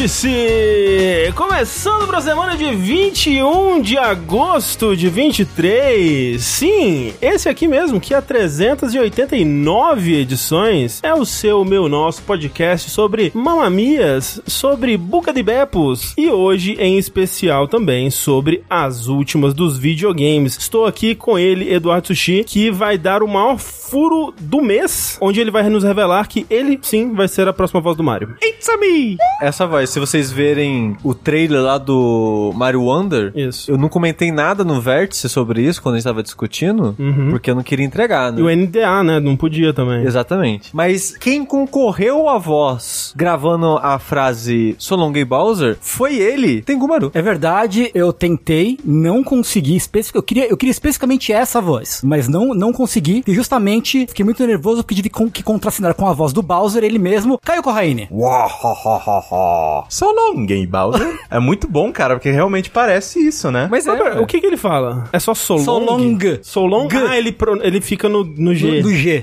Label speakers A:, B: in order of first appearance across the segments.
A: Vértice! Começando para a semana de 21 de agosto de 23. Sim, esse aqui mesmo, que há 389 edições, é o seu, meu, nosso podcast sobre mamamias, sobre buca de bepos e hoje em especial também sobre as últimas dos videogames. Estou aqui com ele, Eduardo Sushi, que vai dar o maior furo do mês, onde ele vai nos revelar que ele sim vai ser a próxima voz do Mario.
B: It's a me! Essa voz, se vocês verem o trailer lá do Mario Wonder,
A: Isso.
B: eu não comentei nada no Vértice sobre isso quando a gente tava discutindo, porque eu não queria entregar, né?
A: E o NDA, né? Não podia também.
B: Exatamente. Mas quem concorreu à voz gravando a frase Solonguei Bowser foi ele, Tengumaru.
C: É verdade, eu tentei, não consegui especific... eu queria, eu queria especificamente essa voz, mas não não consegui, e justamente fiquei muito nervoso porque tive com- que contracenar com a voz do Bowser, ele mesmo, Caio Corraine.
D: Solonguei Bowser. É muito bom, cara, porque realmente parece isso, né?
B: Mas é,
A: o que que ele fala? É só Solong?
C: Solong.
A: Solong? Ah, ele, pro- ele fica no, no G.
C: Do, do G.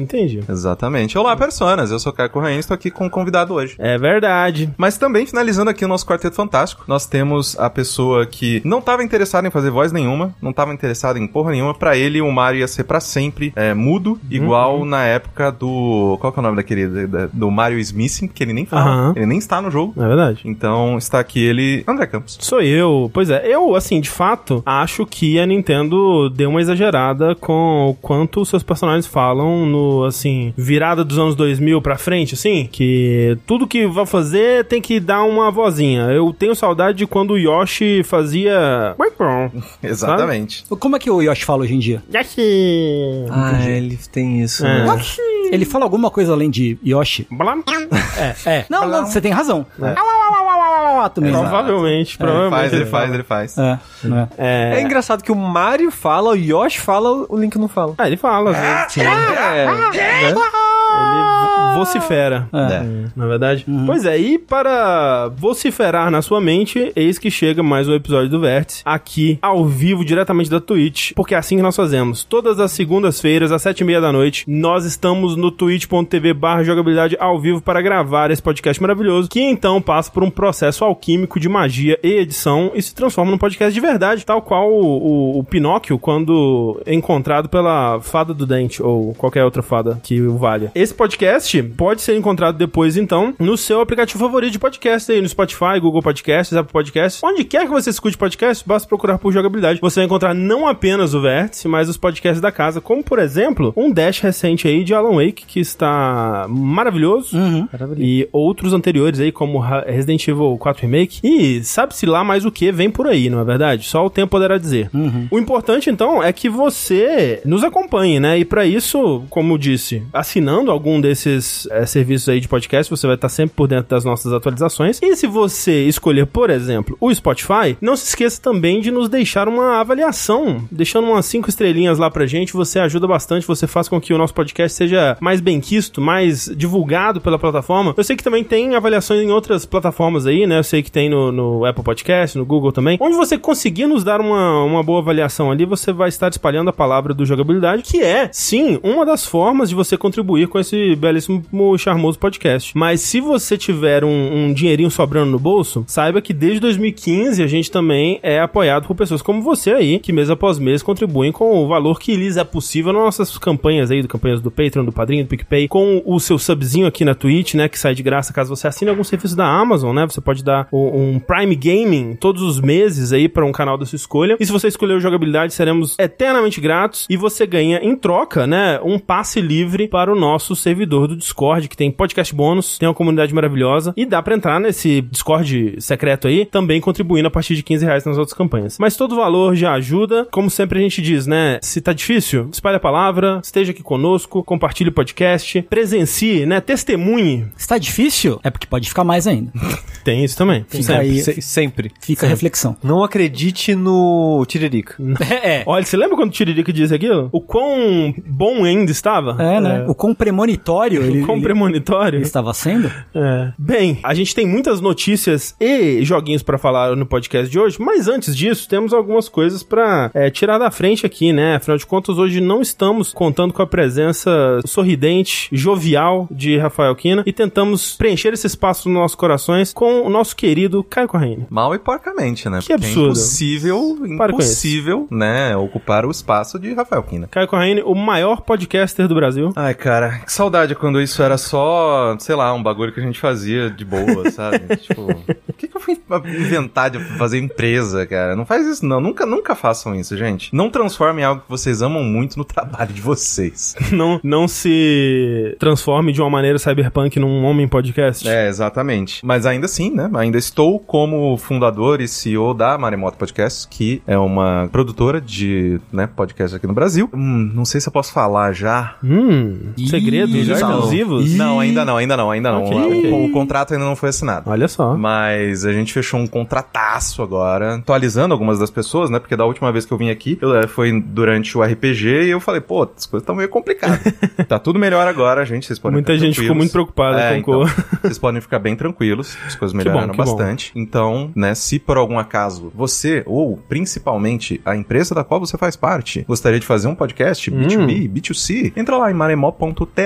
A: Entendi.
D: Exatamente. Olá, personas. Eu sou o Caio Corraine, estou aqui com um convidado hoje.
A: É verdade.
D: Mas também, finalizando aqui o nosso Quarteto Fantástico, nós temos a pessoa que não estava interessada em fazer voz nenhuma, não estava interessada em porra nenhuma. Pra ele, o Mario ia ser pra sempre é, mudo, igual na época do. Qual que é o nome daquele? da- Do Mario Smithing, que ele nem fala.
A: Aham.
D: Ele nem está no jogo.
A: É verdade.
D: Então está aqui ele, André Campos.
A: Sou eu. Pois é, eu, assim, de fato, acho que a Nintendo deu uma exagerada com o quanto os seus personagens falam no, assim, virada dos anos 2000 pra frente, assim, que tudo que vai fazer tem que dar uma vozinha. Eu tenho saudade de quando o Yoshi fazia...
D: Exatamente.
C: Como é que o Yoshi fala hoje em dia?
A: Yoshi...
B: Ah, ele tem isso,
A: É.
B: né?
C: Ele fala alguma coisa além de Yoshi?
A: Blam.
C: É, é. Não, não, você tem razão. Au, também.
A: Provavelmente,
D: Ele
A: provavelmente.
D: faz, ele faz, ele faz.
C: É, é.
B: É. engraçado que o Mario fala, o Yoshi fala, o Link não fala.
A: Ah, ele fala, vezes.
B: É, né?
A: Ele vocifera.
C: É.
A: Na verdade? Pois é, e para vociferar na sua mente, eis que chega mais um episódio do Vértice, aqui ao vivo, diretamente da Twitch, porque é assim que nós fazemos. Todas as segundas-feiras, às sete e meia da noite, nós estamos no twitch.tv barra jogabilidade ao vivo para gravar esse podcast maravilhoso, que então passa por um processo alquímico de magia e edição e se transforma num podcast de verdade, tal qual o, o- o Pinóquio, quando encontrado pela fada do dente, ou qualquer outra fada que o valha. Esse podcast pode ser encontrado depois, então, no seu aplicativo favorito de podcast aí, no Spotify, Google Podcasts, Apple Podcasts, onde quer que você escute podcast, basta procurar por jogabilidade. Você vai encontrar não apenas o Vértice, mas os podcasts da casa, como, por exemplo, um dash recente aí de Alan Wake, que está maravilhoso. E outros anteriores aí, como Resident Evil 4 Remake. E sabe-se lá mais o que vem por aí, não é verdade? Só o tempo poderá dizer. O importante, então, é que você nos acompanhe, né? E pra isso, como eu disse, assinando algum desses eh, serviços aí de podcast, você vai estar sempre por dentro das nossas atualizações. E se você escolher, por exemplo, o Spotify, não se esqueça também de nos deixar uma avaliação, deixando umas cinco estrelinhas lá pra gente. Você ajuda bastante, você faz com que o nosso podcast seja mais benquisto, mais divulgado pela plataforma. Eu sei que também tem avaliações em outras plataformas aí, né? Eu sei que tem no, no Apple Podcast, no Google também. Onde você conseguir nos dar uma, uma boa avaliação ali, você vai estar espalhando a palavra do jogabilidade, que é, sim, uma das formas de você contribuir com esse belíssimo, charmoso podcast. Mas se você tiver um, um dinheirinho sobrando no bolso, saiba que desde 2015 a gente também é apoiado por pessoas como você aí, que mês após mês contribuem com o valor que lhes é possível nas nossas campanhas aí, do campanhas do Patreon, do Padrinho, do PicPay, com o seu subzinho aqui na Twitch, né, que sai de graça caso você assine algum serviço da Amazon, né? Você pode dar o- um Prime Gaming todos os meses aí para um canal da sua escolha. E se você escolher o jogabilidade, seremos eternamente gratos e você ganha em troca, né, um passe livre para o nosso servidor do Discord, que tem podcast bônus, tem uma comunidade maravilhosa e dá para entrar nesse Discord secreto aí, também contribuindo a partir de 15 reais nas outras campanhas. Mas todo valor já ajuda, como sempre a gente diz, né? Se tá difícil, espalhe a palavra, esteja aqui conosco, compartilhe o podcast, presencie, né? Testemunhe.
C: Está difícil? É porque pode ficar mais ainda.
A: Tem isso também.
C: Fica
A: Sempre.
C: aí,
B: Se- sempre.
C: fica a reflexão.
B: Não acredite no Tiririca.
C: É, é.
A: Olha, você lembra quando o Tiririca disse aquilo? O quão bom ainda estava?
C: É, né? O quão premonitório ele,
A: Com
C: ele-
A: premonitório.
C: ele estava sendo?
A: É. Bem, a gente tem muitas notícias e joguinhos pra falar no podcast de hoje, mas antes disso, temos algumas coisas pra é, tirar da frente aqui, né? Afinal de contas, hoje não estamos contando com a presença sorridente, jovial de Rafael Kina e tentamos preencher esse espaço nos nossos corações com o nosso querido Caio Correia.
D: Mal e porcamente, né?
A: Que
D: Porque
A: absurdo.
D: É impossível,
A: Para
D: impossível, né, ocupar o espaço de Rafael Kina.
A: Caio Corraine, o maior podcaster do Brasil.
D: Ai, cara, que saudade quando isso era só, sei lá, um bagulho que a gente fazia de boa, sabe? tipo, por que, que eu fui inventar de fazer empresa, cara? Não faz isso, não. Nunca, nunca façam isso, gente. Não transformem algo que vocês amam muito no trabalho de vocês.
A: Não, não se transforme de uma maneira cyberpunk num homem podcast.
D: É, exatamente. Mas ainda assim, né? Ainda estou como fundador e CEO da Maremoto Podcast, que é uma produtora de né, podcast aqui no Brasil. Hum, não sei se eu posso falar já.
A: Hum, segredos
C: melhor não.
A: exclusivos?
D: Não, ainda não, ainda não, ainda não.
A: Ok,
D: O-. O, contrato ainda não foi assinado.
A: Olha só.
D: Mas a gente fechou um contrataço agora, atualizando algumas das pessoas, né? Porque da última vez que eu vim aqui, eu, eh, foi durante o RPG e eu falei, pô, as coisas estão meio complicadas. tá tudo melhor agora, gente, vocês podem
A: Muita
D: ficar
A: gente ficou muito preocupada
D: É,
A: com o
D: então, Vocês podem ficar bem tranquilos, as coisas
A: Que
D: melhoraram
A: bom, que bom.
D: bastante. Então, né, se por algum acaso você, ou principalmente a empresa da qual você faz parte, gostaria de fazer um podcast
A: Hum.
D: B2B, B2C, entra lá em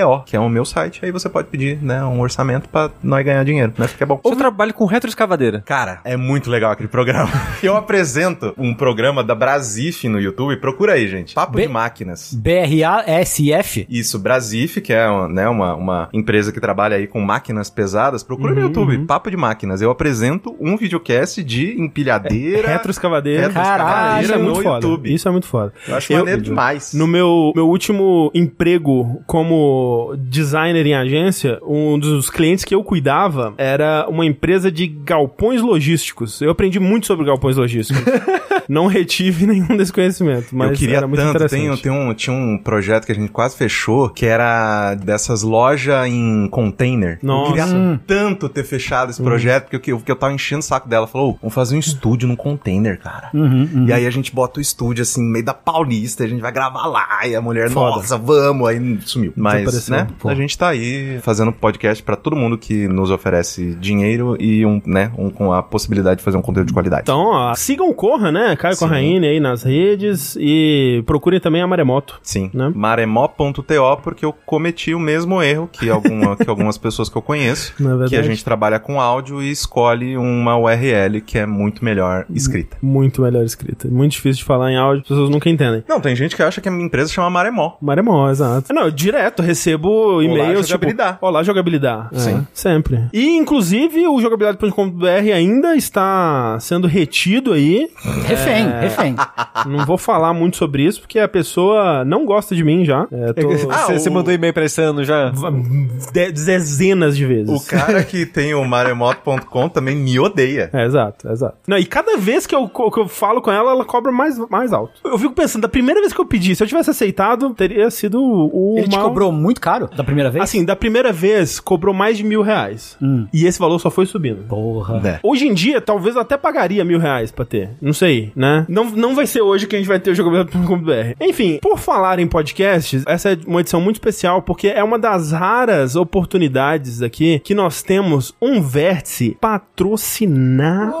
D: maremó.to, que é o meu site, aí você pode pedir, né, um orçamento pra nós ganhar dinheiro, né, porque é bom.
B: Eu trabalho com retroescavadeira.
D: Cara, é muito legal aquele programa. Eu apresento um programa da Brasif no YouTube. Procura aí, gente. Papo
C: Be-
D: de Máquinas.
C: BRASF?
D: Isso, Brasif, que é né, uma, uma empresa que trabalha aí com máquinas pesadas. Procura no
A: Uhum,
D: YouTube,
A: uhum.
D: Papo de Máquinas. Eu apresento um videocast de empilhadeira.
A: Retroescavadeira.
D: Retroescavadeira
A: Caralho, isso é
D: no
A: muito foda.
D: YouTube.
A: Isso é muito foda.
D: Eu acho
A: Eu-
D: maneiro demais.
A: No meu, meu último emprego como designer em agência, um dos clientes que eu cuidava era uma empresa de galpões logísticos. Eu aprendi muito sobre galpões logísticos. Não retive nenhum desse conhecimento, mas
D: eu queria
A: era muito
D: tanto,
A: interessante.
D: tem, tem um, tinha um projeto que a gente quase fechou, que era dessas lojas em container.
A: Nossa.
D: Eu queria tanto ter fechado esse projeto, porque, eu- porque eu tava enchendo o saco dela. Falou, "Ô, vamos fazer um estúdio num container, cara. E aí a gente bota o estúdio assim, no meio da Paulista, a gente vai gravar lá, e a mulher,
A: Foda.
D: nossa, vamos, aí sumiu. Mas, Né,
A: Pô.
D: a gente tá aí fazendo podcast pra todo mundo que nos oferece dinheiro e um, né, um, com a possibilidade de fazer um conteúdo de qualidade.
A: Então, ó, sigam o Corra, né? Caio. Corraine aí nas redes e procurem também a Maremoto.
D: Sim.
A: Né?
D: Maremó.to, porque eu cometi o mesmo erro que, alguma, que algumas pessoas que eu conheço.
A: É
D: que a gente trabalha com áudio e escolhe uma URL que é muito melhor escrita.
A: Muito melhor escrita. Muito difícil de falar em áudio, as pessoas nunca entendem.
D: Não, tem gente que acha que a minha empresa chama Maremó.
A: Maremó, exato. Não, eu direto recebo e-mails tipo...
D: jogabilidade.
A: Olá, jogabilidade.
D: Sim.
A: É, sempre. E, inclusive, o jogabilidade.com.br ainda está sendo retido aí.
C: Refém,
A: É.
C: refém.
A: Não vou falar muito sobre isso, porque a pessoa não gosta de mim já. É, tô...
D: Ah,
B: você, você
D: o-
B: mandou e-mail pra esse ano já?
A: de- dezenas de vezes.
D: O cara que tem o maremoto.com também me odeia.
A: É, exato, exato. Não, e cada vez que eu, que eu falo com ela, ela cobra mais, mais alto. Eu fico pensando, da primeira vez que eu pedi, se eu tivesse aceitado, teria sido o
C: Ele te
A: mal-
C: cobrou muito caro da primeira vez?
A: Assim, da primeira vez, cobrou mais de mil reais.
C: Hum.
A: E esse valor só foi subindo.
C: Porra.
D: É.
A: Hoje em dia, talvez eu até pagaria mil reais pra ter. Não sei, né? Não, não vai ser hoje que a gente vai ter o jogabilidade.com.br. Enfim, por falar em podcasts, essa é uma edição muito especial porque é uma das raras oportunidades aqui que nós temos um vértice patrocinado.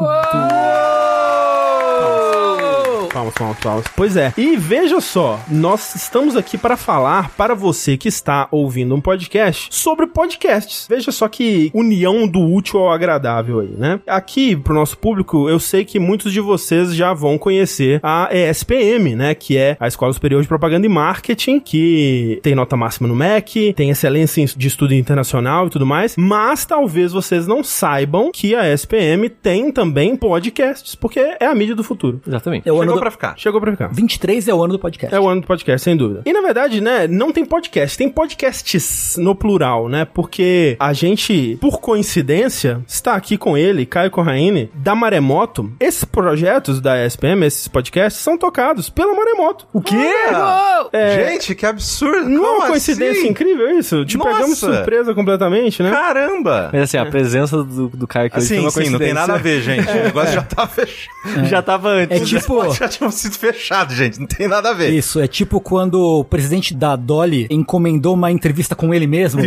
A: Palmas, palmas, palmas. Pois é. E veja só, nós estamos aqui para falar para você que está ouvindo um podcast sobre podcasts. Veja só que união do útil ao agradável aí, né? Aqui, pro nosso público, eu sei que muitos de vocês já vão conhecer a ESPM, né? Que é a Escola Superior de Propaganda e Marketing, que tem nota máxima no MEC, tem excelência em- de estudo internacional e tudo mais, mas talvez vocês não saibam que a ESPM tem também podcasts, porque é a mídia do futuro.
B: Exatamente.
C: É o ano
D: Chegou
C: do...
D: ficar.
A: Chegou pra ficar.
C: 23 é o ano do podcast.
A: É o ano do podcast, sem dúvida. E na verdade, né, não tem podcast, tem podcasts no plural, né? Porque a gente, por coincidência, está aqui com ele, Caio Corraine, da Maremoto. Esses projetos da ESPM, esses podcasts, são tocados pela Maremoto. O quê? É,
D: Gente, que absurdo!
A: não é
D: Como
A: uma coincidência
D: assim?
A: incrível isso? Te pegamos de
D: Nossa!
A: surpresa completamente, né?
D: Caramba!
B: Mas assim, a presença do, do Caio hoje foi
D: Assim,
B: uma
D: sim, não tem nada a ver, gente. O negócio já tá fechado.
B: Já tava antes.
C: É tipo,
D: Tinham sido fechados, gente. Não tem nada a ver.
C: Isso, é tipo quando o presidente da Dolly encomendou uma entrevista com ele mesmo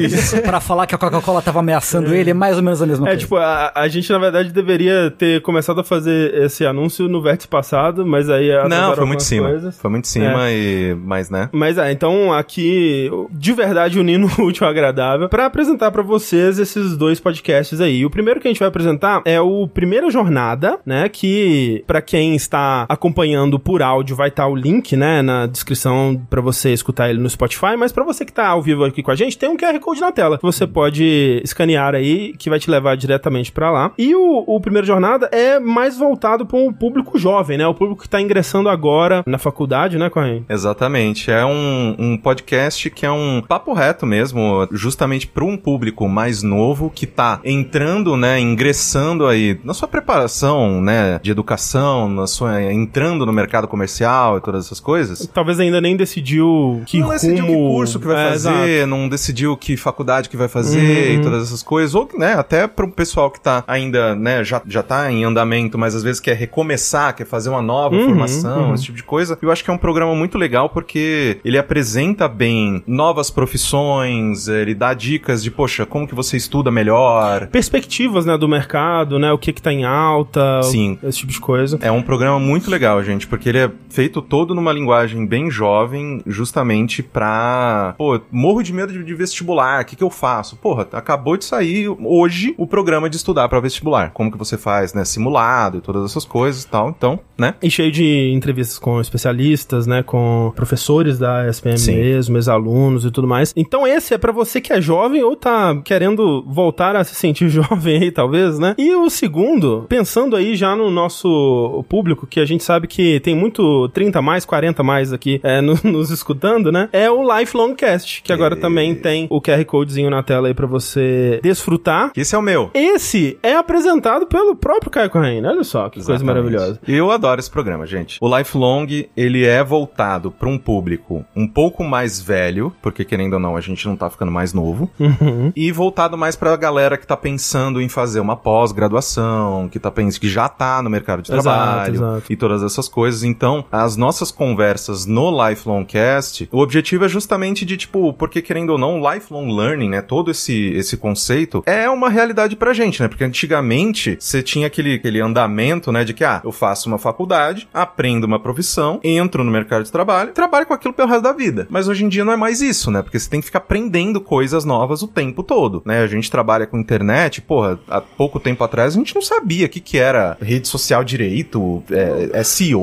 C: pra falar que a Coca-Cola tava ameaçando ele, é mais ou menos a mesma
A: É,
C: coisa.
A: tipo, a, a gente na verdade deveria ter começado a fazer esse anúncio no vértice passado, mas aí
D: Não, foi muito cima.
A: coisas.
D: Foi muito em cima e. Mas, né?
A: Mas é, então aqui, de verdade, unindo o útil ao agradável, pra apresentar pra vocês esses dois podcasts aí. O primeiro que a gente vai apresentar é o Primeira Jornada, né? Que pra quem está acompanhando por áudio vai estar o link, né, na descrição pra você escutar ele no Spotify, mas pra você que tá ao vivo aqui com a gente, tem um QR Code na tela. que Você pode escanear aí, que vai te levar diretamente pra lá. E o, o Jornada é mais voltado para um público jovem, né? O público que tá ingressando agora na faculdade, né, Correia?
D: Exatamente. É um, um podcast que é um papo reto mesmo, justamente para um público mais novo que tá entrando, né, ingressando aí na sua preparação, né, de educação, na sua entrando no mercado comercial e todas essas coisas.
A: Talvez ainda nem decidiu que
D: não
A: rumo...
D: decidiu que curso que vai
A: É,
D: fazer,
A: exato.
D: não decidiu que faculdade que vai fazer
A: Uhum.
D: e todas essas coisas, ou, né, até pro pessoal que tá ainda, né, já, já tá em andamento, mas às vezes quer recomeçar, quer fazer uma nova
A: Uhum,
D: formação,
A: uhum.
D: esse tipo de coisa. Eu acho que é um programa muito legal porque ele apresenta bem novas profissões, ele dá dicas de, poxa, como que você estuda melhor.
A: Perspectivas, né, do mercado, né, o que que tá em alta,
D: Sim.
A: esse tipo de coisa.
D: É um programa muito legal, gente, porque ele é feito todo numa linguagem bem jovem, justamente pra. Pô, morro de medo de, vestibular, o que, que eu faço? Porra, acabou de sair hoje o programa de estudar pra vestibular. Como que você faz, né? Simulado e todas essas coisas e tal. Então, né?
A: E cheio de entrevistas com especialistas, né, com professores da SPM
D: Sim.
A: mesmo, ex-alunos e tudo mais. Então esse é pra você que é jovem ou tá querendo voltar a se sentir jovem aí, talvez, né? E o segundo, pensando aí já no nosso público, que a gente sabe que tem muito 30 mais, 40 mais aqui é, no- nos escutando, né? É o Lifelong Cast, que agora também tem o QR Codezinho na tela aí pra você desfrutar.
D: Esse é o meu.
A: Esse é apresentado pelo próprio Caio Correia, olha só que coisa
D: Exatamente.
A: maravilhosa.
D: E eu adoro esse programa, gente. O Lifelong, ele é voltado para um público um pouco mais velho, porque querendo ou não, a gente não tá ficando mais novo,
A: Uhum.
D: e voltado mais pra galera que tá pensando em fazer uma pós-graduação, que tá pensando que já tá no mercado de
A: Exato,
D: trabalho
A: exato.
D: e todas essas coisas. Então, as nossas conversas no Lifelong Cast, o objetivo é justamente de tipo, porque querendo ou não, lifelong learning, né, todo esse esse conceito é uma realidade pra gente, né? Porque antigamente você tinha aquele aquele andamento, né, de que ah, eu faço uma faculdade, aprendo uma profissão, entro no mercado de trabalho, trabalho com aquilo pelo resto da vida. Mas hoje em dia não é mais isso, né? Porque você tem que ficar aprendendo coisas novas o tempo todo, né? A gente trabalha com internet, porra, há pouco tempo atrás a gente não sabia o que que era rede social direito, é, SEO,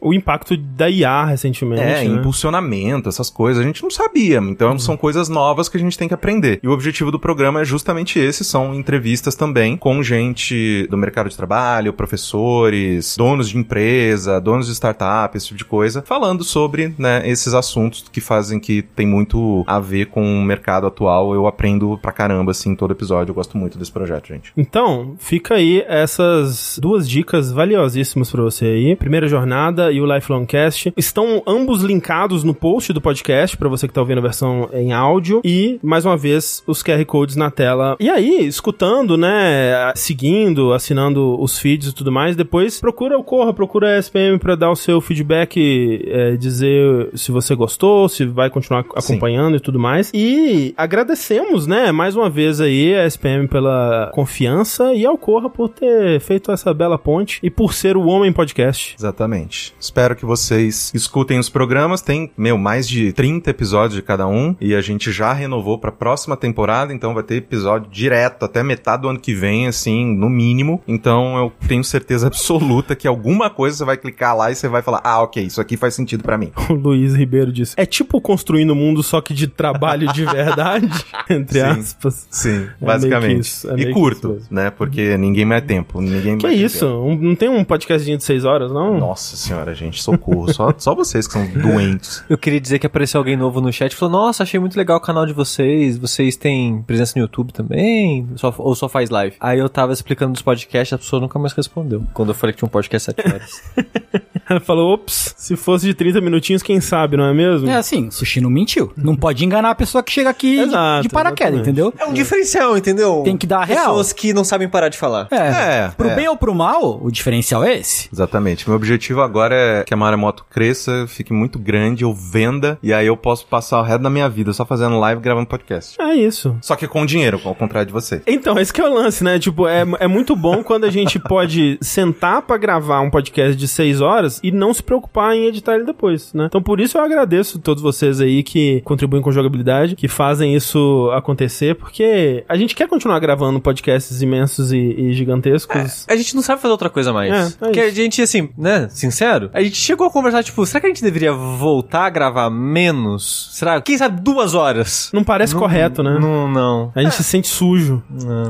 A: O impacto da IA recentemente.
D: é,
A: né?
D: impulsionamento, essas coisas, a gente não sabia. Então
A: Uhum.
D: são coisas novas que a gente tem que aprender. E o objetivo do programa é justamente esse, são entrevistas também com gente do mercado de trabalho, professores, donos de empresa, donos de startup, esse tipo de coisa, falando sobre, né, esses assuntos que fazem que tem muito a ver com o mercado atual. Eu aprendo pra caramba, assim, todo episódio. Eu gosto muito desse projeto, gente.
A: Então, fica aí essas duas dicas valiosíssimas pra você aí. Primeira jornada e o Lifelong Cast. Estão ambos linkados no post do podcast pra você que tá ouvindo a versão em áudio e mais uma vez os QR codes na tela. E aí, escutando, né, seguindo, assinando os feeds e tudo mais, depois procura o Corra, procura a SPM pra dar o seu feedback, é, dizer se você gostou, se vai continuar acompanhando e tudo mais. E agradecemos, né, mais uma vez aí a SPM pela confiança e ao Corra por ter feito essa bela ponte e por ser o Homem Podcast.
D: Exatamente. Espero que vocês escutem os programas. Tem, meu, mais de 30 episódios de cada um. E a gente já renovou pra próxima temporada. Então vai ter episódio direto até metade do ano que vem, assim, no mínimo. Então eu tenho certeza absoluta que alguma coisa você vai clicar lá e você vai falar: ah, ok, isso aqui faz sentido pra mim.
A: O Luiz Ribeiro disse. É tipo construindo o mundo, só que de trabalho de verdade, entre
D: Sim.
A: aspas.
D: Sim,
A: É
D: basicamente.
A: isso, é
D: e curto, né? Porque ninguém mais tem tempo. Ninguém
A: Que
D: ter
A: isso? Um- não tem um podcastzinho de seis horas, não?
D: Nossa senhora, gente, socorro. só, só vocês que são doentes.
B: Eu queria dizer que apareceu alguém novo no chat e falou: Nossa, achei muito legal o canal de vocês. Vocês têm presença no YouTube também? Só- ou só faz live? Aí eu tava explicando dos podcasts, a pessoa nunca mais respondeu. Quando eu falei que tinha um podcast 7 horas.
A: Falou, ops, se fosse de 30 minutinhos, quem sabe, não é mesmo?
C: É assim, Sushi não mentiu. Não pode enganar a pessoa que chega aqui de-
A: Exato,
C: de, paraquedas,
A: exatamente.
C: entendeu?
B: é um diferencial, entendeu?
C: Tem que dar a real.
B: Pessoas que não sabem parar de falar.
C: É.
D: É,
C: pro
D: é.
C: bem ou pro mal, o diferencial é esse.
D: Exatamente. Meu objetivo objetivo agora é que a Maremoto cresça, fique muito grande, eu venda, e aí eu posso passar o resto da minha vida só fazendo live e gravando podcast.
A: É isso.
D: Só que com dinheiro, ao contrário de você.
A: Então, esse que é o lance, né? Tipo, é, é muito bom quando a gente pode sentar pra gravar um podcast de seis horas e não se preocupar em editar ele depois, né? Então, por isso eu agradeço todos vocês aí que contribuem com jogabilidade, que fazem isso acontecer, porque a gente quer continuar gravando podcasts imensos e, e gigantescos.
B: A gente não sabe fazer outra coisa mais.
A: É, é
B: Porque a
A: isso.
B: gente, assim, né, sincero, a gente chegou a conversar, tipo, será que a gente deveria voltar a gravar menos? Será? Quem sabe duas horas?
A: Não parece correto, né?
B: Não, não.
A: A gente se sente sujo.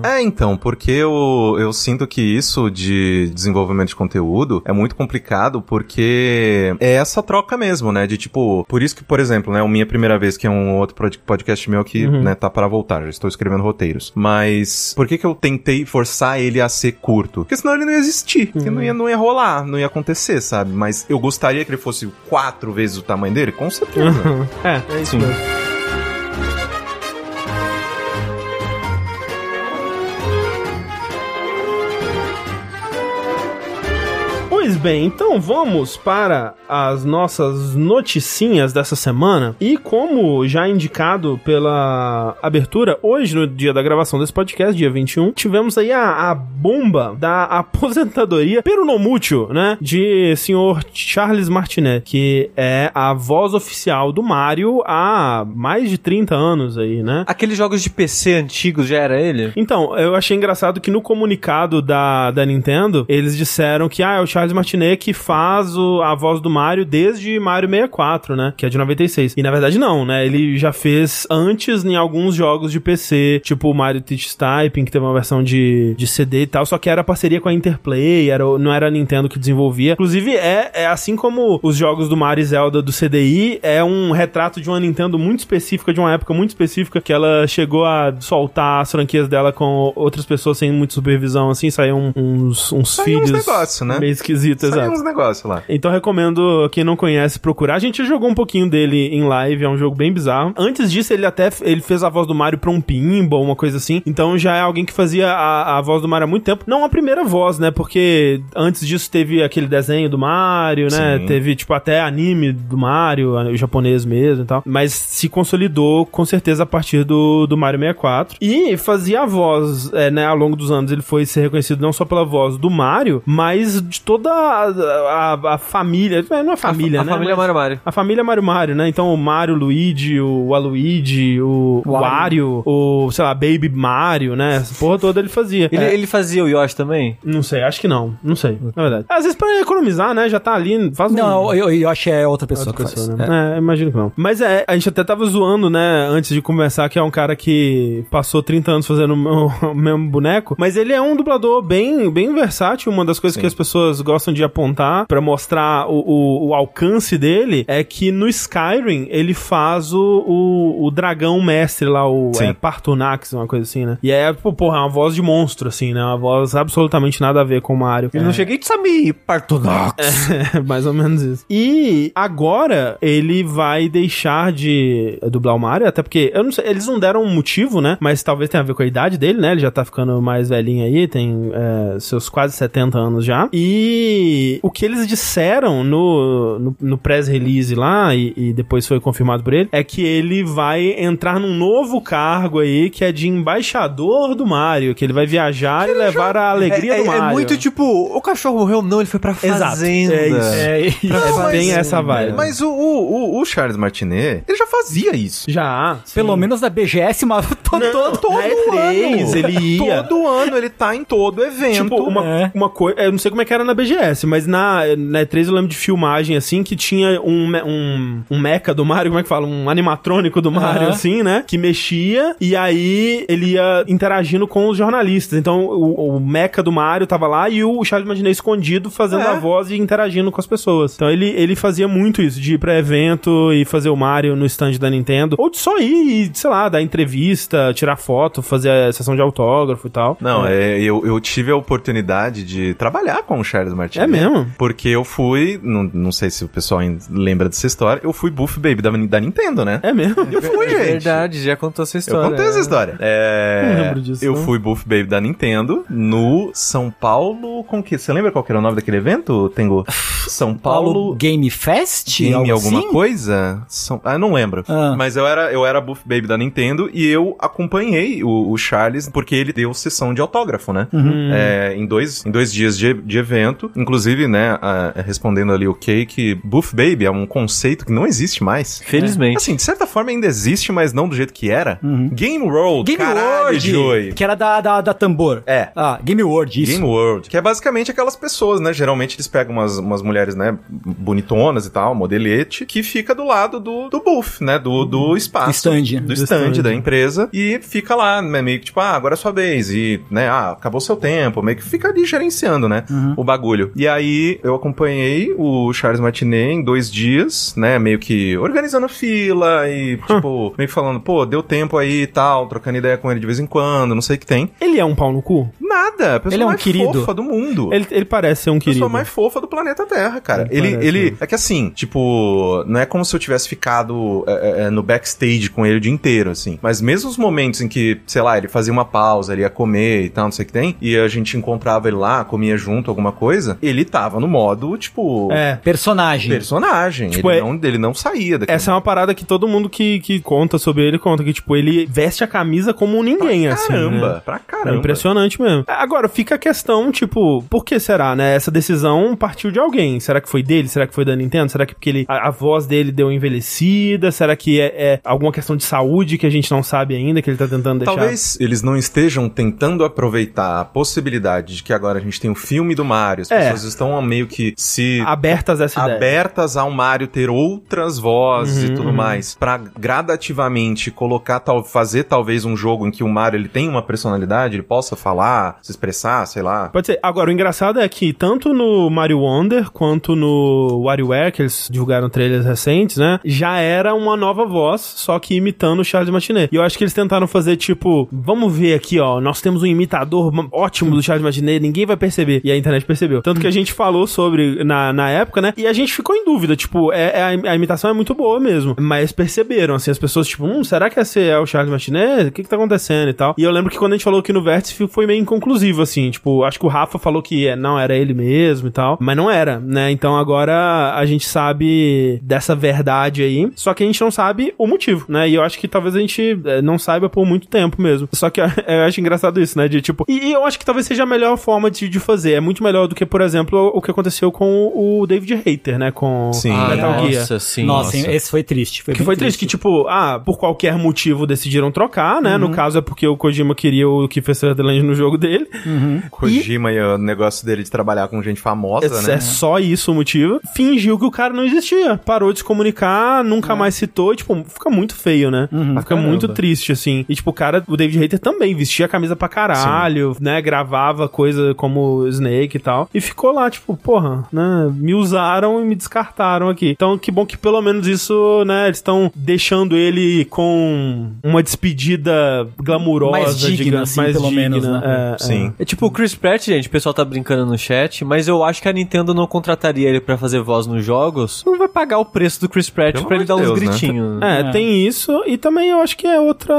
D: É, então, porque eu, eu sinto que isso de desenvolvimento de conteúdo é muito complicado porque é essa troca mesmo, né? De tipo, por isso que, por exemplo, né, o Minha Primeira Vez, que é um outro pod- podcast meu que, né, tá para voltar, já estou escrevendo roteiros. Mas por que que eu tentei forçar ele a ser curto? Porque senão ele não ia existir, porque não ia, não ia rolar, não ia acontecer, sabe? Mas eu gostaria que ele fosse quatro vezes o tamanho dele, com certeza.
A: É, é isso
B: Sim.
A: mesmo. Pois bem, então vamos para as nossas noticinhas dessa semana. E como já indicado pela abertura, hoje, no dia da gravação desse podcast, dia 21, tivemos aí a, a bomba da aposentadoria peronomútil, né? De senhor Charles Martinet, que é a voz oficial do Mario há mais de 30 anos aí, né?
B: Aqueles jogos de PC antigos já era ele?
A: Então, eu achei engraçado que no comunicado da, da Nintendo, eles disseram que ah, é o Charles Martinet que faz o- a voz do Mario desde Mario 64, né? Que é de 96. E na verdade não, né? Ele já fez antes em alguns jogos de PC, tipo o Mario Teach Typing, que teve uma versão de, de CD e tal, só que era parceria com a Interplay, era, não era a Nintendo que desenvolvia. Inclusive, é, é assim como os jogos do Mario e Zelda do CDI, é um retrato de uma Nintendo muito específica, de uma época muito específica, que ela chegou a soltar as franquias dela com outras pessoas sem muita supervisão, assim, saíam uns, uns
D: Saiu uns
A: filhos
D: negócios, né?
A: meio esquisitos,
D: Saiu
A: exato.
D: uns negócios lá.
A: Então recomendo quem não conhece procurar. A gente já jogou um pouquinho dele em live, é um jogo bem bizarro. Antes disso, ele até ele fez a voz do Mario pra um pinball, uma coisa assim. Então já é alguém que fazia a, a voz do Mario há muito tempo. Não a primeira voz, né? Porque antes disso teve aquele desenho do Mario, né?
D: Sim.
A: Teve, tipo, até anime do Mario, o japonês mesmo e tal. Mas se consolidou com certeza a partir do, do Mario 64. E fazia a voz, é, né? Ao longo dos anos ele foi ser reconhecido não só pela voz do Mario, mas de toda a, a- a família. é, Não é família,
B: a,
A: né?
B: família
A: Mas-
B: Mario Mario.
A: a família Mario Mario, né? Então o Mario, o Luigi, o Aluigi, o Wario, o, sei lá, Baby Mario, né? Essa porra toda ele fazia.
B: Ele,
A: É,
B: ele fazia o Yoshi também?
A: Não sei, acho que não. Não sei, na verdade. Às vezes pra economizar, né? Já tá ali, faz um...
C: Não, eu, eu acho que é outra pessoa
A: Outra
C: que
A: pessoa,
C: faz.
A: né? É. imagino que não. Mas é, a gente até tava zoando, né, antes de começar, que é um cara que passou 30 anos fazendo o mesmo, o mesmo boneco, mas ele é um dublador bem, bem versátil. Uma das coisas
D: Sim.
A: que as pessoas gostam de apontar pra mostrar o, o, o alcance dele é que no Skyrim ele faz o, o, o dragão mestre lá, o é, Partunax, uma coisa assim, né? E é, pô, porra, é uma voz de monstro, assim, né? Uma voz absolutamente nada a ver com o Mario.
B: Ele não chega e sabe Partonox.
A: É, mais ou menos isso. E agora ele vai deixar de dublar o Mario, até porque, eu não sei, eles não deram um motivo, né? Mas talvez tenha a ver com a idade dele, né? Ele já tá ficando mais velhinho aí, tem é, seus quase 70 anos já. E o que eles disseram no, no, no press release lá, e, e depois foi confirmado por ele, é que ele vai entrar num novo cargo aí, que é de embaixador do Mario, que ele vai viajar e levar a alegria
B: é,
A: do
B: é- é
A: Mario.
B: muito tipo, o cachorro morreu, não, ele foi pra
A: Exato,
B: fazenda.
A: é isso.
C: É, isso.
A: É bem essa vibe.
D: Mas o, o, o- Charles Martinet, ele já fazia isso.
A: Já.
C: Pelo menos na BGS, mas todo, todo,
D: Todo
A: na E3
D: ano.
A: ele ia.
D: Todo ano ele tá em todo evento.
A: Tipo, uma,
C: É.
A: uma coisa. Eu não sei como é que era na BGS, mas na, na E3 eu lembro de filmagem assim que tinha um, um, um mecha do Mario, como é que fala? Um animatrônico do Mario,
C: Aham.
A: assim, né? Que mexia e aí ele ia interagindo com os jornalistas. Então o, o mecha do Mario tava lá e o Charles Martinet escondido fazendo
D: É.
A: a voz e interagindo com as pessoas. Então ele, ele fazia muito isso, de ir pra evento e fazer o Mario no stand da Nintendo. Ou de só ir e, sei lá, dar entrevista, tirar foto, fazer a sessão de autógrafo e tal.
D: Não, é, eu, eu tive a oportunidade de trabalhar com o Charles Martinet.
A: É mesmo?
D: Porque eu fui, não, não sei se o pessoal ainda lembra dessa história, eu fui Buff Baby da, da Nintendo, né?
A: É mesmo?
D: Eu fui, gente.
B: Verdade, já contou essa
D: Eu
B: história.
D: contei essa história. É,
A: Não lembro disso,
D: Eu
A: não.
D: fui Buff Baby da Nintendo no São Paulo. Com que? Você lembra qual que era o nome daquele evento, Tengu? São
C: Paulo
D: Paulo.
C: Game Fest?
D: Game
C: algo
D: alguma
C: assim?
D: coisa? São... Ah, eu não lembro.
C: Ah.
D: Mas eu era, eu era Buff Baby da Nintendo e eu acompanhei o, o Charles porque ele deu sessão de autógrafo, né?
C: Uhum.
D: É, em, dois, em dois dias de, de evento. Inclusive, né, ah, respondendo ali o Cake, Buff Baby é um conceito que não existe mais.
B: Felizmente.
D: Assim, de certa forma ainda existe, mas não do jeito que era. Game World,
C: Uhum. Game
D: caralho,
C: World!
D: Joey.
C: Que era da, da, da Tambor.
D: É.
C: Ah, Game World, isso.
D: Game World. Que é basicamente aquelas pessoas, né? Geralmente eles pegam umas, umas mulheres, né? Bonitonas e tal, modelete, que fica do lado do, do buff, né? Do, do espaço.
C: Stand.
D: Do
A: Do
D: stand,
A: stand.
D: da empresa. E fica lá, né? Meio que tipo, ah, agora é sua vez. E, né? Ah, acabou seu tempo. Meio que fica ali gerenciando, né? O bagulho. E aí eu acompanhei o Charles Martinet em dois dias, né? Meio que organizando fila e, tipo, meio que falando, pô, deu tempo aí e tal, trocando ideia com ele de vez em quando, não sei o que tem.
A: Ele é um pau no cu?
D: Nada, a pessoa
C: Ele é um
D: mais
C: querido.
D: fofa do mundo.
A: Ele, ele parece ser um
D: A pessoa
A: querido.
D: mais fofa do planeta Terra, cara.
A: Ele
D: Ele, ele, é que assim, tipo, não é como se eu tivesse ficado é, é, é, no backstage com ele o dia inteiro, assim. Mas mesmo os momentos em que, sei lá, ele fazia uma pausa, ele ia comer e tal, não sei o que tem, e a gente encontrava ele lá, comia junto alguma coisa, ele tava no modo, tipo,
A: É.
C: Personagem.
D: personagem.
A: Tipo,
D: ele,
A: é-
D: não, ele não saía daquele
A: Essa é uma parada que todo mundo que, que conta sobre ele conta, que, tipo, ele veste a camisa como ninguém, assim.
D: Caramba,
A: né?
D: pra
A: É
D: caramba.
A: impressionante mesmo. Agora, fica a questão, tipo, por que será, né? Essa decisão partiu de alguém. Será que foi dele? Será que foi da Nintendo? Será que porque ele, a, a voz dele deu envelhecida? Será que é, é alguma questão de saúde que a gente não sabe ainda, que ele tá tentando deixar?
D: Talvez eles não estejam tentando aproveitar a possibilidade de que agora a gente tem o filme do Mario, as
A: É.
D: pessoas estão meio que se
A: Abertas a essa ideia.
D: abertas ao Mario ter outras vozes
A: Uhum,
D: e tudo
A: uhum.
D: mais, pra gradativamente colocar tal, fazer talvez um jogo em que o Mario ele tem uma personalidade, ele possa falar, se expressar, sei lá.
A: Pode ser. Agora, o engraçado é que tanto no Mario Wonder quanto no WarioWare, que eles divulgaram trailers recentes, né? Já era uma nova voz, só que imitando o Charles Martinet. E eu acho que eles tentaram fazer tipo, vamos ver aqui, ó, nós temos um imitador ótimo do Charles Martinet, ninguém vai perceber. E a internet percebeu. Tanto que a gente falou sobre na, na época, né? E a gente ficou em dúvida, tipo, é, é a, imitação é muito boa mesmo. Mas perceberam, assim, as pessoas, tipo, hum, será que esse é o Charles Martinet? O que que tá acontecendo e tal? E eu lembro que quando a gente falou aqui no Vértice, foi meio inconclusivo, assim, tipo, acho que o Rafa falou que é, não era ele mesmo e tal, mas não era, né? Então agora a gente sabe dessa verdade aí, só que a gente não sabe o motivo, né? E eu acho que talvez a gente eh, não saiba por muito tempo mesmo. Só que eu acho engraçado isso, né? De tipo, e, e eu acho que talvez seja a melhor forma de, de fazer. É muito melhor do que, por exemplo, o que aconteceu com o David Hater, né? Com
D: Sim.
B: Ah,
A: Metal Gear.
B: nossa, sim.
C: Nossa, esse foi triste. Foi
A: Que foi triste, que tipo, ah, por qualquer motivo decidiram trocar, né? No caso é porque o Kojima queria o Kiefer Sutherland no jogo dele.
D: Kojima e... o negócio dele de trabalhar com gente famosa,
A: É,
D: né?
A: é só isso o motivo. Fingiu que o cara não existia. Parou de se comunicar, nunca mais citou. E, tipo, fica muito feio, né? Fica
B: caramba.
A: muito triste, assim. E, tipo, o cara, o David Hater também vestia a camisa pra caralho, né? Gravava coisa como Snake e tal. E ficou lá, tipo, porra, né? Me usaram e me descartaram aqui. Então, que bom que pelo menos isso, né? Eles estão deixando ele com uma despedida glamurosa,
C: Mais digna,
A: digamos,
C: assim,
A: mais
C: pelo
A: digna.
C: menos, né?
A: É, é.
D: Sim.
B: É tipo o Chris Pratt, gente, o pessoal tá brincando no chat, mas eu acho que a Nintendo não contrataria ele pra fazer voz nos jogos. Não vai pagar o preço do Chris Pratt pra ele dar
D: amor de
B: uns
D: Deus, né?
B: gritinhos.
A: É,
C: É.
A: tem isso, e também eu acho que é outra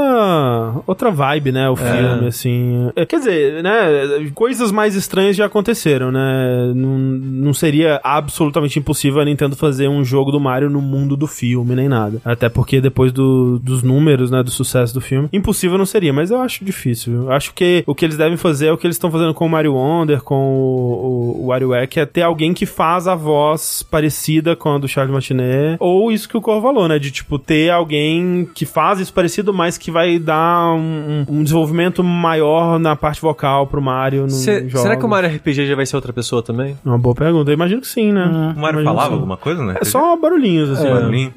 A: outra vibe, né, o filme, assim. É, Quer dizer, né, coisas mais estranhas já aconteceram, né, não, não seria absolutamente impossível a Nintendo fazer um jogo do Mario no mundo do filme, nem nada. Até porque depois do- dos números, né, do sucesso do filme, impossível não seria, mas eu acho difícil. Eu acho que o que eles devem fazer é o que eles estão fazendo com o Mario Wonder, com o, o, o WarioWare, que é ter alguém que faz a voz parecida com a do Charles Martinet, ou isso que o Corvo falou, né, de, tipo, ter alguém que faz isso parecido, mas que vai dar um, um desenvolvimento maior na parte vocal pro Mario no
B: Cê-
A: jogo.
B: será que o Mario RPG já vai ser outra pessoa também?
A: Uma boa pergunta. Eu imagino que sim, né?
D: O Mario
A: Imagino
D: falava alguma coisa, né?
A: É só barulhinhos, assim.
D: É. Barulhinho?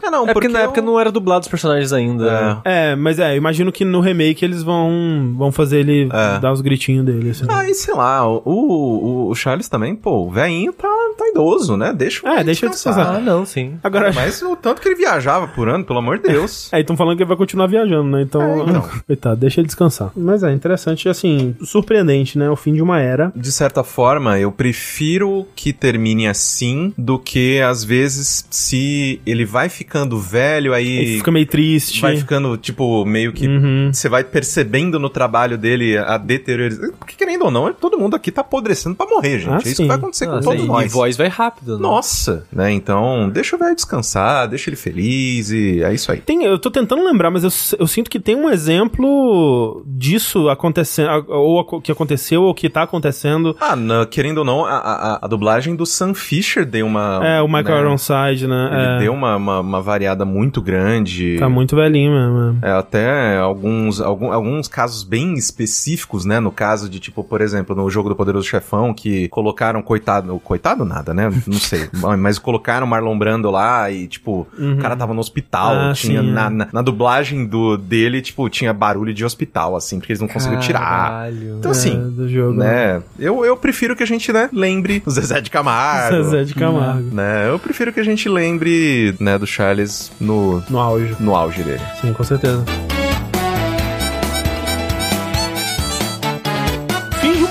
A: É.
D: É, não,
B: é porque, na
D: eu-
B: época não era dublado os personagens ainda.
D: É.
A: É, mas é, eu imagino que no remake eles vão, vão fazer ele
D: É.
A: dar os gritinhos dele, assim.
D: Ah, e sei lá, o, o, o Charles também, pô, o velhinho tá, tá idoso, né? Deixa o
A: É, deixa ele descansar.
B: Ah, não, sim.
A: Agora,
D: Mas o tanto que ele viajava por ano, pelo amor de Deus.
A: É, estão falando que ele vai continuar viajando, né? Então,
D: É, então.
A: coitado, deixa ele descansar. Mas é interessante, assim, surpreendente, né? O fim de uma era.
D: De certa forma, problema. Eu prefiro que termine assim do que, às vezes, se ele vai ficando velho, aí.
A: Fica meio triste.
D: Vai ficando, tipo, meio que.
A: Uhum.
D: Você vai percebendo no trabalho dele a deteriorização. Porque, querendo ou não, todo mundo aqui tá apodrecendo pra morrer, gente.
A: Ah,
D: é isso
A: sim.
D: que vai acontecer com
B: Ah,
D: todos
B: e
D: nós.
B: voz vai rápido, né?
D: Nossa, né? Então, deixa o velho descansar, deixa ele feliz e é isso aí.
A: Tem, eu tô tentando lembrar, mas eu, eu sinto que tem um exemplo disso acontecendo, ou que aconteceu, ou que tá acontecendo.
D: Ah, na- querendo ou não, a, a, a dublagem do Sam Fisher deu uma.
A: é, o Michael
D: né?
A: Ironside, né?
D: Ele
A: é,
D: deu uma, uma, uma variada muito grande.
A: Tá muito velhinho mesmo.
D: É, até alguns, algum, alguns casos bem específicos, né? No caso de, tipo, por exemplo, no jogo do Poderoso Chefão, que colocaram, coitado, coitado nada, né? Não sei, mas colocaram Marlon Brando lá e, tipo, o cara tava no hospital,
A: Ah,
D: tinha
A: sim, é.
D: na, na, na dublagem do, dele, tipo, tinha barulho de hospital, assim, porque eles não conseguiram tirar.
B: Caralho.
D: Então, assim,
A: É, do jogo.
D: né? Eu, eu prefiro que a gente, né, lembre o Zezé de Camargo.
A: Zezé de Camargo.
D: Né? Eu prefiro que a gente lembre, né, do Charles no,
A: No auge.
D: no auge dele.
A: Sim, com certeza.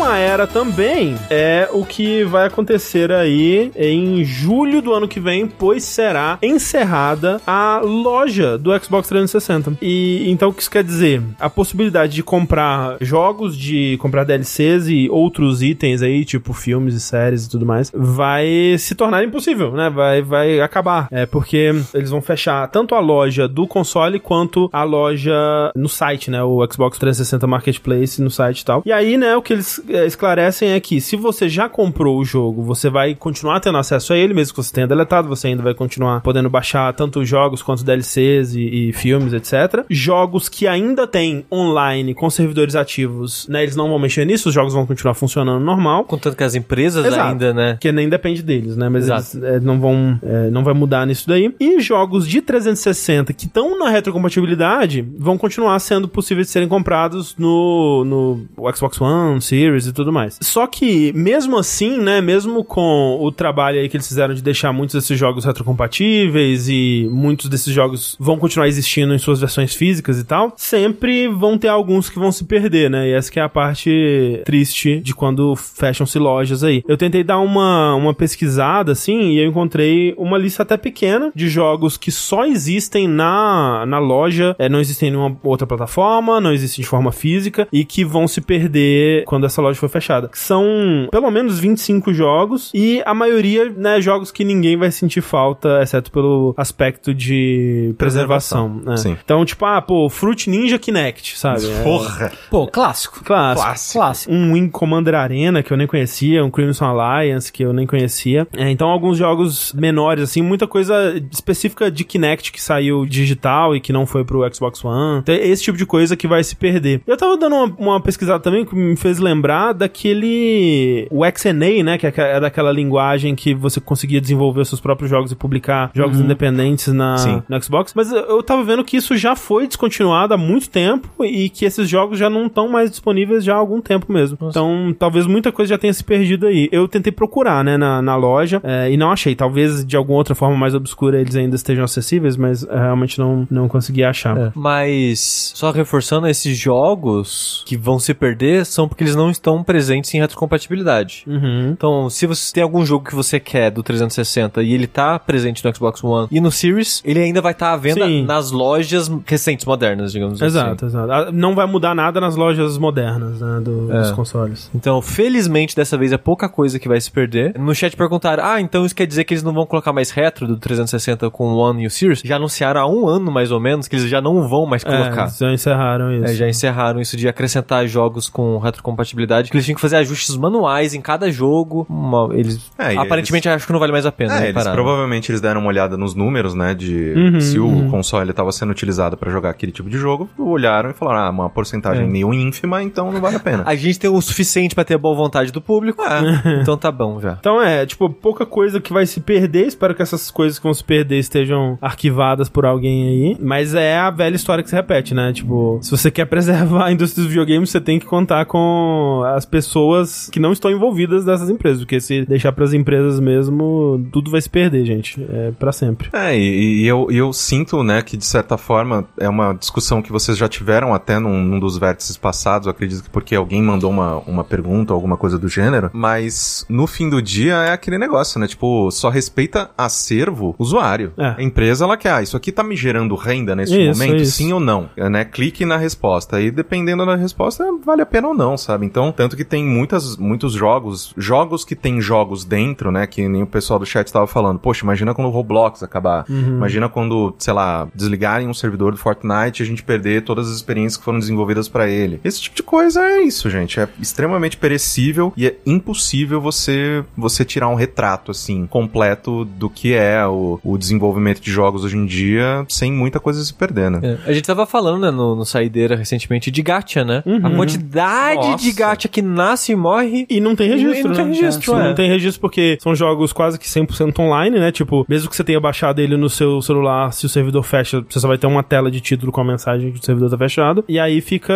A: Uma era também é o que vai acontecer aí em julho do ano que vem, pois será encerrada a loja do Xbox 360. E então o que isso quer dizer? A possibilidade de comprar jogos, de comprar DLCs e outros itens aí, tipo filmes e séries e tudo mais, vai se tornar impossível, né? Vai, vai acabar. É porque eles vão fechar tanto a loja do console quanto a loja no site, né? O Xbox 360 Marketplace no site e tal. E aí, né, o que eles esclarecem é que se você já comprou o jogo, você vai continuar tendo acesso a ele, mesmo que você tenha deletado, você ainda vai continuar podendo baixar tanto jogos quanto DLCs e, e filmes, etc. Jogos que ainda tem online com servidores ativos, né? Eles não vão mexer nisso, os jogos vão continuar funcionando normal.
B: Contanto que as empresas
A: Exato.
B: ainda, né?
A: Que nem depende deles, né? Mas
B: Exato.
A: eles é, não vão. é, não vai mudar nisso daí. E jogos de 360 que estão na retrocompatibilidade vão continuar sendo possíveis de serem comprados no, no Xbox One, Series e tudo mais. Só que, mesmo assim, né? Mesmo com o trabalho aí que eles fizeram de deixar muitos desses jogos retrocompatíveis e muitos desses jogos vão continuar existindo em suas versões físicas e tal, sempre vão ter alguns que vão se perder, né? E essa que é a parte triste de quando fecham-se lojas aí. Eu tentei dar uma, uma pesquisada, assim, e eu encontrei uma lista até pequena de jogos que só existem na, na loja, é, não existem em nenhuma outra plataforma, não existem de forma física, e que vão se perder quando essa loja for fechada. São pelo menos 25 jogos, e a maioria, né, jogos que ninguém vai sentir falta, exceto pelo aspecto de preservação. né?
D: Sim.
A: Então, tipo, ah, pô, Fruit Ninja Kinect, sabe? É,
D: Porra!
C: Pô, clássico.
A: Clássico.
D: Clássico.
C: Clássico.
A: Um Wing Commander Arena que eu nem conhecia, um Crimson Alliance que eu nem conhecia. É, então alguns jogos menores, assim, muita coisa específica de Kinect que saiu digital e que não foi pro Xbox One. Então, é esse tipo de coisa que vai se perder. Eu tava dando uma, uma pesquisada também que me fez lembrar daquele... O XNA, né? Que é, daquela linguagem que você conseguia desenvolver seus próprios jogos e publicar jogos independentes na,
D: Sim.
A: no Xbox. Mas eu- tava vendo que isso já foi descontinuado há muito tempo e que esses jogos já não estão mais disponíveis já há algum tempo mesmo. Então, talvez muita coisa já tenha se perdido aí. Eu tentei procurar, né, na, na loja é, e não achei. Talvez de alguma outra forma mais obscura eles ainda estejam acessíveis, mas é, realmente não, não consegui achar.
B: É. Mas, só reforçando, esses jogos que vão se perder são porque eles não estão presentes em retrocompatibilidade.
A: Uhum.
B: Então, se você tem algum jogo que você quer do 360 e ele tá presente no Xbox One e no Series, ele ainda vai estar à venda
A: Sim.
B: nas lojas recentes, modernas, digamos
A: Exato,
B: assim.
A: exato. Ah, Não vai mudar nada nas lojas modernas, né, do-
B: É.
A: dos consoles.
B: Então, felizmente, dessa vez é pouca coisa que vai se perder. No chat perguntaram, ah, então isso quer dizer que eles não vão colocar mais retro do 360 com o One e o Series? Já anunciaram há um ano, mais ou menos, que eles já não vão mais
A: É,
B: colocar.
A: eles já encerraram isso.
B: É, já encerraram isso de acrescentar jogos com retrocompatibilidade, que eles tinham que fazer ajustes manuais em cada jogo. Uma- eles
D: É,
B: aparentemente acho que não vale mais a pena.
D: É,
B: né,
D: eles provavelmente eles deram uma olhada nos números, né, de
A: Uhum,
D: se o
A: uhum.
D: console estava sendo utilizado para jogar aquele tipo de jogo, olharam e falaram, ah, uma porcentagem
B: É.
D: meio ínfima, então não vale a pena.
B: A gente tem o suficiente pra ter a boa vontade do público, então tá bom já.
A: Então é, tipo, pouca coisa que vai se perder. Espero que essas coisas que vão se perder estejam arquivadas por alguém aí. Mas é a velha história que se repete, né? Tipo, se você quer preservar a indústria dos videogames, você tem que contar com as pessoas que não estão envolvidas nessas empresas, porque se deixar pras empresas mesmo, tudo vai se perder, gente. É pra sempre.
D: É, e, e eu, eu sinto, né, que de certa forma é uma discussão que vocês já tiveram até num, num dos vértices passados, acredito que porque alguém mandou uma, uma pergunta, alguma coisa do gênero, mas no fim do dia é aquele negócio, né, tipo, só respeita acervo usuário.
A: É.
D: A empresa, ela quer, ah, isso aqui tá me gerando renda neste
A: Isso,
D: momento,
A: isso.
D: sim ou não, É, né, clique na resposta, e dependendo da resposta, vale a pena ou não, sabe? Então, tanto que tem muitas, muitos jogos, jogos que tem jogos dentro, né, que nem o pessoal do chat tava falando, poxa, imagina quando o Roblox acabar, imagina quando, sei lá, desligarem um servidor do Fortnite e a gente perder todas as experiências que foram desenvolvidas pra ele. Esse tipo de coisa é isso, gente, é extremamente perecível e é impossível você você tirar um retrato assim completo do que é o, o desenvolvimento de jogos hoje em dia sem muita coisa se perder, né?
B: É, A gente tava falando, né, no, no Saideira recentemente de gacha, né?
A: Uhum.
B: A quantidade
D: Nossa.
B: de gacha que nasce e morre.
A: E não tem
B: E
A: registro,
B: não tem
A: né?
B: registro,
A: Não
B: é.
A: tem registro porque são jogos quase que 100% online, né? Tipo, mesmo que você tenha baixado ele no seu celular, se o servidor fecha, você só vai ter uma tela de título com a mensagem que o servidor tá fechado. E aí fica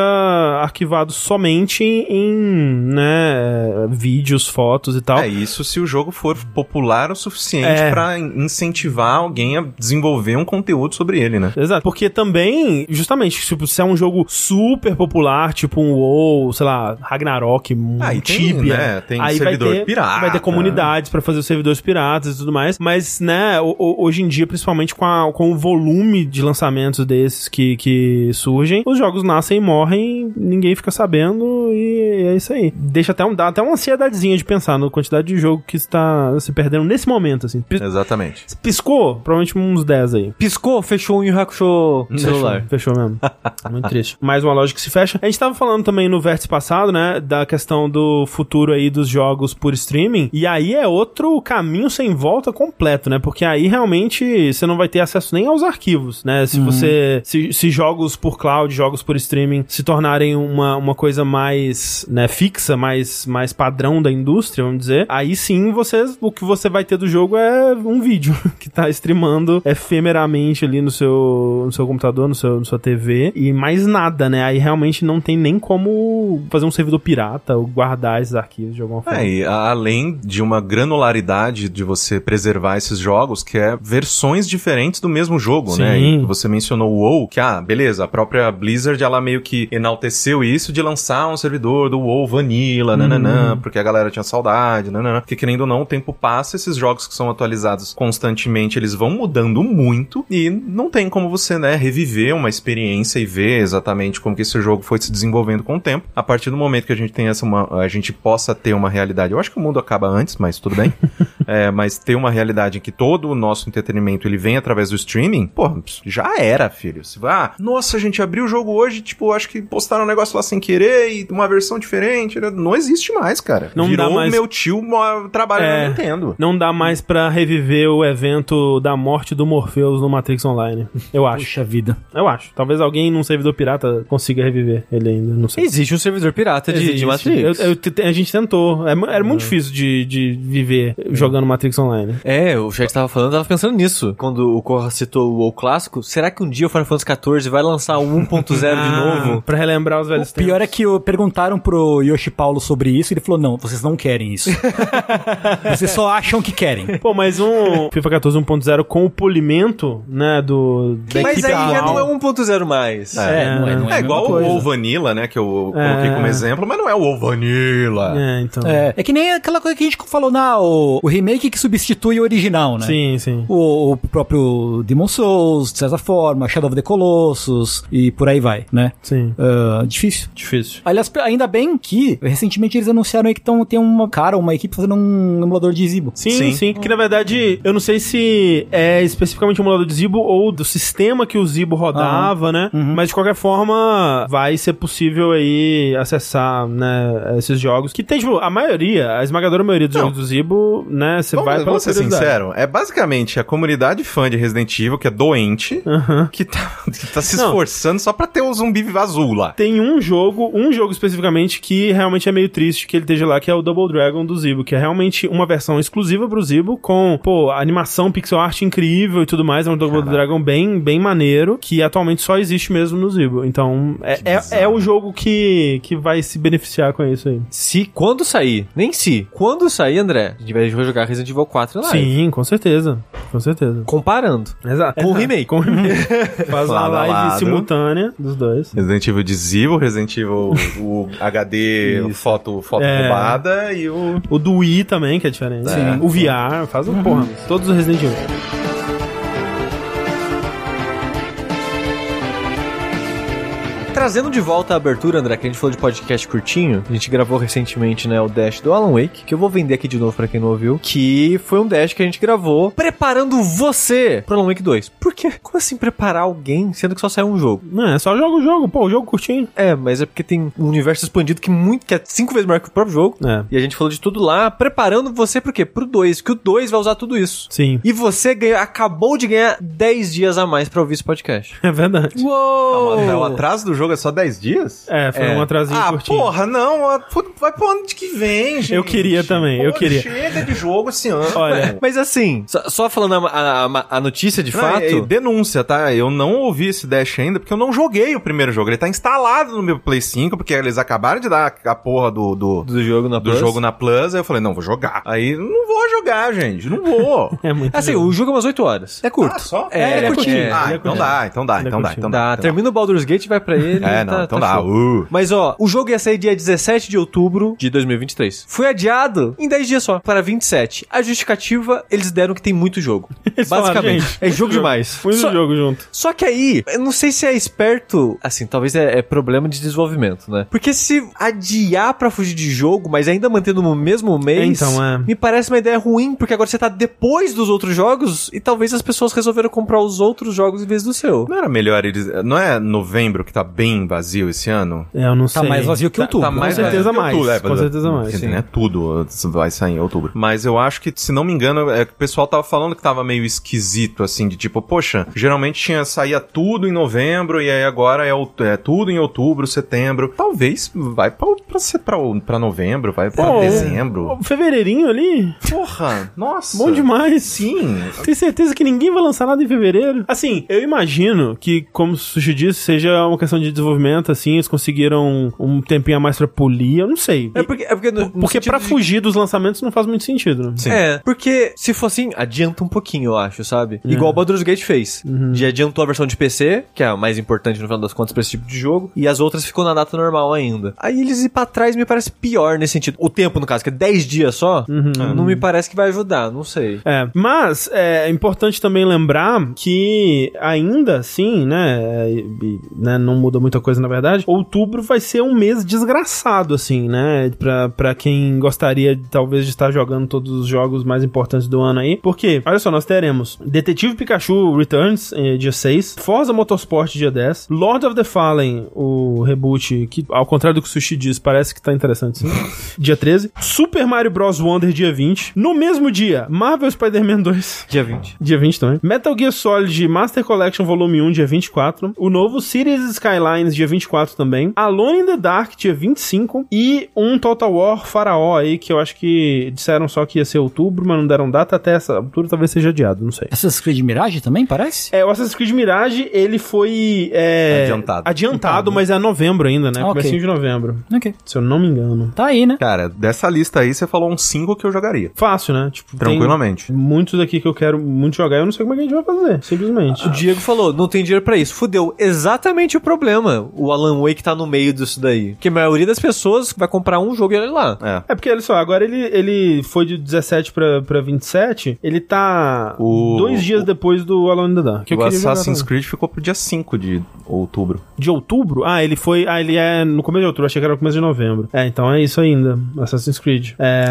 A: arquivado somente em, né, vídeos, fotos e tal.
D: É isso se o jogo for popular o suficiente
A: É.
D: pra in- incentivar alguém a desenvolver um conteúdo sobre ele, né?
A: Exato, porque também, justamente, tipo, se é um jogo super popular, tipo um WoW, sei lá, Ragnarok, um
D: Ah, e tem,
A: Tibia,
D: né, tem
A: aí
D: servidor
A: vai ter,
D: pirata.
A: vai ter comunidades pra fazer os servidores piratas e tudo mais, mas, né, hoje em dia, principalmente com, a- com o volume de lançamentos desses que, que surgem, os jogos nascem e morrem, ninguém fica sabendo e é isso aí. Deixa até, um, dá até uma ansiedadezinha de pensar na quantidade de jogo que está se perdendo nesse momento, assim. Pis-
D: Exatamente.
A: Piscou, provavelmente uns 10 aí.
B: Piscou, fechou um Yu Hakusho no celular.
A: Fechou mesmo. Muito triste. Mais uma loja que se fecha. A gente tava falando também no vértice passado, né, da questão do futuro aí dos jogos por streaming, e aí é outro caminho sem volta completo, né, porque aí realmente você não vai ter acesso nem aos arquivos, né, se você, se, se jogos por cloud, jogos por streaming se tornarem uma, uma coisa mais, né, fixa, mais, mais padrão da indústria, vamos dizer, aí sim você, o que você vai ter do jogo é um vídeo que tá streamando efemeramente ali no seu, no seu computador, no seu, na sua TV, e mais nada, né? Aí realmente não tem nem como fazer um servidor pirata ou guardar esses arquivos de alguma forma.
D: É, e além de uma granularidade de você preservar esses jogos, que é versões diferentes do mesmo jogo,
A: Sim.
D: né? E você mencionou o WoW, que, ah, beleza, a própria Blizzard, ela meio que enalteceu isso de lançar um servidor do WoW Vanilla, nananã, porque a galera tinha saudade, nananã. Porque querendo ou não, o tempo passa, esses jogos que são atualizados constantemente, eles vão mudando muito e não tem como você, né, reviver uma experiência e ver exatamente como que esse jogo foi se desenvolvendo com o tempo. A partir do momento que a gente tem essa uma, a gente possa ter uma realidade, eu acho que o mundo acaba antes, mas tudo bem. É, mas ter uma realidade em que todo o nosso entretenimento ele vem através do streaming, pô, já era, filho. Se vai, ah, nossa, a gente abriu o jogo hoje, tipo, acho que postaram um negócio lá sem querer e uma versão diferente. né? Não existe mais, cara.
A: Não
D: Virou
A: dá mais-
D: meu tio mo- trabalha
A: É.
D: na Nintendo.
A: Não dá mais pra reviver o evento da morte do Morpheus no Matrix Online. Eu acho.
C: Puxa vida.
A: Eu acho. Talvez alguém num servidor pirata consiga reviver ele ainda. Não sei.
B: Existe um servidor pirata de, de
A: Existe.
B: Matrix.
A: Eu- eu a gente tentou. É Era muito difícil de, de viver jogando Matrix Online.
B: É, o chat tava falando, eu tava pensando nisso. Quando o Corra citou o WoW clássico, será que um dia o Final Fantasy XIV vai lançar o 1.0 de
A: Ah,
B: novo?
A: Pra relembrar os velhos
C: O pior é que perguntaram pro Yoshi Paulo sobre isso e ele falou: não, vocês não querem isso. vocês só acham que querem.
A: Pô, mas um FIFA 14 1.0 com o polimento, né, do da
B: Mas aí já não é 1.0 mais.
C: É, não é, não é
D: É igual o. WoW Vanilla, né? Que eu
A: É.
D: coloquei como exemplo, mas não é o Vanilla.
A: É, então.
C: É, é que nem aquela coisa que a gente falou na o, o remake que substitui o original, né?
A: Sim, sim.
C: O, o próprio Demon Souls, de certa forma, Shadow of the Colossus e por aí vai, né?
A: Sim.
C: Ah, difícil.
A: Difícil.
C: Aliás, ainda bem que recentemente eles anunciaram aí que tão, tem uma cara, uma equipe fazendo um emulador de Zibo.
A: Sim,
D: Sim.
A: sim, Que na verdade, eu não sei se é especificamente o emulador de Zibo ou do sistema que o Zibo rodava, né? Mas de qualquer forma, vai ser possível aí acessar, né, esses jogos. Que tem, tipo, a maioria, a esmagadora maioria dos
D: Não.
A: jogos do Zibo, né? Você vai pela
D: vamos ser sincero, é basicamente a comunidade fã de Resident Evil, que é doente,
A: Aham.
D: que, tá, que tá se
A: Não.
D: esforçando só pra ter o zumbi azul lá.
A: Tem um jogo, um jogo especificamente que realmente é meio triste que ele esteja lá, que é o Double Dragon do Zibo, que é realmente uma versão exclusiva pro Zibo, com, pô, animação pixel art incrível e tudo mais. É um Double Dragon bem, bem maneiro, que atualmente só existe mesmo no Zibo. Então, é, é, é o jogo que, que vai se beneficiar com isso aí.
B: Se quando sair, nem se, quando sair, André, a gente vai jogar Resident Evil 4 lá.
A: Sim, com certeza. Com certeza.
B: Comparando.
A: Exato.
B: Com o remake.
A: Com o remake. Faz uma live
D: lado.
A: simultânea dos dois.
D: Resident Evil adesivo, Resident Evil o HD,
A: Isso.
D: foto, foto
A: É.
D: roubada e o.
A: O do Wii também, que é diferente.
D: Sim.
A: O VR, faz um porra. Todos os Resident Evil.
B: Trazendo de volta a abertura, André, que a gente falou de podcast curtinho, a gente gravou recentemente, né, o Dash do Alan Wake, que eu vou vender aqui de novo pra quem não ouviu, que foi um Dash que a gente gravou preparando você pro Alan Wake 2. Por quê? Como assim preparar alguém, sendo que só saiu um jogo?
A: Não, é só joga o jogo, pô, o jogo curtinho.
B: É, mas é porque tem um universo expandido que muito que é cinco vezes maior que o próprio jogo.
A: É.
B: E a gente falou de tudo lá, preparando você pro quê? Pro 2, que o 2 vai usar tudo isso.
A: Sim.
B: E você ganhou, acabou de ganhar 10 dias a mais pra ouvir esse podcast.
A: É verdade.
D: Calma, o atraso do jogo é só 10 dias?
A: É, foi
B: É.
A: um atrasinho
D: Ah,
A: curtinho.
D: porra, não. ah, Vai pro ano de que vem, gente.
A: Eu queria também, eu queria.
D: Chega de jogo esse ano.
A: Olha,
B: Mas assim, só, só falando a, a- a- notícia de
D: Não,
B: fato.
D: é- é denúncia, tá? Eu não ouvi esse Dash ainda porque eu não joguei o primeiro jogo. Ele tá instalado no meu Play 5 porque eles acabaram de dar a porra do, do,
B: do jogo na
D: do
B: Plus.
D: jogo na Plus. Aí eu falei, não, vou jogar. Aí não vou jogar, gente. Não vou.
A: é muito
B: Assim, o jogo é umas 8 horas. É curto.
D: Ah, só?
B: É, é curtinho.
A: É,
D: ah,
A: ele é
D: então
A: curtinho.
D: dá, então dá,
A: é
D: então dá,
A: curtinho.
D: então dá.
B: Dá,
D: então dá.
B: termina o Baldur's Gate, vai pra ele.
D: É,
B: e
D: não,
B: tá-
D: então
B: tá
D: dá. Uh.
B: Mas ó, o jogo ia sair dia 17 de outubro de 2023. Foi adiado em 10 dias só, para 27. A justificativa, eles deram que tem muito jogo.
A: Falaram,
B: Basicamente.
A: gente,
B: é jogo demais.
A: Muito
B: Só-
A: jogo junto.
B: Só que aí, eu não sei se é esperto, assim, talvez é, é problema de desenvolvimento, né? Porque se adiar pra fugir de jogo, mas ainda mantendo no mesmo mês,
A: Então, é.
B: me parece uma ideia ruim, porque agora você tá depois dos outros jogos e talvez as pessoas resolveram comprar os outros jogos em vez do seu.
D: Não era melhor eles. Não é novembro que tá bem vazio esse ano?
A: É, eu não
C: Tá
A: sei.
C: mais vazio que outubro.
D: Tá mais
A: Com certeza
D: vazio que
A: mais,
D: outubro, é,
A: com
D: mas-
A: certeza mais, sim.
D: né, tudo vai sair em outubro. Mas eu acho que, se não me engano, é que o pessoal tava falando que tava meio esquisito, assim, de tipo, poxa, geralmente tinha, saía tudo em novembro e aí agora é, é tudo em outubro, setembro. Talvez vai pra, pra, ser pra, pra novembro, vai pra
A: Pô,
D: dezembro.
A: Fevereirinho ali,
D: Porra, nossa.
A: bom demais.
D: Sim.
A: Tem certeza que ninguém vai lançar nada em fevereiro? Assim, eu imagino que, como o Sushi disse, seja uma questão de desenvolvimento, assim, eles conseguiram um tempinho a mais pra polir, eu não sei.
B: É porque, é porque, no-
A: Porque pra
B: de-
A: fugir dos lançamentos não faz muito sentido, né?
D: Sim.
B: É, porque se for assim, adianta um pouquinho, eu acho, sabe?
A: É.
B: Igual o Baldur's Gate fez.
A: Uhum.
B: De adiantou a versão de PC, que é a mais importante no final das contas pra esse tipo de jogo, e as outras ficou na data normal ainda. Aí eles ir pra trás me parece pior nesse sentido. O tempo, no caso, que é 10 dias só, não me parece que vai ajudar, não sei.
A: É, mas é importante também lembrar que ainda assim, né, e- e, né, não muda muita coisa na verdade, outubro vai ser um mês desgraçado, assim, né, pra, pra quem gostaria talvez de estar jogando todos os jogos mais importantes do ano aí, porque, olha só, nós teremos Detetive Pikachu Returns, eh, dia 6, Forza Motorsport, dia 10, Lord of the Fallen, o reboot, que ao contrário do que o Sushi diz, parece que tá interessante sim, dia 13, Super Mario Bros. Wonder, dia 20, no mesmo dia, Marvel Spider-Man 2,
B: Dia 20.
A: Dia 20 também. Metal Gear Solid Master Collection Volume 1, dia 24. O novo Cities Skylines, dia 24 também. Alone in the Dark, dia 25. E um Total War Faraó aí, que eu acho que disseram só que ia ser outubro, mas não deram data. Até essa altura talvez seja adiado, não sei.
C: Assassin's Creed Mirage também, parece?
A: É, o Assassin's Creed Mirage, ele foi... é,
D: Adiantado.
A: Adiantado, mas é novembro ainda, né?
C: Ah, ok.
A: Comecinho de novembro,
C: Ok.
A: se eu não me engano.
C: Tá aí, né?
D: Cara, dessa lista aí, você falou uns 5 que eu jogaria.
A: Fácil, né? Tipo, tem
D: Tranquilamente.
A: muitos aqui que eu quero muito jogar, eu não sei como é que a gente vai fazer, simplesmente.
B: O Diego falou, não tem dinheiro pra isso. Fudeu. Exatamente o problema. O Alan Wake tá no meio disso daí. Porque a maioria das pessoas vai comprar um jogo e olha lá.
D: É.
A: É porque, olha só, agora ele, ele foi de 17 pra, pra 27, ele tá
D: O-
A: dois dias depois do Alone in the Dark. que
D: o Assassin's. Creed ficou pro dia 5 de outubro.
A: De outubro? Ah, ele foi... Ah, ele é no começo de outubro, achei que era no começo de novembro. É, então é isso ainda, Assassin's Creed. É...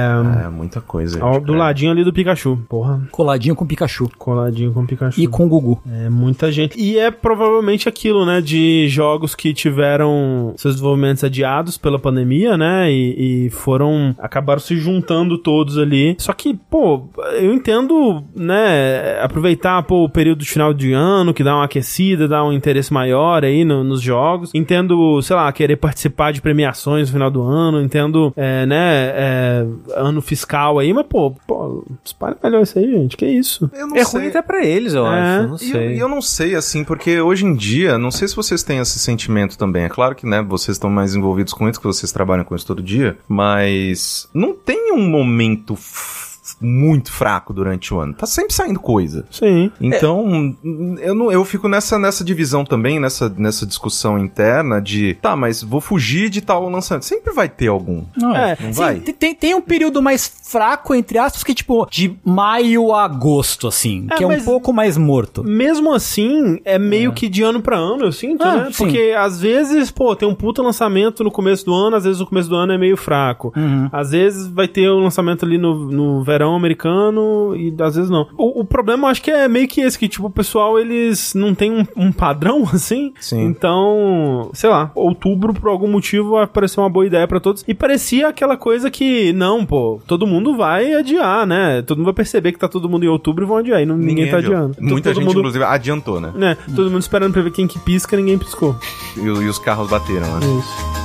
D: É, muita coisa.
A: ao-
D: gente,
A: do
D: cara.
A: ladinho ali do Pikachu. Porra,
C: Coladinho com Pikachu.
A: coladinho com o Pikachu.
C: E com Gugu.
A: É muita gente. E é provavelmente aquilo, né? De jogos que tiveram seus desenvolvimentos adiados pela pandemia, né? E, e foram. acabaram se juntando todos ali. Só que, pô, eu entendo, né? Aproveitar, pô, o período de final de ano, que dá uma aquecida, dá um interesse maior aí no- nos jogos. Entendo, sei lá, querer participar de premiações no final do ano. Entendo, é, né? é, ano fiscal aí, mas, pô, pô, espalha melhor isso aí, gente. Que isso?
D: Eu não
B: É
D: sei.
B: ruim até pra eles, eu
A: É.
B: acho. Não
D: E eu,
B: sei.
D: e eu não sei, assim, porque hoje em dia, não sei se vocês têm esse sentimento também. É claro que, né, vocês estão mais envolvidos com isso, que vocês trabalham com isso todo dia, mas não tem um momento muito fraco durante o ano. Tá sempre saindo coisa.
A: Sim.
D: Então, eu, não, eu fico nessa, nessa divisão também, nessa, nessa discussão interna de, tá, mas vou fugir de tal lançamento. Sempre vai ter algum.
C: Não,
A: É,
D: não
C: sim,
D: vai?
C: tem- Tem, tem um período mais fraco, entre aspas, que tipo, de maio a agosto, assim,
A: É,
C: que é um pouco mais morto.
A: Mesmo assim, é meio que de ano pra ano, eu sinto,
C: Ah,
A: né?
C: sim.
A: Porque às vezes, pô, tem um puta lançamento no começo do ano, às vezes o começo do ano é meio fraco.
C: Uhum.
A: Às vezes vai ter um lançamento ali no, no verão americano e às vezes não. O, o problema eu acho que é meio que esse, que tipo, o pessoal, eles não tem um, um padrão, assim.
D: Sim.
A: Então, sei lá, outubro, por algum motivo, pareceu uma boa ideia pra todos. E parecia aquela coisa que, não, pô, todo mundo vai adiar, né? Todo mundo vai perceber que tá todo mundo em outubro e vão adiar. E não, ninguém, tá
D: adiou.
A: adiando.
D: Muita
A: todo
D: gente,
A: mundo,
D: inclusive, adiantou, né?
A: né? Todo mundo esperando pra ver quem que pisca, ninguém piscou.
D: E, e os carros bateram, né?
A: Isso.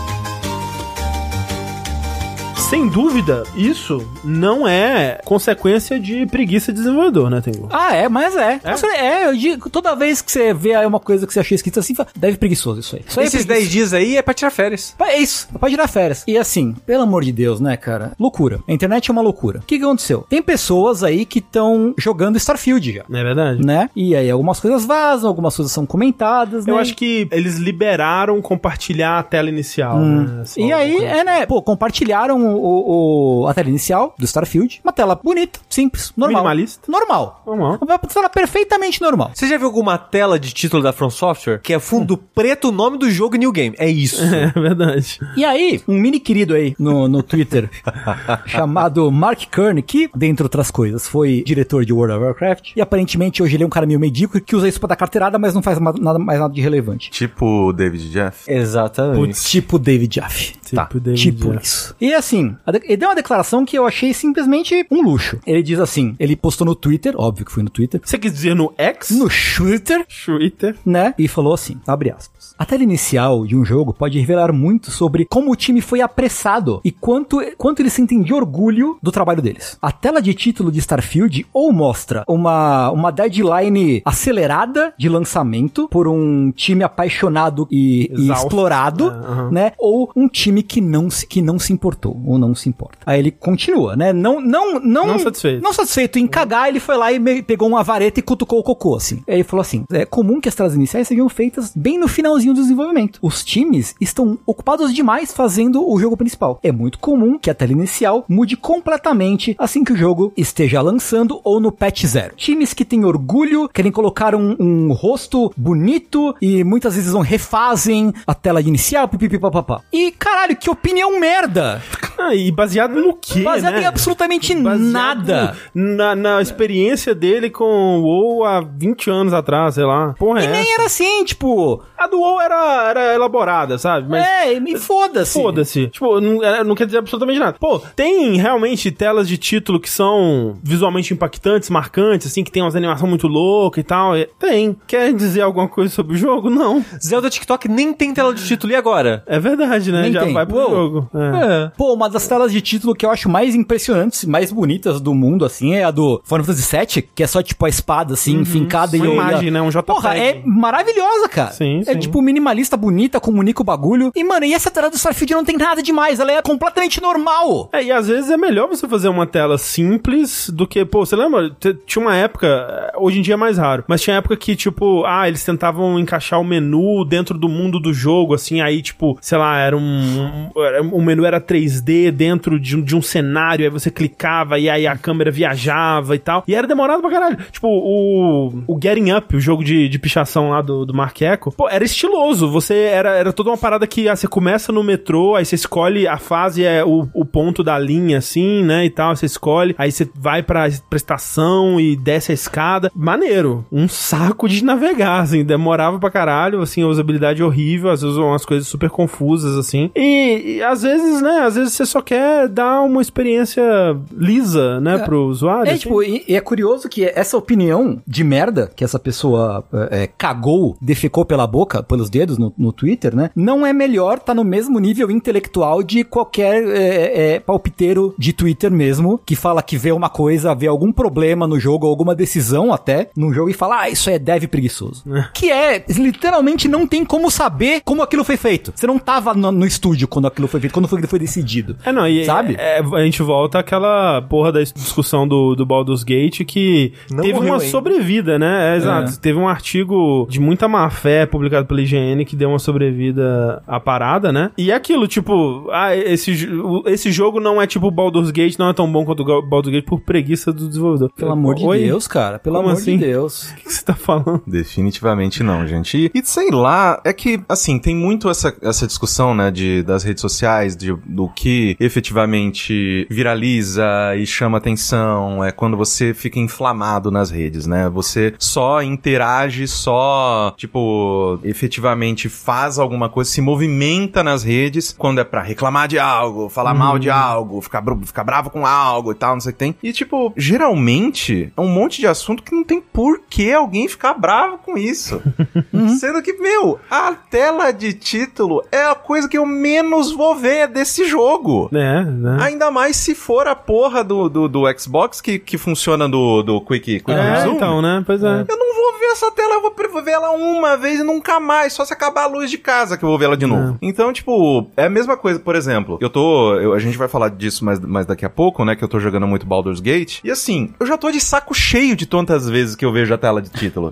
A: Sem dúvida, isso não é consequência de preguiça de desenvolvedor, né, Tengu?
C: Ah, é, mas é.
A: É?
C: Você- É, eu digo, toda vez que você vê aí uma coisa que você achou escrita assim, deve preguiçoso isso aí. Isso aí é
B: Esses
C: preguiça.
B: 10 dias aí é pra tirar férias.
C: É isso, pode tirar férias. E assim, pelo amor de Deus, né, cara? Loucura. A internet é uma loucura. O que, que aconteceu? Tem pessoas aí que estão jogando Starfield já.
A: É verdade?
C: Né? E aí algumas coisas vazam, algumas coisas são comentadas,
A: Eu
C: né?
A: acho que eles liberaram compartilhar a tela inicial, né? Só
C: E aí,
A: coisa
C: é, né? Pô, compartilharam o, o- a tela inicial do Starfield. Uma tela bonita, simples, normal.
A: Minimalista.
C: Normal.
A: Normal.
C: Uma tela perfeitamente normal.
B: Você já viu alguma tela de título da From Software que é fundo preto, o nome do jogo e New Game? É isso.
A: É verdade.
C: E aí, um mini querido aí no, no Twitter, chamado Mark Kern, que, dentre outras coisas, foi diretor de World of Warcraft. E aparentemente hoje ele é um cara meio medíocre que usa isso pra dar carteirada, mas não faz ma- nada, mais nada de relevante.
D: Tipo o David Jeff.
B: Exatamente.
C: Tipo David Jaff.
A: Tipo David
C: tipo
A: Jaff.
C: isso. E assim, ele deu uma declaração que eu achei simplesmente um luxo. Ele diz assim, ele postou no Twitter, óbvio que foi no Twitter,
A: Você quer dizer no X?
C: no Twitter,
A: Twitter.
C: né? E falou assim, abre aspas. A tela inicial de um jogo pode revelar muito sobre como o time foi apressado e quanto, quanto eles sentem de orgulho do trabalho deles. A tela de título de Starfield ou mostra uma, uma deadline acelerada de lançamento por um time apaixonado e, e explorado,
A: aham.
C: né? Ou um time que não, se, que não se importou, ou não se importa. Aí ele continua, né? Não, não, não,
A: Não satisfeito.
C: Não satisfeito em cagar, ele foi lá e pegou uma vareta e cutucou o cocô, assim. Aí ele falou assim: é comum que as telas iniciais sejam feitas bem no finalzinho do desenvolvimento. Os times estão ocupados demais fazendo o jogo principal. É muito comum que a tela inicial mude completamente assim que o jogo esteja lançando ou no patch zero. Times que têm orgulho, querem colocar um, um rosto bonito e muitas vezes não refazem a tela inicial, pipipipapapá. E caralho, que opinião merda!
A: Ah, e baseado no quê,
C: Baseado
A: né?
C: em absolutamente
A: Baseado
C: nada.
A: Na, na experiência dele com o WoW há 20 anos atrás, sei lá. Porra,
C: E
A: é
C: nem
A: essa?
C: era assim, tipo.
A: A do WoW era, era elaborada, sabe? Mas
C: é, me foda-se.
A: Foda-se. Tipo, não, é, não quer dizer absolutamente nada. Pô, tem realmente telas de título que são visualmente impactantes, marcantes, assim, que tem umas animações muito loucas e tal. É, Tem. Quer dizer alguma coisa sobre o jogo? Não.
B: Zelda TikTok nem tem tela de título. E agora?
A: É verdade, né?
C: Nem
A: Já
C: tem.
A: vai pro
C: Uou.
A: jogo. É.
B: É.
C: Pô, uma das telas de título que eu acho mais impressionantes, mais bonitas do mundo, assim, é a do Final Fantasy VII, que é só, tipo, a espada, assim, fincada
A: Uma
C: e...
A: imagem, né? Um JPEG.
C: Porra, é maravilhosa, cara.
A: Sim,
C: É,
A: sim.
C: tipo, minimalista, bonita, comunica o bagulho. E, mano, e essa tela do Starfield não tem nada demais, ela é completamente normal.
A: É, e às vezes é melhor você fazer uma tela simples do que, pô, você lembra? Tinha uma época, eh, hoje em dia é mais raro, mas tinha época que, tipo, ah, eles tentavam encaixar o menu dentro do mundo do jogo, assim, aí, tipo, sei lá, era um. um- era- O menu era 3D dentro de um, de um cenário, aí você clicava e aí a câmera viajava e tal. E era demorado pra caralho. Tipo, o. O Getting Up, o jogo de, de pichação lá do, do Mark Echo, pô, era estiloso. Você era, era toda uma parada que ah, você começa no metrô, aí você escolhe a fase, é o, o ponto da linha, assim, né? E tal. Você escolhe, aí você vai pra, pra estação e desce a escada. Maneiro. Um saco de navegar, assim. Demorava pra caralho, assim, a usabilidade horrível, às vezes umas coisas super confusas, assim. E, e às vezes, né? Às vezes você só quer dar uma experiência lisa, né, pro usuário.
C: É,
A: assim.
C: tipo, e, e é curioso que essa opinião de merda que essa pessoa é, é, cagou, defecou pela boca, pelos dedos no, no Twitter, né? Não é melhor, tá no mesmo nível intelectual de qualquer é, é, palpiteiro de Twitter mesmo, que fala que vê uma coisa, vê algum problema no jogo, alguma decisão até no jogo e fala, ah, isso é dev preguiçoso. que é, literalmente não tem como saber como aquilo foi feito. Você não tava no, no estúdio quando aquilo foi feito, quando foi, foi decidido.
A: É, não, e
C: Sabe?
A: é, a gente volta àquela porra da discussão do, do Baldur's Gate que
B: Não
A: teve uma
B: ainda.
A: sobrevida, né? É, exato. Teve um artigo de muita má fé publicado pela IGN que deu uma sobrevida à parada, né? E é aquilo, tipo, ah, esse, esse jogo não é tipo Baldur's Gate, não é tão bom quanto o Baldur's Gate por preguiça do desenvolvedor.
C: Pelo amor de
A: Oi?
C: Deus, cara. Pelo
A: Como
C: amor
A: assim?
C: de Deus.
A: O que que você tá falando?
D: Definitivamente não, gente. E, e sei lá, é que, assim, tem muito essa, essa discussão, né, de, das redes sociais, de, do que efetivamente viraliza e chama atenção, é quando você fica inflamado nas redes, né? Você só interage, só, tipo, efetivamente faz alguma coisa, se movimenta nas redes quando é pra reclamar de algo, falar mal de algo, ficar, ficar bravo com algo e tal, não sei o que tem. E, tipo, geralmente é um monte de assunto que não tem por que alguém ficar bravo com isso. Sendo que, meu, a tela de título é a coisa que eu menos vou ver desse jogo.
A: É, né?
D: Ainda mais se for a porra do, do, do Xbox que, que funciona do, do Quick, quick
A: É,
D: Zoom.
A: então, né? Pois é.
D: Eu não vou ver essa tela, eu vou ver ela uma vez e nunca mais, só se acabar a luz de casa que eu vou ver ela de novo. Então, tipo, é a mesma coisa, por exemplo, eu tô, eu- a gente vai falar disso mais, mais daqui a pouco, né, que eu tô jogando muito Baldur's Gate, e assim, eu já tô de saco cheio de tantas vezes que eu vejo a tela de título.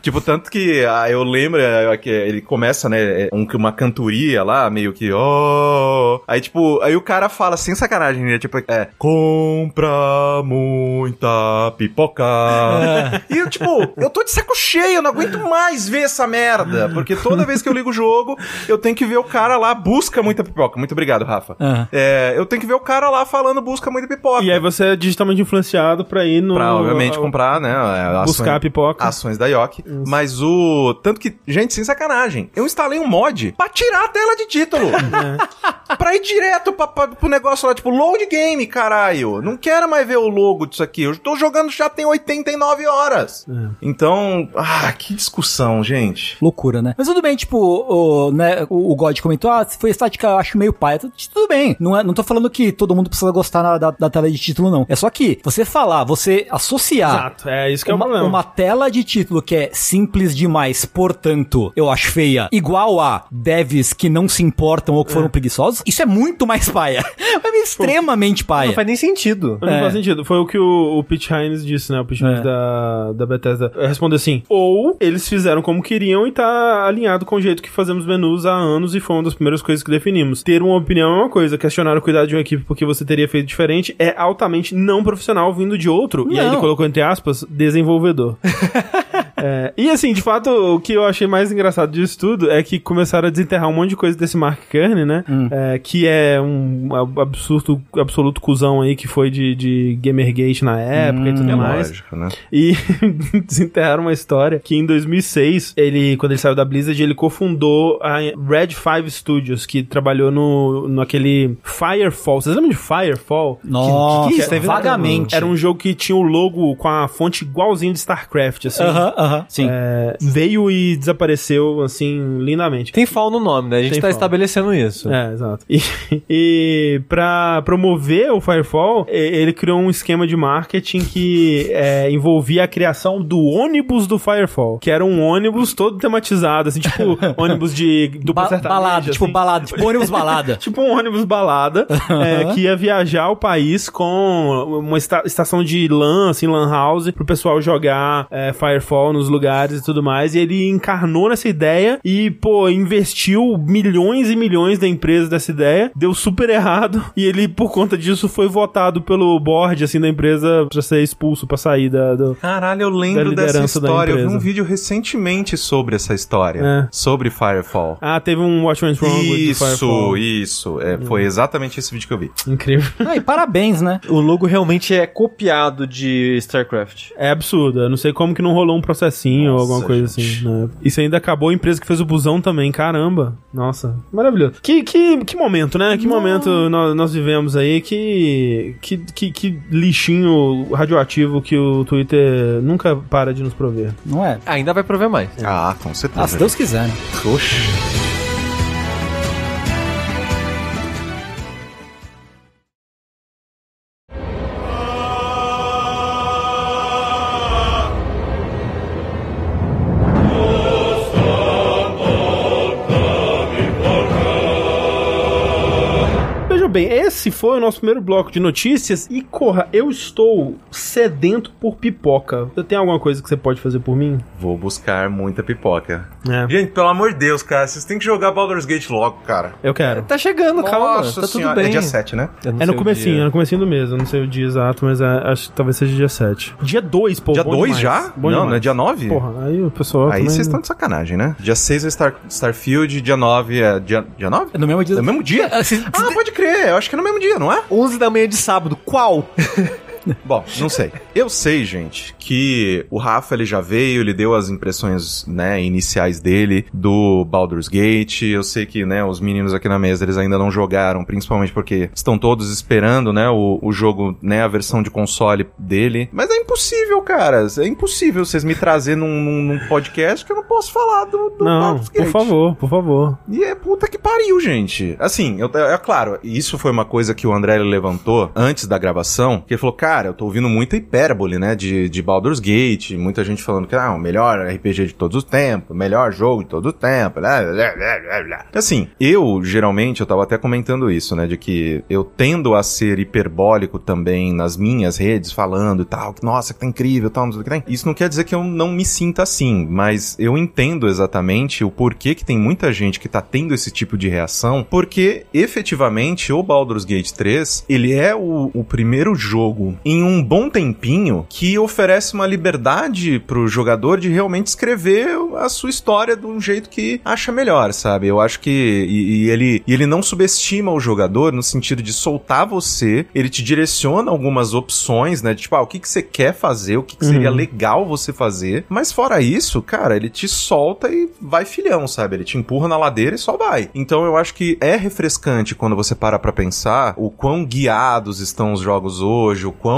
D: Tipo, tanto que ah, eu lembro é, que ele começa, né, é, um, que uma cantoria lá, meio que, ó, aí tipo, aí o cara fala sem sacanagem, né, tipo, é, compra muita pipoca. E eu, tipo, eu tô de saco cheio, eu não aguento mais ver essa merda. Porque toda vez que eu ligo o jogo, eu tenho que ver o cara lá, busca muita pipoca. Muito obrigado, Rafa.
C: Aham.
D: É, eu tenho que ver o cara lá falando busca muita pipoca.
A: E aí você é digitalmente influenciado pra ir no...
D: Pra, obviamente, comprar, né? é,
A: Buscar a pipoca.
D: Ações da Yoki. Mas o. Tanto que, gente, sem sacanagem, eu instalei um mod pra tirar a tela de título. pra ir direto pra, pra, pro negócio lá, tipo, load game, caralho. Não quero mais ver o logo disso aqui. Eu tô jogando já tem 89 horas. Então, ah, que discussão, gente.
C: Loucura, né? Mas tudo bem, tipo, o, né, o, o God comentou, ah, se foi estática, eu acho meio paia. Tudo, bem. Não, é, não tô falando que todo mundo precisa gostar na- da, da tela de título, não. É só que você falar, você associar
A: Exato, é isso que é o
C: uma,
A: problema.
C: uma tela de título que é simples demais, portanto, eu acho feia, igual a devs que não se importam ou que foram preguiçosos, isso é muito mais paia. É extremamente paia.
B: Não faz nem sentido.
A: Não
C: É.
A: faz sentido. Foi o que o, o Pete Hines disse, né? O Pete Hines
C: É.
A: da, da Bethesda. Respondeu assim, ou eles fizeram como queriam e tá alinhado com o jeito que fazemos menus há anos e foi uma das primeiras coisas que definimos. Ter uma opinião é uma coisa, questionar o cuidado de uma equipe porque você teria feito diferente é altamente não profissional vindo de outro. E aí
C: Não.
A: ele colocou entre aspas, desenvolvedor. É, e assim, de fato, o que eu achei mais engraçado disso tudo é que começaram a desenterrar um monte de coisa desse Mark Kearney, né? É, que é um ab- absurdo, absoluto cuzão aí que foi de, de Gamergate na época e tudo
D: É
A: mais.
D: lógico, né?
A: E desenterraram uma história que em 2006, ele, quando ele saiu da Blizzard, ele cofundou a Red 5 Studios, que trabalhou no, naquele Firefall. Vocês lembram de Firefall?
C: Nossa,
A: Que- que- que-
C: vagamente.
A: Era um jogo que tinha o logo com a fonte igualzinho de StarCraft, assim.
C: Aham, aham, sim.
A: É, veio e desapareceu, assim, lindamente.
B: Tem fall no nome, né? A gente
A: Tem
B: tá
A: fall.
B: estabelecendo isso.
A: É, exato. E, e pra promover o Firefall, ele criou um esquema de marketing que é, envolvia a criação do ônibus do Firefall, que era um ônibus todo tematizado, assim, tipo ônibus de dupla
C: Ba
A: sertaneja,
C: balada, tipo
A: assim.
C: balada, tipo ônibus balada.
A: Tipo um ônibus balada, é, que ia viajar o país com uma esta- estação de LAN, assim, LAN house, pro pessoal jogar é, Firefall nos lugares e tudo mais. E ele encarnou nessa ideia e, pô, investiu milhões e milhões da empresa dessa ideia. Deu super errado. E ele, por conta disso, foi votado pelo board, assim, da empresa pra ser expulso, pra sair da, do...
D: Caralho, eu
A: Da
D: lembro dessa história. Eu vi um vídeo recentemente sobre essa história.
A: É.
D: Sobre Firefall.
A: Ah, teve um Watch Went Wrong
D: Isso,
A: Firefall.
D: isso. É, Foi exatamente esse vídeo que eu vi.
A: Incrível.
C: Ah, e parabéns, né?
B: O logo realmente é copiado de StarCraft.
A: É absurdo. Eu não sei como que não rolou um processinho Expressinho ou
D: Nossa,
A: alguma coisa
D: gente.
A: assim. Né? Isso ainda acabou a empresa que fez o busão também, caramba. Nossa, maravilhoso. Que, que, que momento, né? Que momento nós, nós vivemos aí, que, que, que, que lixinho radioativo que o Twitter nunca para de nos prover.
C: Não é?
B: Ainda vai prover mais.
D: Ah, com certeza.
C: Ah, se Deus quiser, né?
D: Oxi.
A: Nosso primeiro bloco de notícias e corra, eu estou sedento por pipoca. Você tem alguma coisa que você pode fazer por mim?
D: Vou buscar muita pipoca.
A: É.
D: Gente, pelo amor de Deus, cara, vocês têm que jogar Baldur's Gate logo, cara.
A: Eu quero.
B: Tá chegando, calma.
D: Nossa
B: tá tudo
D: senhora.
B: bem.
D: É dia 7, né?
A: É no comecinho,
B: dia.
A: é no comecinho do mês. Eu não sei o dia exato, mas é- acho que talvez seja dia 7. Dia 2, pô.
D: dia
A: bom
D: 2
A: demais.
D: já?
A: Bom
D: não,
A: demais.
D: não é dia 9?
A: Porra, aí o pessoal
D: Aí vocês estão de sacanagem, né? Dia 6 é Star, Starfield, dia 9 é. Dia, dia 9?
C: É no mesmo dia.
D: É no mesmo dia?
C: Ah,
D: Ah, pode crer, eu acho que é no mesmo dia, não é?
B: 11 da manhã de sábado, qual?
D: Bom, não sei. Eu sei, gente, que o Rafa ele já veio, ele deu as impressões, né, iniciais dele do Baldur's Gate. Eu sei que, né, os meninos aqui na mesa eles ainda não jogaram, principalmente porque estão todos esperando, né, o, o jogo, né, a versão de console dele. Mas é impossível, cara. É impossível vocês me trazer num, num- num podcast que eu não posso falar do, do
A: Não,
D: Baldur's
A: por
D: Gate.
A: favor, por favor.
D: E é puta que pariu, gente. Assim, eu, é claro, isso foi uma coisa que o André levantou antes da gravação, que ele falou, cara, eu tô ouvindo muita hipérbole, né, de, de Baldur's Gate, muita gente falando que, ah, o melhor RPG de todos os tempos, melhor jogo de todo o tempo, blá, blá, blá, blá. Assim, eu, geralmente, eu tava até comentando isso, né, de que eu tendo a ser hiperbólico também nas minhas redes, falando e tal, que, nossa, que tá incrível, tal, não sei o que tem. Isso não quer dizer que eu não me sinta assim, mas eu entendo exatamente o porquê que tem muita gente que tá tendo esse tipo de reação, porque efetivamente o Baldur's Gate 3, ele é o, o primeiro jogo em um bom tempinho que oferece uma liberdade pro jogador de realmente escrever a sua história de um jeito que acha melhor, sabe? Eu acho que e, e ele e ele não subestima o jogador no sentido de soltar você, ele te direciona algumas opções, né? De, tipo, ah, o que que você quer fazer, o que, que seria
A: Uhum.
D: legal você fazer. Mas fora isso, cara, ele te solta e vai filhão, sabe? Ele te empurra na ladeira e só vai. Então eu acho que é refrescante quando você para pra pensar o quão guiados estão os jogos hoje, o quão,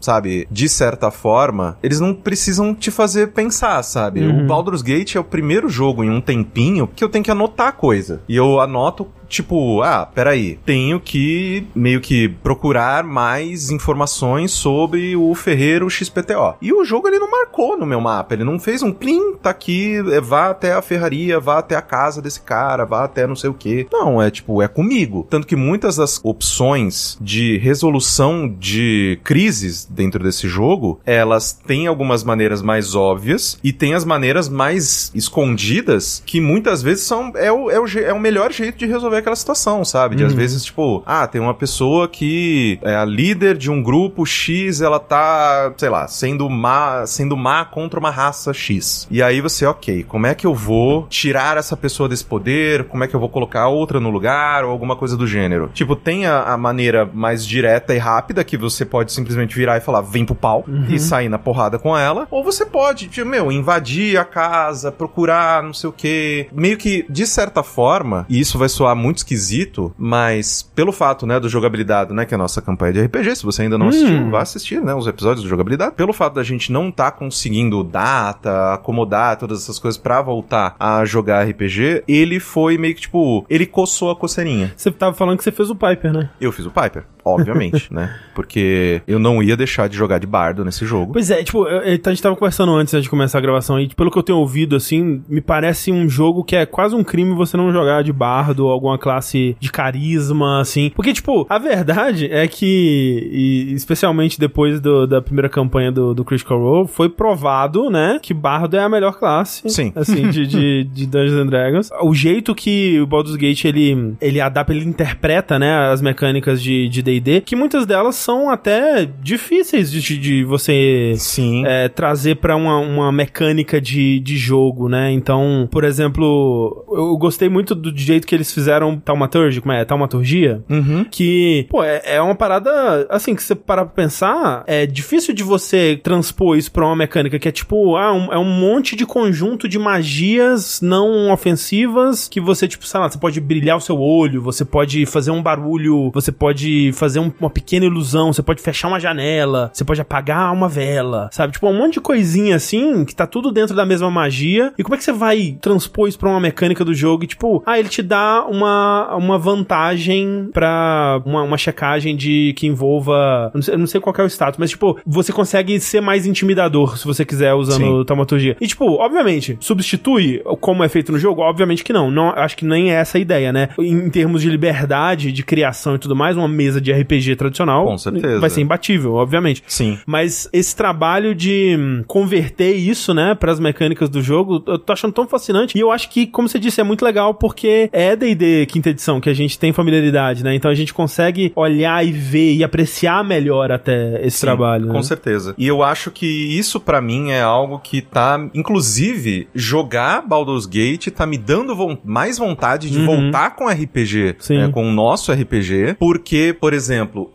D: sabe, de certa forma, eles não precisam te fazer pensar, sabe?
A: Uhum.
D: O Baldur's Gate é o primeiro jogo em um tempinho que eu tenho que anotar coisa. E eu anoto Tipo, ah, peraí, tenho que meio que procurar mais informações sobre o Ferreiro XPTO. E o jogo ele não marcou no meu mapa, ele não fez um plim, tá aqui, é, vá até a ferraria, vá até a casa desse cara, vá até não sei o que. Não, é tipo, é comigo. Tanto que muitas das opções de resolução de crises dentro desse jogo, elas têm algumas maneiras mais óbvias e tem as maneiras mais escondidas que muitas vezes são é o, é o, é o melhor jeito de resolver aquela situação, sabe? De às vezes, tipo, ah, tem uma pessoa que é a líder de um grupo X, ela tá, sei lá, sendo má, sendo má contra uma raça X. E aí você, ok, como é que eu vou tirar essa pessoa desse poder? Como é que eu vou colocar outra no lugar? Ou alguma coisa do gênero. Tipo, tem a, a maneira mais direta e rápida que você pode simplesmente virar e falar, vem pro pau e sair na porrada com ela. Ou você pode, tipo, meu, invadir a casa, procurar não sei o que. Meio que, de certa forma, e isso vai soar muito esquisito, mas pelo fato, né, do jogabilidade, né, que é a nossa campanha de RPG, se você ainda não assistiu, vá assistir, né, os episódios do jogabilidade. Pelo fato da gente não tá conseguindo data, acomodar todas essas coisas pra voltar a jogar RPG, ele foi meio que, tipo, ele coçou a coceirinha.
A: Você tava falando que você fez o Piper, né?
D: Eu fiz o Piper, obviamente, né? Porque eu não ia deixar de jogar de bardo nesse jogo.
A: Pois é, tipo, eu- eu- a gente tava conversando antes de começar a gravação e pelo que eu tenho ouvido, assim, me parece um jogo que é quase um crime você não jogar de bardo ou alguma classe de carisma, assim. Porque, tipo, a verdade é que, e especialmente depois do- da primeira campanha do, do Critical Role, foi provado, né, que bardo é a melhor classe.
D: Sim.
A: Assim, de, de, de Dungeons and Dragons. O jeito que o Baldur's Gate, ele, ele adapta, ele interpreta, né, as mecânicas de de D&D, que muitas delas são até difíceis de, de- você
D: Sim.
A: é, trazer pra uma, uma mecânica de, de jogo, né? Então, por exemplo, eu gostei muito do jeito que eles fizeram Taumaturgy, como é? Taumaturgia?
D: Uhum.
A: Que, pô, é, é uma parada, assim, que você parar pra pensar, é difícil de você transpor isso pra uma mecânica que é tipo, ah, um- é um monte de conjunto de magias não ofensivas que você, tipo, sei lá, você pode brilhar o seu olho, você pode fazer um barulho, você pode fazer um- uma pequena ilusão, você pode fechar uma janela, você pode apagar uma vela, sabe? Tipo, um monte de coisinha assim, que tá tudo dentro da mesma magia. E como é que você vai transpor isso pra uma mecânica do jogo? E, tipo, ah, ele te dá uma, uma vantagem pra uma, uma checagem de que envolva. eu Não sei, eu não sei qual é o status, mas, tipo, você consegue ser mais intimidador se você quiser usando
D: Sim.
A: taumaturgia. E, tipo, obviamente, substitui como é feito no jogo? Obviamente que não. não acho que nem é essa a ideia, né? Em termos de liberdade, de criação e tudo mais, uma mesa de RPG tradicional
D: Com certeza.
A: vai ser imbatível, obviamente.
D: Sim.
A: Mas esse trabalho de hum, converter isso, né, para as mecânicas do jogo, eu tô achando tão fascinante. E eu acho que, como você disse, é muito legal porque é D&D quinta edição que a gente tem familiaridade, né? Então a gente consegue olhar e ver e apreciar melhor até esse
D: Sim,
A: trabalho.
D: Com
A: né?
D: certeza. E eu acho que isso pra mim é algo que tá, inclusive, jogar Baldur's Gate tá me dando von- mais vontade de
A: Uhum.
D: voltar com RPG,
A: Sim.
D: né, com o nosso RPG, porque, por exemplo,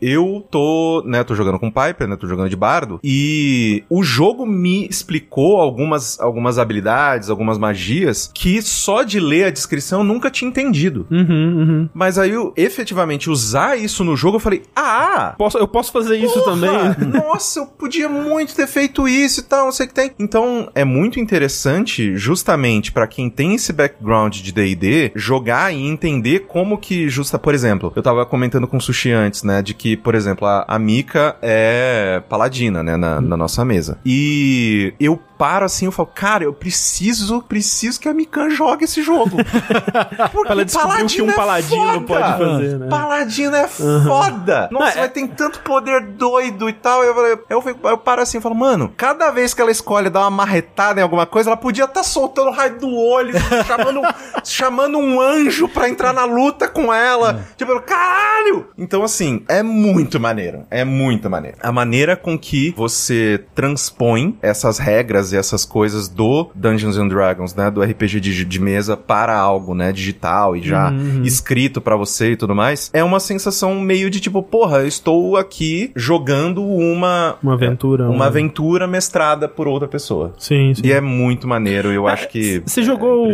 D: eu tô, né, tô jogando com Piper, né, tô jogando de bardo, e o jogo me explicou algumas, algumas habilidades, algumas magias que só de ler a descrição eu nunca tinha entendido.
A: Uhum, uhum.
D: Mas aí, eu, efetivamente, usar isso no jogo, eu falei, ah,
A: Posso, eu posso fazer isso
D: Porra!
A: também?
D: Nossa, eu podia muito ter feito isso e tal, não sei o que tem. Então, é muito interessante, justamente pra quem tem esse background de D&D, jogar e entender como que justa, por exemplo, eu tava comentando com o Sushi antes, né, de que, por exemplo, a, a Mika é paladina, né, na, na nossa mesa. E eu paro assim, eu falo, cara, eu preciso, preciso que a Mikan jogue esse jojogo. Porque
A: ela descobrir o que um
D: é
A: paladino
D: foda.
A: pode fazer, né?
D: Paladino é foda. Nossa,
A: Não, é-
D: vai tem tanto poder doido e tal. Eu, eu, eu, eu paro assim e falo, mano, cada vez que ela escolhe dar uma marretada em alguma coisa, ela podia estar soltando o raio do olho, chamando, chamando um anjo pra entrar na luta com ela. Tipo, eu, caralho! Então, assim, é muito maneiro. É muito maneiro. A maneira com que você transpõe essas regras e essas coisas do Dungeons and Dragons, né? Do RPG de, de mesa para algo, né? Digital e já escrito pra você e tudo mais, é uma sensação meio de tipo, porra, eu estou aqui jogando uma
A: Uma aventura.
D: uma
A: um-
D: aventura mestrada por outra pessoa.
A: Sim, sim.
D: E é muito maneiro, eu acho que
A: Você
D: é
A: jogou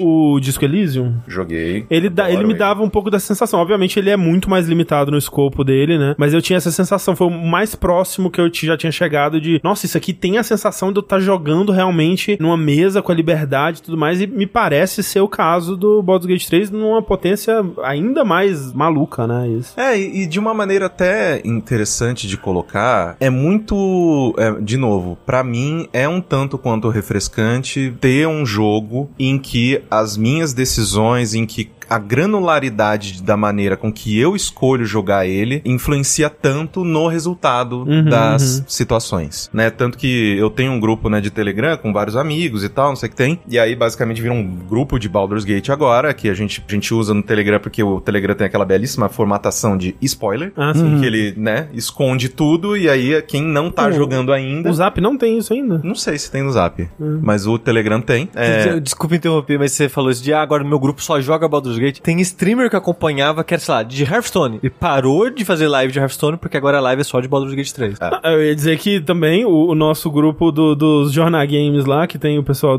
A: o, o Disco Elysium?
D: Joguei.
A: Ele, dá, ele me dava um pouco dessa sensação. Obviamente, ele é muito mais limitado no escopo dele, né? Mas eu tinha essa sensação. Foi o mais próximo que eu já tinha chegado de. Nossa, isso aqui tem a sensação de eu estar jogando realmente numa mesa com a liberdade e tudo mais. E me parece ser o caso do Baldur's Gate 3 numa potência ainda mais maluca, né? Isso.
D: É, e, de uma maneira até interessante de colocar, é muito. é, de novo, pra mim é um tanto quanto refrescante ter um jogo em que as minhas decisões, em que a granularidade da maneira com que eu escolho jogar ele influencia tanto no resultado
A: Uhum,
D: das
A: uhum.
D: situações, né? Tanto que eu tenho um grupo, né, de Telegram com vários amigos e tal, não sei o que tem. E aí, basicamente, vira um grupo de Baldur's Gate agora, que a gente, a gente usa no Telegram porque o Telegram tem aquela belíssima formatação de spoiler.
A: Ah, sim.
D: em Que ele, né, esconde tudo e aí quem não tá jogando ainda...
A: O Zap não tem isso ainda.
D: Não sei se tem no Zap,
A: Hum.
D: mas o Telegram tem. É,
B: Desculpa interromper, mas você falou isso de ah, agora meu grupo só joga Baldur's Gate. Tem streamer que acompanhava que era, sei lá, de Hearthstone. E parou de fazer live de Hearthstone porque agora a live é só de Baldur's Gate 3.
A: Ah, Eu ia dizer que também o, o nosso grupo do- dos Jornal Games lá, que tem o pessoal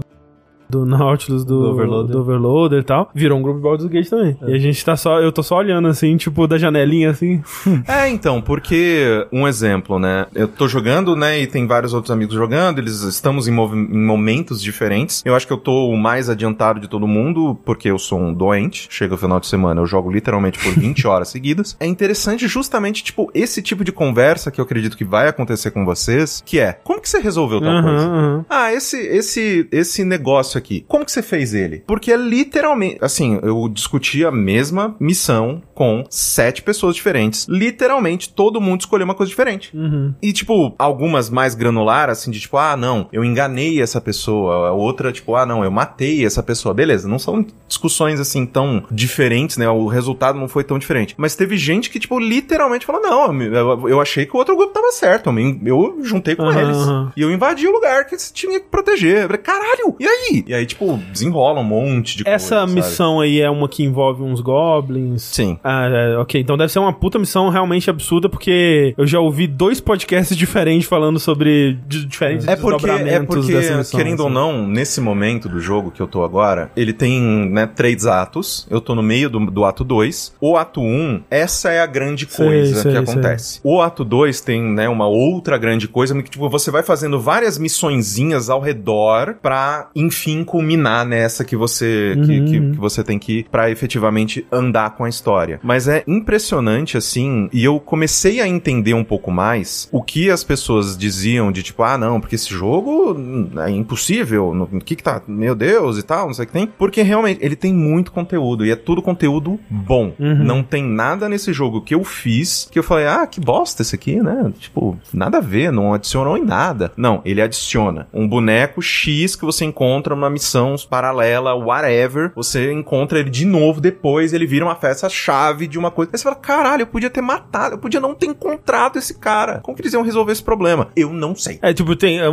A: do Nautilus, do,
B: Do Overloader.
A: do Overloader e tal, virou um grupo de Baldur's Gate também. E a gente tá só, eu tô só olhando assim, tipo, da janelinha assim.
D: É, então, porque um exemplo, né? Eu tô jogando, né? E tem vários outros amigos jogando, eles estamos em, em momentos diferentes. Eu acho que eu tô o mais adiantado de todo mundo, porque eu sou um doente. Chega o final de semana, eu jogo literalmente por 20 horas seguidas. É interessante justamente, tipo, esse tipo de conversa que eu acredito que vai acontecer com vocês, que é, como que você resolveu tal
A: Aham,
D: coisa?
A: aham.
D: Ah, esse, esse, esse negócio aqui, como que você fez ele? Porque é literalmente, assim, eu discuti a mesma missão com sete pessoas diferentes. Literalmente, todo mundo escolheu uma coisa diferente.
A: Uhum.
D: E, tipo, algumas mais granular, assim, de tipo, ah, não, eu enganei essa pessoa. A outra, tipo, ah, não, eu matei essa pessoa. Beleza, não são discussões, assim, tão diferentes, né? O resultado não foi tão diferente. Mas teve gente que, tipo, literalmente falou, não, eu, eu achei que o outro grupo tava certo. Eu, eu juntei com
A: Aham,
D: eles. E eu invadi o lugar que tinha que proteger. Eu falei, caralho, e aí? E aí, tipo, desenrola um monte de
A: Essa
D: coisa, sabe?
A: missão aí é uma que envolve uns goblins.
D: Sim.
A: Ah, é, ok. Então deve ser uma puta missão realmente absurda, porque eu já ouvi dois podcasts diferentes falando sobre de- diferentes
D: É porque, é porque
A: missão.
D: querendo ou
A: assim.
D: não, nesse momento do jogo que eu tô agora, ele tem, né, três atos. Eu tô no meio do, do ato 2. O ato 1, um, essa é a grande
A: Sei,
D: coisa
A: sei,
D: que acontece. O ato 2 tem, né, uma outra grande coisa, que tipo, você vai fazendo várias missõezinhas ao redor pra, enfim, culminar nessa que você, que,
A: Uhum,
D: que-
A: uhum.
D: que você tem que ir pra efetivamente andar com a história. Mas é impressionante, assim, e eu comecei a entender um pouco mais o que as pessoas diziam de tipo, ah, não, porque esse jogo hum, é impossível, no- o que que tá, meu Deus e tal, não sei o que tem. Porque realmente ele tem muito conteúdo e é tudo conteúdo bom.
A: Uhum.
D: Não tem nada nesse jogo que eu fiz que eu falei, ah, que bosta esse aqui, né? Tipo, nada a ver, não adicionou em nada. Não, ele adiciona um boneco X que você encontra numa missão paralela, whatever. Você encontra ele de novo depois, ele vira uma peça-chave de uma coisa. Aí você fala, caralho, eu podia ter matado, eu podia não ter encontrado esse cara. Como que eles iam resolver esse problema? Eu não sei.
A: É, tipo, tem. é,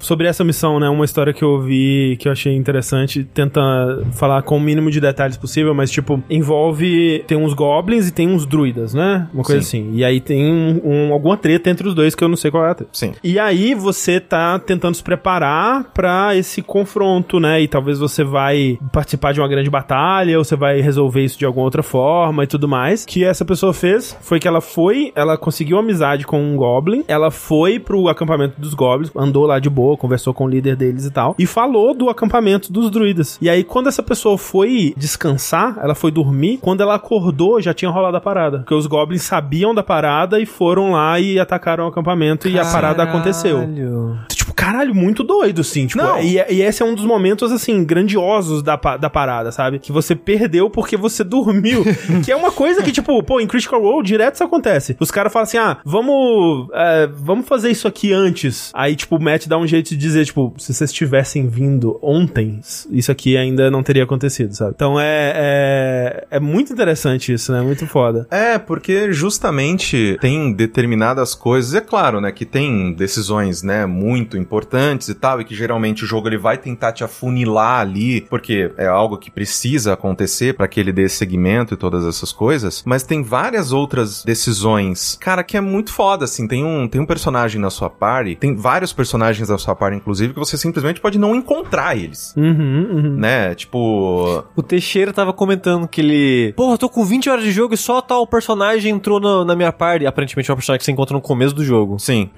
A: Sobre essa missão, né? Uma história que eu ouvi que eu achei interessante. Tenta falar com o mínimo de detalhes possível, mas, tipo, envolve. Tem uns goblins e tem uns druidas, né? Uma coisa assim. E aí tem um, um- alguma treta entre os dois que eu não sei qual é a treta.
D: Sim.
A: E aí você tá tentando se preparar pra esse confronto, né? E talvez você vai participar de uma grande batalha, ou você vai resolver isso de alguma outra forma e tudo mais. O que essa pessoa fez foi que ela foi, ela conseguiu amizade com um goblin, ela foi pro acampamento dos goblins, andou lá de boa, conversou com o líder deles e tal, e falou do acampamento dos druidas. E aí quando essa pessoa foi descansar, ela foi dormir, quando ela acordou já tinha rolado a parada, porque os goblins sabiam da parada e foram lá e atacaram o acampamento e a parada aconteceu. Tipo, caralho, muito doido, assim. Tipo,
D: Não.
A: e, e esse é um dos momentos, assim, grandiosos da, da parada, sabe? Que você perdeu porque você dormiu. que é uma coisa que, tipo, pô, em Critical Role, direto isso acontece. Os caras falam assim, ah, vamos, é, vamos fazer isso aqui antes. Aí, tipo, o Matt dá um jeito de dizer, tipo, se vocês tivessem vindo ontem, isso aqui ainda não teria acontecido, sabe? Então é, é, é muito interessante isso, né? Muito foda.
D: É, porque justamente tem determinadas coisas, é claro, né, que tem decisões, né, muito importantes e tal, e que geralmente o jogo ele vai tentar te afunilar ali, porque é algo que precisa acontecer para que ele dê segmento e todas essas coisas, mas tem várias outras decisões, cara, que é muito foda, assim, tem um, tem um personagem na sua party, tem vários personagens na sua party, inclusive, que você simplesmente pode não encontrar eles,
A: Uhum, uhum.
D: né, tipo...
B: O Teixeira tava comentando que ele. Porra, tô com 20 horas de jogo e só tal personagem entrou no- na minha party. Aparentemente é um personagem que você encontra no começo do jogo.
D: Sim.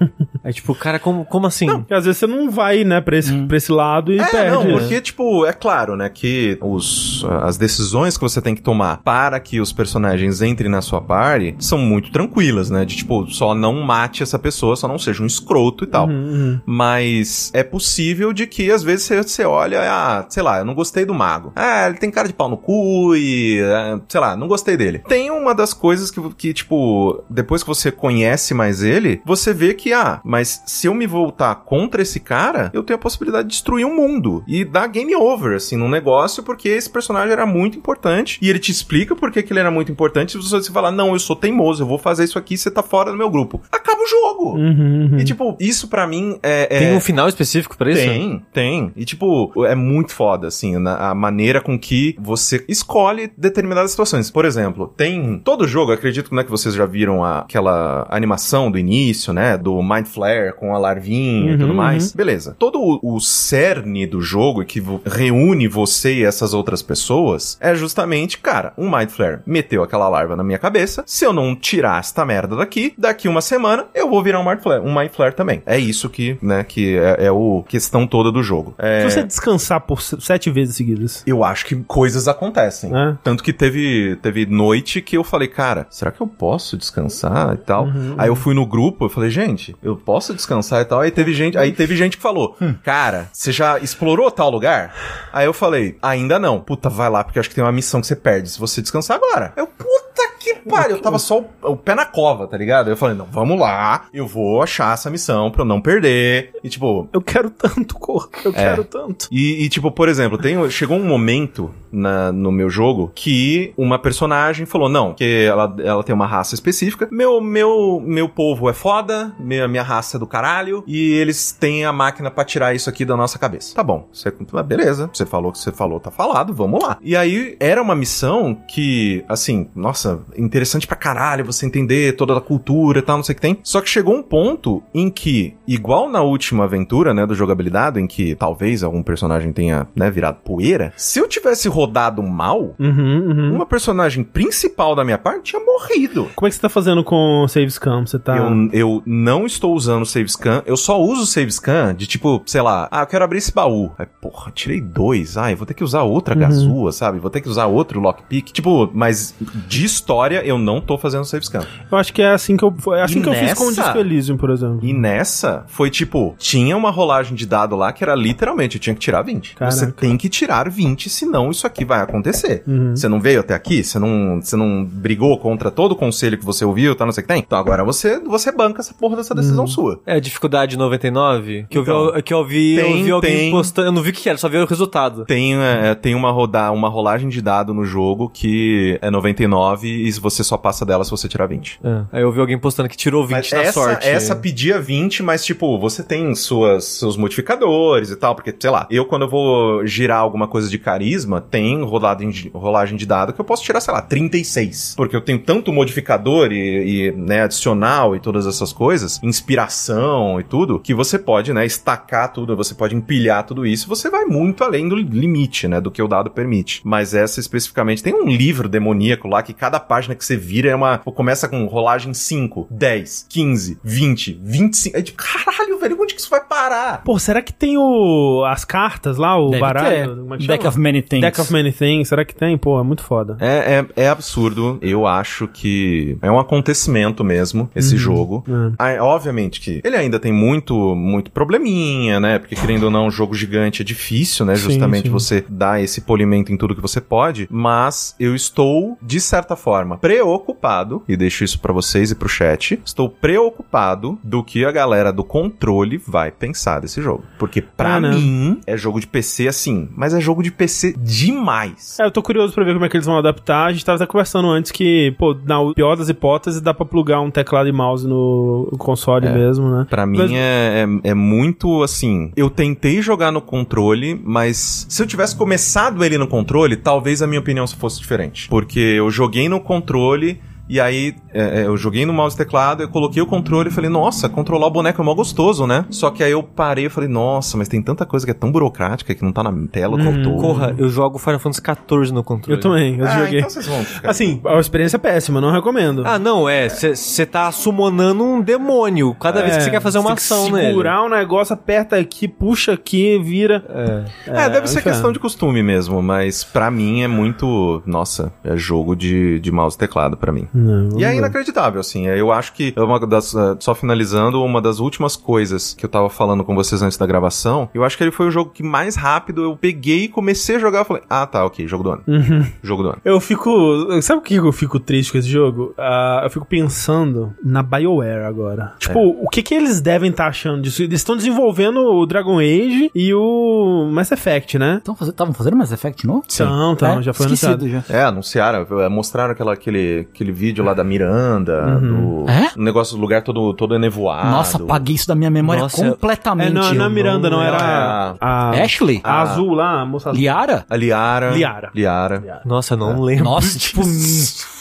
B: Aí, tipo, cara, como, como assim?
A: Porque às vezes você não vai, né, pra esse, pra esse lado e
D: É,
A: perde.
D: não, porque, tipo, é claro, né, que os, as decisões que você tem que tomar para que os personagens entrem na sua party são muito tranquilas, né, de, tipo, só não mate essa pessoa, só não seja um escroto e tal.
A: Uhum,
D: Mas é possível de que, às vezes, você, você olha, ah, sei lá, eu não gostei do mago. Ah, ele tem cara de pau no cu e, ah, sei lá, não gostei dele. Tem uma das coisas que, que, tipo, depois que você conhece mais ele, você vê que, ah, mas se eu me voltar contra esse cara, eu tenho a possibilidade de destruir o mundo e dar game over, assim, num negócio, porque esse personagem era muito importante e ele te explica por que, ele era muito importante. Se você falar, não, eu sou teimoso, eu vou fazer isso aqui, você tá fora do meu grupo. Acaba o jogo.
A: Uhum, uhum.
D: E, tipo, isso pra mim é. é-
B: Tem um final específico pra isso?
D: tem, tem. E, tipo, é muito foda, assim, na- a maneira com que você escolhe determinadas situações. Por exemplo, tem todo jogo, acredito né, que vocês já viram a- aquela animação do início, né? Do Mind Flare com a larvinha e
A: Uhum,
D: tudo mais. Beleza. Todo o, o cerne do jogo e que reúne você e essas outras pessoas é justamente, cara, um Mind Flare meteu aquela larva na minha cabeça. Se eu não tirar esta merda daqui, daqui uma semana eu vou virar um Mind Flare, um Mind Flare também. É isso que, né, que é, é o questão toda do jogo. É,
A: Se você descansar por se- sete vezes seguidas.
D: eu acho que coisas acontecem.
A: É.
D: Tanto que teve, teve noite que eu falei, cara, será que eu posso descansar e tal? Aí eu fui no grupo, eu falei, gente, eu posso descansar e tal. Aí teve gente, aí teve gente que falou, cara, você já explorou tal lugar? Aí eu falei, ainda não. Puta, vai lá, porque acho que tem uma missão que você perde se você descansar agora. Eu, puta que pariu. Eu tava só o, o pé na cova, tá ligado? Eu falei, não, vamos lá, eu vou achar essa missão pra eu não perder. E tipo,
A: Eu quero tanto, cor. Eu
D: É.
A: quero tanto.
D: E, e, tipo, por exemplo, tem, chegou um momento na- no meu jogo que uma personagem falou, não, que ela, ela tem uma raça específica, meu, meu, meu povo é foda, minha, minha raça é do caralho, e eles têm a máquina pra tirar isso aqui da nossa cabeça. Tá bom, você, ah, beleza, você falou o que você falou, tá falado, vamos lá. E aí, era uma missão que, assim, nossa, interessante pra caralho você entender toda a cultura e tal, não sei o que tem. Só que chegou um ponto em que, igual na última aventura, né, do jogabilidade, em que talvez algum personagem tenha, né, virado poeira, se eu tivesse rodado mal,
A: Uhum, uhum.
D: uma personagem principal da minha parte tinha morrido.
A: Como é que você tá fazendo com o save scam? Você tá...
D: Eu, eu não estou usando o save scan, eu só uso o save scan de tipo, sei lá, ah, eu quero abrir esse baú. Aí, porra, tirei dois. Ah, eu vou ter que usar outra gazua, sabe? Vou ter que usar outro lockpick. Tipo, mas de história eu não tô fazendo save scan.
A: Eu acho que é assim que eu... Foi assim
D: E
A: que eu fiz com o
D: nessa?
A: Disco Elysium, por exemplo.
D: E nessa, foi tipo, tinha uma rolagem de dado lá que era literalmente, eu tinha que tirar 20.
A: Caraca.
D: Você tem que tirar 20, senão isso aqui vai acontecer.
A: Uhum.
D: Você não veio até aqui? Você não, você não brigou contra todo o conselho que você ouviu, tá? Não sei o que tem? Então agora você, você banca essa porra dessa decisão sua.
B: É, dificuldade 99? Que eu
D: Então,
B: vi, que eu vi, eu
D: tem-
B: vi alguém
D: tem.
B: postando. Eu não vi o que era, só vi o resultado.
D: Tem, é, tem uma, roda, uma rolagem de dado no jogo que é 99 e você só passa dela se você tirar 20.
B: É. Aí eu vi alguém postando que tirou 20
D: Mas
B: na
D: essa,
B: sorte.
D: essa pedia 20, mas tipo, você tem suas, seus modificadores e tal, porque, sei lá, eu quando eu vou girar alguma coisa de carisma, tem rolagem de, rolagem de dado que eu posso tirar, sei lá, 36. Porque eu tenho tanto modificador e, e, né, adicional e todas essas coisas, inspiração e tudo, que você pode, né, estacar tudo, você pode empilhar tudo isso, você vai muito além do limite, né, do que o dado permite. Mas essa especificamente, tem um livro demoníaco lá que cada página que você vira é uma, começa com rolagem 5, 10, 15, 20, 25, é tipo, caralho, velho, onde que isso vai parar?
A: Pô, será que tem o... as cartas lá, o
C: Deve
A: baralho?
C: ter.
A: Como é que
C: Deck of Many Things.
A: Deck of Many Things. Será que tem? Pô, é muito foda.
D: É, é, é absurdo. Eu acho que é um acontecimento mesmo, esse jogo.
A: É.
D: Ah, obviamente que ele ainda tem muito, muito probleminha, né? Porque querendo ou não, um jogo gigante é difícil, né?
A: Sim,
D: Justamente
A: sim.
D: você dar esse polimento em tudo que você pode. Mas eu estou, de certa forma, preocupado, e deixo isso pra vocês e pro chat. Estou preocupado do que a galera do controle vai pensar desse jogo. Porque pra
A: Ah, né?
D: mim é jogo de PC assim, mas é jogo de PC demais.
A: É, eu tô curioso pra ver como é que eles vão adaptar. A gente tava até conversando antes que, pô, na pior das hipóteses, dá pra plugar um teclado e mouse no console mesmo, né?
D: Pra mim
A: Mas-
D: é, é, é muito assim. Eu tentei jogar no controle, mas se eu tivesse começado ele no controle, talvez a minha opinião fosse diferente. Porque eu joguei no controle controle e aí, é, é, eu joguei no mouse e teclado, eu coloquei o controle e falei, nossa, controlar o boneco é mó gostoso, né? Só que aí eu parei e falei, nossa, mas tem tanta coisa que é tão burocrática que não tá na tela o controle.
B: Corra, eu jogo Final Fantasy XIV no controle.
A: Eu também, eu
D: Ah,
A: joguei.
D: então vocês vão ficar.
A: Assim, a experiência é péssima, não recomendo.
B: Ah, não, é. Você tá summonando um demônio cada vez que você quer fazer uma
A: É, você tem
B: ação
A: que
B: nele.
A: segurar o negócio, aperta aqui, puxa aqui, vira.
B: É.
D: É, deve ser questão de costume mesmo, mas pra mim é muito. Nossa, é jogo de, de mouse e teclado pra mim.
A: Não,
D: E é inacreditável, assim. Eu acho que é uma das. eh, Só finalizando, uma das últimas coisas que eu tava falando com vocês antes da gravação, eu acho que ele foi o jogo que mais rápido eu peguei e comecei a jogar. Eu falei, ah, tá, ok, jogo do ano.
A: Uhum.
D: Jogo do ano.
A: Eu fico. Sabe o que eu fico triste com esse jogo? Ah, eu fico pensando na BioWare agora. Tipo, o que que eles devem estar achando disso? Eles estão desenvolvendo o Dragon Age e o Mass Effect, né?
C: Estavam fazendo Mass Effect novo?
A: Então, então,
C: É,
A: já foi
C: esquecido
A: anunciado.
C: já.
D: É, anunciaram, mostraram aquela, aquele, aquele vídeo lá da Miranda, do.
C: É?
D: Negócio do lugar todo, todo nevoado.
C: Nossa, apaguei isso da minha memória
B: Nossa, eu-
C: completamente.
A: É, não, não é Miranda, não,
D: não
A: era
D: é
A: a,
C: Ashley?
A: a azul lá, a moça azul.
C: Liara?
D: A Liara.
A: Liara.
D: Liara.
B: Nossa, eu não lembro.
C: Nossa, tipo.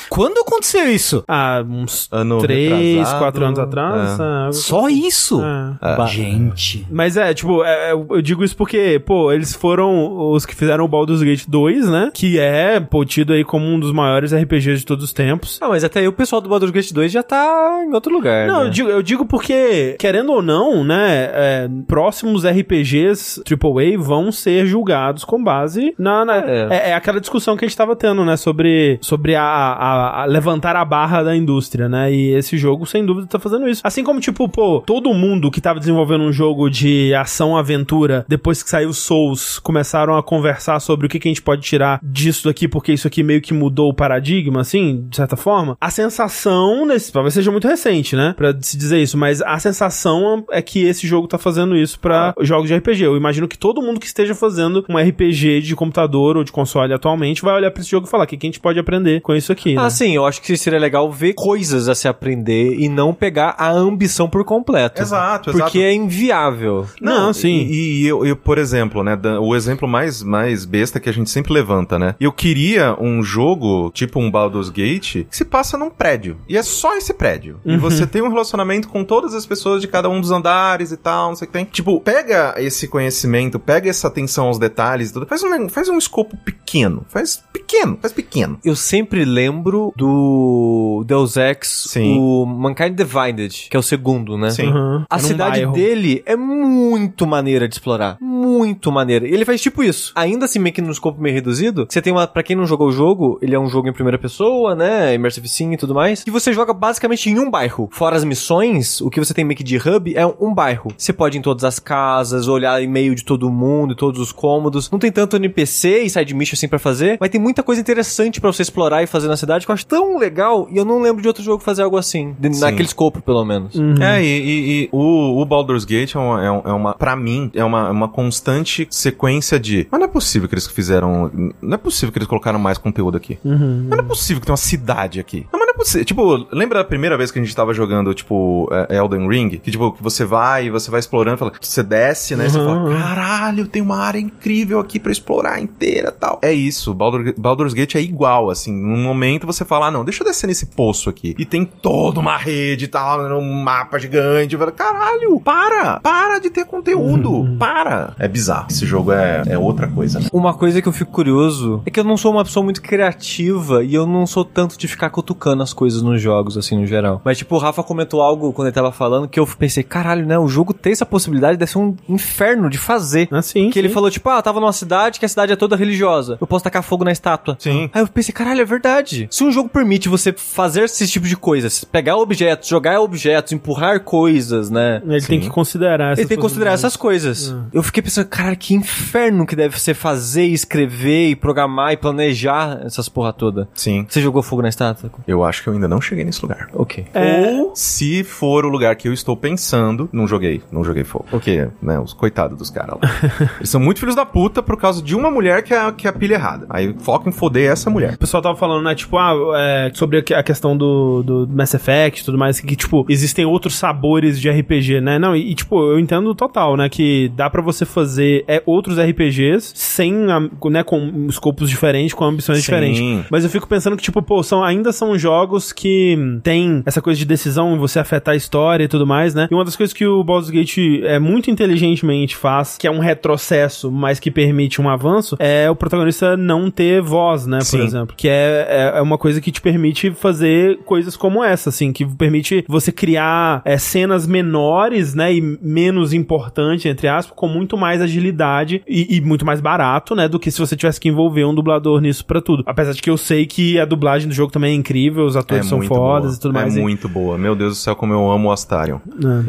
C: Quando aconteceu isso?
A: Ah, uns
D: Ano
A: três,
D: retrasado.
A: quatro anos atrás.
D: É.
A: ah,
C: Só isso?
A: É.
C: Ba- Gente.
A: Mas é, tipo, é, é, eu digo isso porque, pô, eles foram os que fizeram o Baldur's Gate 2, né? Que é, pô, tido aí como um dos maiores RPGs de todos os tempos.
B: Ah, mas até aí o pessoal do Baldur's Gate 2 já tá em outro lugar.
A: Não,
B: né?
A: eu digo, eu digo porque, querendo ou não, né, é, próximos RPGs AAA vão ser julgados com base na... na-
B: É.
A: é. é aquela discussão que a gente tava tendo, né, sobre, sobre a, a, a- a levantar a barra da indústria, né? E esse jogo, sem dúvida, tá fazendo isso. Assim como, tipo, pô, todo mundo que tava desenvolvendo um jogo de ação-aventura, depois que saiu Souls, começaram a conversar sobre o que, que a gente pode tirar disso daqui, porque isso aqui meio que mudou o paradigma, assim, de certa forma. A sensação, nesse, talvez seja muito recente, né? Pra se dizer isso, mas a sensação é que esse jogo tá fazendo isso pra jogos de RPG. Eu imagino que todo mundo que esteja fazendo um RPG de computador ou de console atualmente vai olhar pra esse jogo e falar: o que, que a gente pode aprender com isso aqui? né?
B: Ah, sim, eu acho que seria legal ver coisas a se aprender e não pegar a ambição por completo.
D: Exato,
B: Porque
D: exato.
B: é inviável.
A: Não, sim.
D: E, e eu, eu, por exemplo, né, o exemplo mais, mais besta que a gente sempre levanta, né? Eu queria um jogo, tipo um Baldur's Gate, que se passa num prédio. E é só esse prédio. E você tem um relacionamento com todas as pessoas de cada um dos andares e tal, não sei o que tem. Tipo, pega esse conhecimento, pega essa atenção aos detalhes e tudo, faz um, faz um escopo pequeno. Faz pequeno, faz pequeno.
B: Eu sempre lembro do Deus Ex,
D: Sim.
B: o Mankind Divided, que é o segundo, né?
D: Sim.
A: Uhum.
B: A
A: É
B: cidade
A: bairro.
B: dele é muito maneira de explorar. Muito maneira. E ele faz tipo isso. Ainda assim, meio que num escopo meio reduzido. Você tem uma. Pra quem não jogou o jogo, ele é um jogo em primeira pessoa, né? Immersive Sim e tudo mais. E você joga basicamente em um bairro. Fora as missões, o que você tem meio que de hub é um bairro. Você pode ir em todas as casas, olhar em meio de todo mundo, todos os cômodos. Não tem tanto NPC e side mission assim pra fazer, mas tem muita coisa interessante pra você explorar e fazer na cidade que eu acho tão legal. E eu não lembro de outro jogo fazer algo assim. de- naquele escopo, pelo menos.
D: É, e, e- e o, o Baldur's Gate é uma, é é uma pra mim, é uma, uma constante sequência de. Mas não é possível que eles fizeram. Não é possível que eles colocaram mais conteúdo aqui. Mas não é possível que tem uma cidade aqui. Não, mas não é possível. Tipo, lembra da primeira vez que a gente tava jogando, tipo, é, Elden Ring? Que, tipo, que você vai e você vai explorando, fala, você desce, né? Você fala, caralho, tem uma área incrível aqui pra explorar inteira tal. É isso, Baldur, Baldur's Gate é igual, assim. Num momento você fala, ah, não, deixa eu descer nesse poço aqui. E tem toda uma rede e tal, um mapa gigante. Falo, caralho, para! Para de ter conteúdo! Para! É bizarro. Esse jogo é, é outra coisa, né?
B: Uma coisa que eu fico curioso é que eu não sou uma pessoa muito criativa e eu não sou tanto de ficar cutucando as coisas nos jogos, assim, no geral. Mas, tipo, o Rafa comentou algo quando ele tava falando que eu pensei, caralho, né? O jogo tem essa possibilidade, deve ser um inferno de fazer.
A: Assim,
B: Que ele
A: sim.
B: falou, tipo, ah, eu tava numa cidade que a cidade é toda religiosa. Eu posso tacar fogo na estátua.
D: Sim.
B: Aí eu pensei, caralho, é verdade. Se um jogo permite você fazer esse tipo de coisas, pegar objetos, jogar objetos, empurrar coisas, né?
A: Ele tem que considerar
B: Ele tem que considerar essas coisas. Eu fiquei pensando, cara, que inferno que deve ser fazer, escrever e programar e planejar essas porra toda.
D: Sim.
B: Você jogou fogo na estátua?
D: Eu acho que eu ainda não cheguei nesse lugar.
B: Ok.
D: Ou, se for o lugar que eu estou pensando, não joguei, não joguei fogo. Porque, né, os coitados dos caras lá. Eles são muito filhos da puta por causa de uma mulher que é, que é a pilha errada. Aí foca em foder essa mulher.
A: O pessoal tava falando, né, tipo, ah, é, sobre a que- a questão do, do Mass Effect e tudo mais, que, tipo, existem outros sabores de RPG, né? Não, e, e, tipo, eu entendo total, né, que dá pra você fazer é, outros RPGs sem, né, com escopos diferentes, com ambições
D: Sim.
A: diferentes. Mas eu fico pensando que, tipo, pô, são, ainda são jogos que tem essa coisa de decisão, você afetar a história e tudo mais, né? E uma das coisas que o Baldur's Gate é muito inteligentemente faz, que é um retrocesso, mas que permite um avanço, é o protagonista não ter voz, né, por
D: Sim.
A: exemplo. Que é, é, é uma coisa que te permite fazer coisas como essa, assim, que permite você criar é, cenas menores, né, e menos importantes, entre aspas, com muito mais agilidade e, e muito mais barato, né, do que se você tivesse que envolver um dublador nisso pra tudo. Apesar de que eu sei que a dublagem do jogo também é incrível, os atores são fodas
D: boa.
A: e tudo mais.
D: É
A: e-
D: muito boa. Meu Deus do céu, como eu amo o Astarion.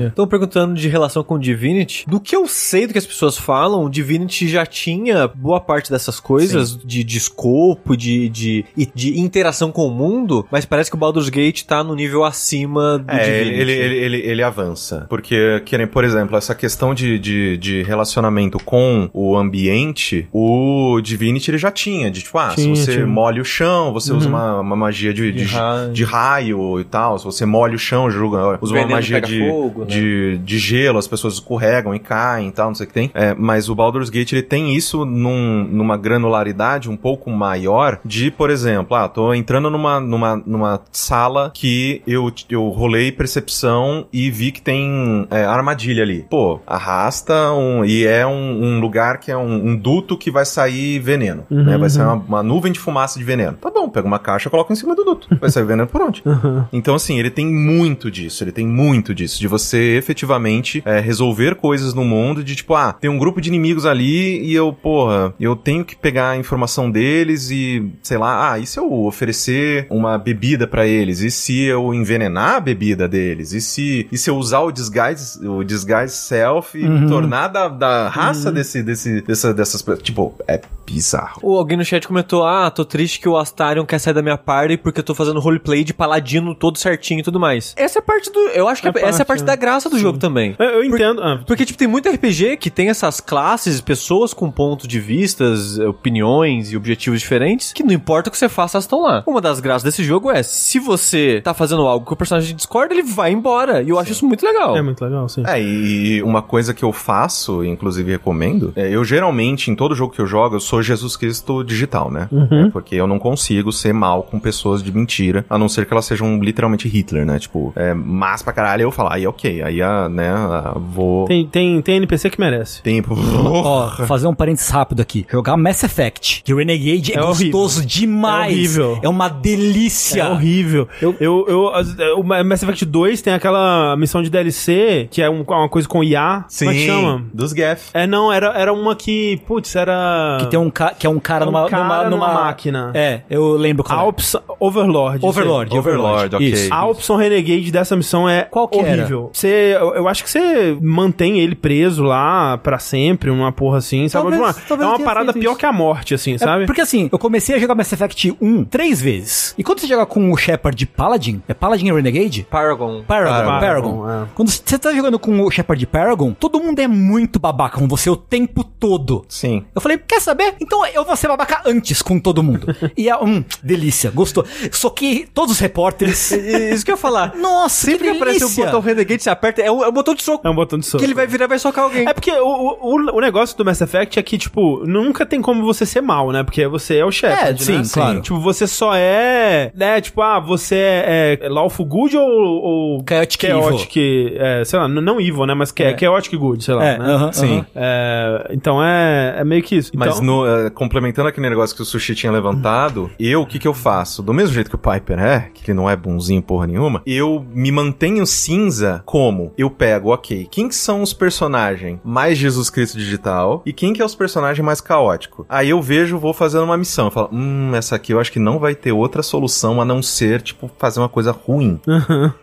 B: Estão perguntando de relação com Divinity. Do que eu sei do que as pessoas falam, Divinity já tinha boa parte dessas coisas de, de escopo, de, de, e de interação com o mundo, mas parece que o Baldur's Gate tá no nível acima do
D: É, ele,
B: Divinity.
D: ele, ele, ele, ele avança. Porque, que nem, por exemplo, essa questão de, de, de relacionamento com o ambiente, o Divinity ele já tinha. De tipo, ah,
A: Tinha,
D: se você
A: tinha.
D: molha o chão, você usa uma, uma magia de, de,
B: De raio.
D: de raio e tal. Se você molha o chão, joga, usa uma magia de,
B: fogo, né?
D: de, de gelo, as pessoas escorregam e caem e tal, não sei o que tem. É, mas o Baldur's Gate ele tem isso num, numa granularidade um pouco maior de, por exemplo, ah, tô entrando numa, numa, numa sala que eu, eu rolei percepção e vi que tem é, armadilha ali. Pô, arrasta um, e é um, um lugar que é um, um duto que vai sair veneno, né? Vai sair uma, uma nuvem de fumaça de veneno. Tá pega uma caixa e coloca em cima do duto. Vai sair sai vendo por onde? Então, assim, ele tem muito disso, ele tem muito disso, de você efetivamente é, resolver coisas no mundo, de tipo, ah, tem um grupo de inimigos ali e eu, porra, eu tenho que pegar a informação deles e, sei lá, ah, e se eu oferecer uma bebida pra eles? E se eu envenenar a bebida deles? E se, e se eu usar o disguise, o disguise self e me tornar da, da raça desse, desse, dessa, dessas, tipo, é bizarro.
B: Ou alguém no chat comentou, ah, tô triste que o Astarion quer sair da minha party porque eu tô fazendo roleplay de paladino todo certinho e tudo mais. Essa é parte do... Eu acho que
A: É
B: essa é a
A: parte,
B: parte
A: né?
B: da graça do jogo também.
A: Eu, eu entendo. ah,
B: Porque, tipo, tem muito RPG que tem essas classes, pessoas com pontos de vistas, opiniões e objetivos diferentes, que não importa o que você faça, elas estão lá. Uma das graças desse jogo é, se você tá fazendo algo que o personagem discorda, ele vai embora. E eu acho isso muito legal.
A: é muito legal, sim.
D: É, e uma coisa que eu faço, inclusive recomendo, é, eu geralmente, em todo jogo que eu jogo, eu sou Jesus Cristo digital, né? É, porque eu não consigo ser mal com pessoas de mentira, a não ser que elas sejam literalmente Hitler, né? Tipo, é, mas pra caralho eu falo, aí ok, aí a, né, a, vou...
A: Tem, tem, tem NPC que merece.
D: Tempo.
C: Ó, fazer um parênteses rápido aqui. Jogar Mass Effect, que Renegade é,
A: É horrível.
C: gostoso demais.
A: É horrível.
C: É uma delícia.
A: É horrível. Eu, eu, eu- é, o Mass Effect 2 tem aquela missão de DLC, que é um- uma coisa com IA.
D: Sim,
A: Como é que chama?
D: dos Gaff.
A: É, não, era, era uma que, putz, era...
C: Que tem um ca que é um cara,
A: É um
C: numa,
A: cara
C: numa,
A: numa
C: numa
A: máquina.
C: É, eu lembro qual é.
A: Alps Overlord.
C: Overlord,
D: Overlord, ok.
C: Isso.
A: A opção Renegade dessa missão é
C: Qual que era?
A: horrível. Você, eu, eu acho que você mantém ele preso lá pra sempre, uma porra assim, sabe?
C: Talvez-
A: Uma-
C: talvez
A: é uma parada pior
C: isso.
A: que a morte, assim,
C: É,
A: sabe?
C: porque assim, eu comecei a jogar Mass Effect 1 três vezes. E quando você joga com o Shepard Paladin, é Paladin e Renegade?
B: Paragon.
C: Paragon,
A: Paragon,
C: Paragon.
A: é.
C: Quando você tá jogando com o Shepard Paragon, todo mundo é muito babaca com você o tempo todo.
D: Sim.
C: Eu falei, quer saber? Então eu vou ser babaca antes com todo mundo. e é, hum, delícia, gostou. Só que todos os repórteres...
B: Isso que eu ia falar.
C: Nossa,
B: Sempre que
C: que
B: aparece o
C: delícia.
B: botão Renegade, você aperta, é um, é um botão de soco.
A: É um botão de soco.
B: Que ele vai virar e vai socar alguém.
A: É porque o, o, o negócio do Mass Effect é que, tipo, nunca tem como você ser mal, né? Porque você é o Shepard,
C: É, sim,
A: né?
C: claro.
A: Tipo, você só é, né? Tipo, ah, você é, é Lawful Good ou... ou
C: Chaotic
A: Chaotic, é, sei lá, não evil, né? Mas que é. Chaotic Good, sei lá,
C: É,
A: né?
C: aham,
D: Sim.
C: aham.
A: É, então é, é meio que isso.
D: Mas
A: Então-
D: no, eh, complementando aquele negócio que o Sushi tinha levantado, eu, o que que eu faço? Do mesmo jeito que o Piper é, que ele não é bonzinho porra nenhuma, eu me mantenho cinza como? Eu pego, ok, quem que são os personagens mais Jesus Cristo digital e quem que é os personagens mais caótico? Aí eu vejo, vou fazendo uma missão, eu falo, hum, essa aqui eu acho que não vai ter outra solução a não ser, tipo, fazer uma coisa ruim.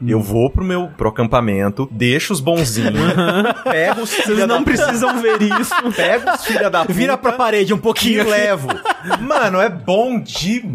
D: Eu vou pro meu pro acampamento, deixo os bonzinhos, pego os
A: Vocês não
D: da-
A: precisam ver isso.
D: pego os filha da puta,
C: Vira pra parede um pouquinho.
D: levo. Mano, é bom demais.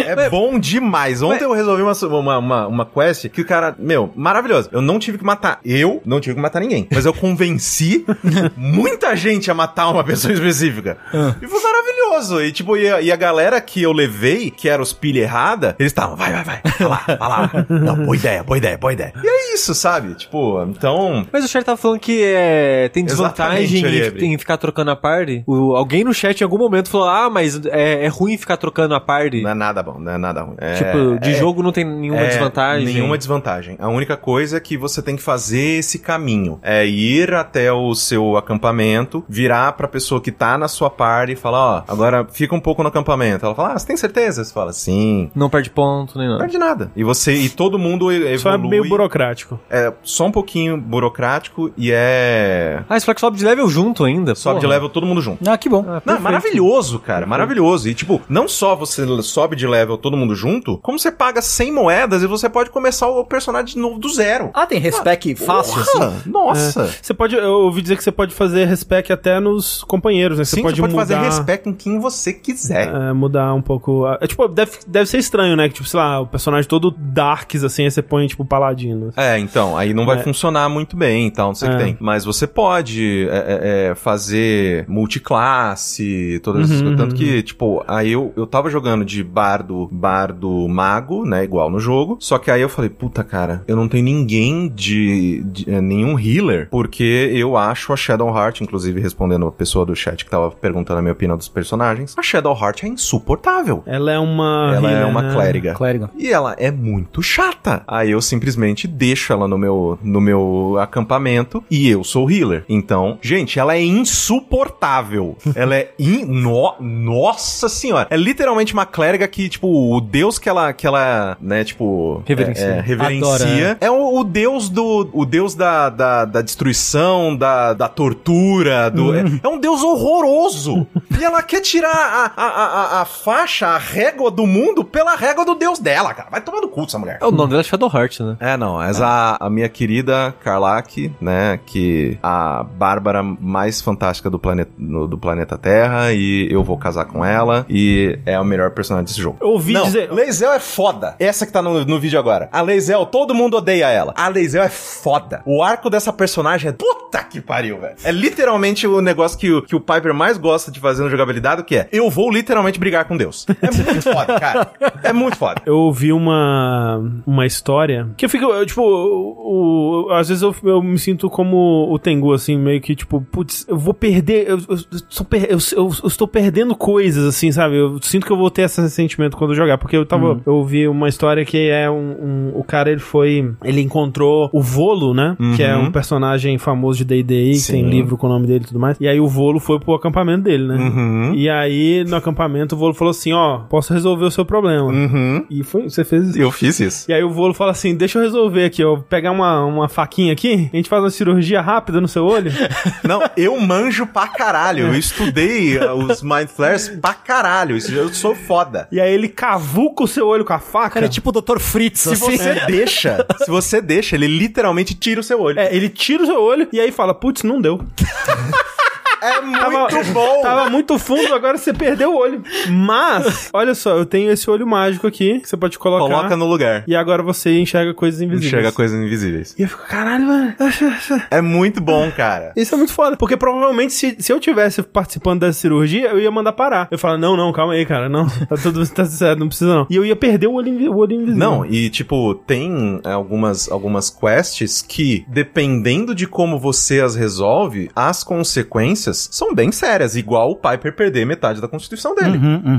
D: É bom demais. Ontem eu resolvi uma, uma, uma, uma quest que o cara, meu, maravilhoso. Eu não tive que matar. Eu não tive que matar ninguém. Mas eu convenci muita gente a matar uma pessoa específica. E foi maravilhoso. E tipo, e a, e a galera que eu levei, que era os pilha errada, eles estavam, vai, vai, vai. Vai lá, vai lá. Não, boa ideia, boa ideia, boa ideia. E é isso, sabe? Tipo, então.
B: Mas o chat tava falando que é, tem desvantagem em, em ficar trocando a party. O, alguém no chat em algum momento falou: Ah, mas é, é ruim ficar trocando a party.
D: Não é nada bom, não é nada ruim. É-
B: tipo, de
D: é-
B: jogo não tem nenhuma
D: É,
B: desvantagem.
D: Nenhuma desvantagem. A única coisa é que você tem que fazer esse caminho. É ir até o seu acampamento, virar pra pessoa que tá na sua party e falar, ó, agora fica um pouco no acampamento. Ela fala, ah, você tem certeza? Você fala, sim.
B: Não perde ponto nem
D: Não
B: nada.
D: perde nada. E você, e todo mundo e-
A: Só é
D: evolui.
A: meio burocrático.
D: É só um pouquinho burocrático e é...
B: Ah, esse flex sobe de level junto ainda.
D: Sobe de
B: porra.
D: level todo mundo junto.
C: Ah, que bom.
B: Ah,
D: Não, maravilhoso, cara, maravilhoso. E tipo, não só você sobe de level todo mundo junto, como você paga 100 moedas e você pode começar o personagem de novo do zero.
C: Ah, tem respec fácil,
D: Porra,
C: assim?
D: Nossa.
A: Você pode, eu ouvi dizer que você pode fazer respec até nos companheiros, né? Você
D: Sim,
A: pode,
D: você pode
A: mudar,
D: fazer respeito em quem você quiser.
A: é, mudar um pouco. a- É, tipo, deve, deve ser estranho, né? Que, tipo, sei lá, o personagem todo darks, assim, aí você põe, tipo, paladino.
D: É, então, aí não vai
A: É.
D: funcionar muito bem e tal, não sei o
A: É.
D: que tem. Mas você pode é, é, é, fazer multiclasse, todas essas
A: Uhum,
D: coisas. Tanto que, tipo, aí eu, eu tava jogando de bardo, bardo mago, né, igual no jogo. Só que aí eu falei, puta, cara, eu não tenho ninguém de, de- é, nenhum healer, porque eu acho a Shadowheart, inclusive respondendo a pessoa do chat que tava perguntando a minha opinião dos personagens, a Shadowheart é insuportável.
A: Ela é uma.
D: Ela é
A: healer,
D: uma
A: né?
D: clériga.
C: Clérigo.
D: E ela é muito chata. Aí eu simplesmente deixo ela no meu, no meu acampamento e eu sou healer. Então, gente, ela é insuportável. ela é in... no... Nossa senhora. É literalmente uma clériga que, tipo, o deus que ela, que ela né, tipo...
B: Reverencia.
D: É, é, reverencia. É o, o deus do... O deus da, da, da destruição, da, da tortura, do... É, é um deus horroroso. e ela quer tirar a, a, a, a- a faixa, a régua do mundo pela régua do deus dela, cara. Vai tomar no cu essa mulher.
B: É o nome dela é Shadowheart, né?
D: É, não, mas a, a minha querida Karlak, né, que a Bárbara mais fantástica do planeta, no- do planeta Terra, e eu vou casar com ela, e é a melhor personagem desse jogo.
A: Eu ouvi
D: não,
A: dizer.
D: Leisel é foda. Essa que tá no, no vídeo agora. A Leisel, todo mundo odeia ela. A Leisel é foda. O arco dessa personagem é... Puta que pariu, velho. É literalmente o negócio que o, que o Piper mais gosta de fazer no jogabilidade, que é, eu vou literalmente brigar com Deus. É muito foda, cara. É muito foda.
A: Eu ouvi uma, uma história que eu fico, eu, tipo, o, o- às vezes eu, eu me sinto como o Tengu, assim, meio que, tipo, putz, eu vou perder, eu, eu, sou per- eu, eu- eu estou perdendo coisas, assim, sabe? Eu sinto que eu vou ter esse sentimento quando jogar, porque eu tava, eu ouvi uma história que é um, um- o cara, ele foi, ele encontrou o Volo, né? Que é um personagem famoso de D&D, que tem livro com o nome dele e tudo mais, e aí o Volo foi pro acampamento dele, né?
D: Uhum.
A: E aí, no acampamento, o Volo falou assim, ó, posso resolver o seu problema.
D: Uhum.
A: E foi, você fez isso.
D: Eu fiz isso.
A: E aí o Volo fala assim, deixa eu resolver aqui, ó, pegar uma, uma faquinha aqui, a gente faz uma cirurgia rápida no seu olho.
D: Não, eu manjo pra caralho. Eu estudei uh, os Mind Flares pra caralho. Eu sou foda.
A: E aí ele cavuca o seu olho com a faca.
C: Cara, é tipo o Dr. Fritz,
D: Se
C: assim.
D: você deixa, se você deixa, ele literalmente tira o seu olho.
A: É, ele tira o seu olho e aí fala, putz, não deu.
D: É muito
A: Tava,
D: bom.
A: tava muito fundo, agora você perdeu o olho. Mas, olha só, eu tenho esse olho mágico aqui, que você pode colocar.
D: Coloca no lugar.
A: E agora você enxerga coisas invisíveis.
D: Enxerga coisas invisíveis.
A: E eu fico, caralho, mano.
D: É muito bom, cara.
A: Isso é muito foda. Porque provavelmente, se, se eu tivesse participando dessa cirurgia, eu ia mandar parar. Eu falo, não, não, calma aí, cara. Não, tá tudo tá certo, não precisa não. E eu ia perder o olho, o olho invisível.
D: Não, e tipo, tem algumas, algumas quests que, dependendo de como você as resolve, as consequências são bem sérias, igual o Piper perder metade da constituição dele.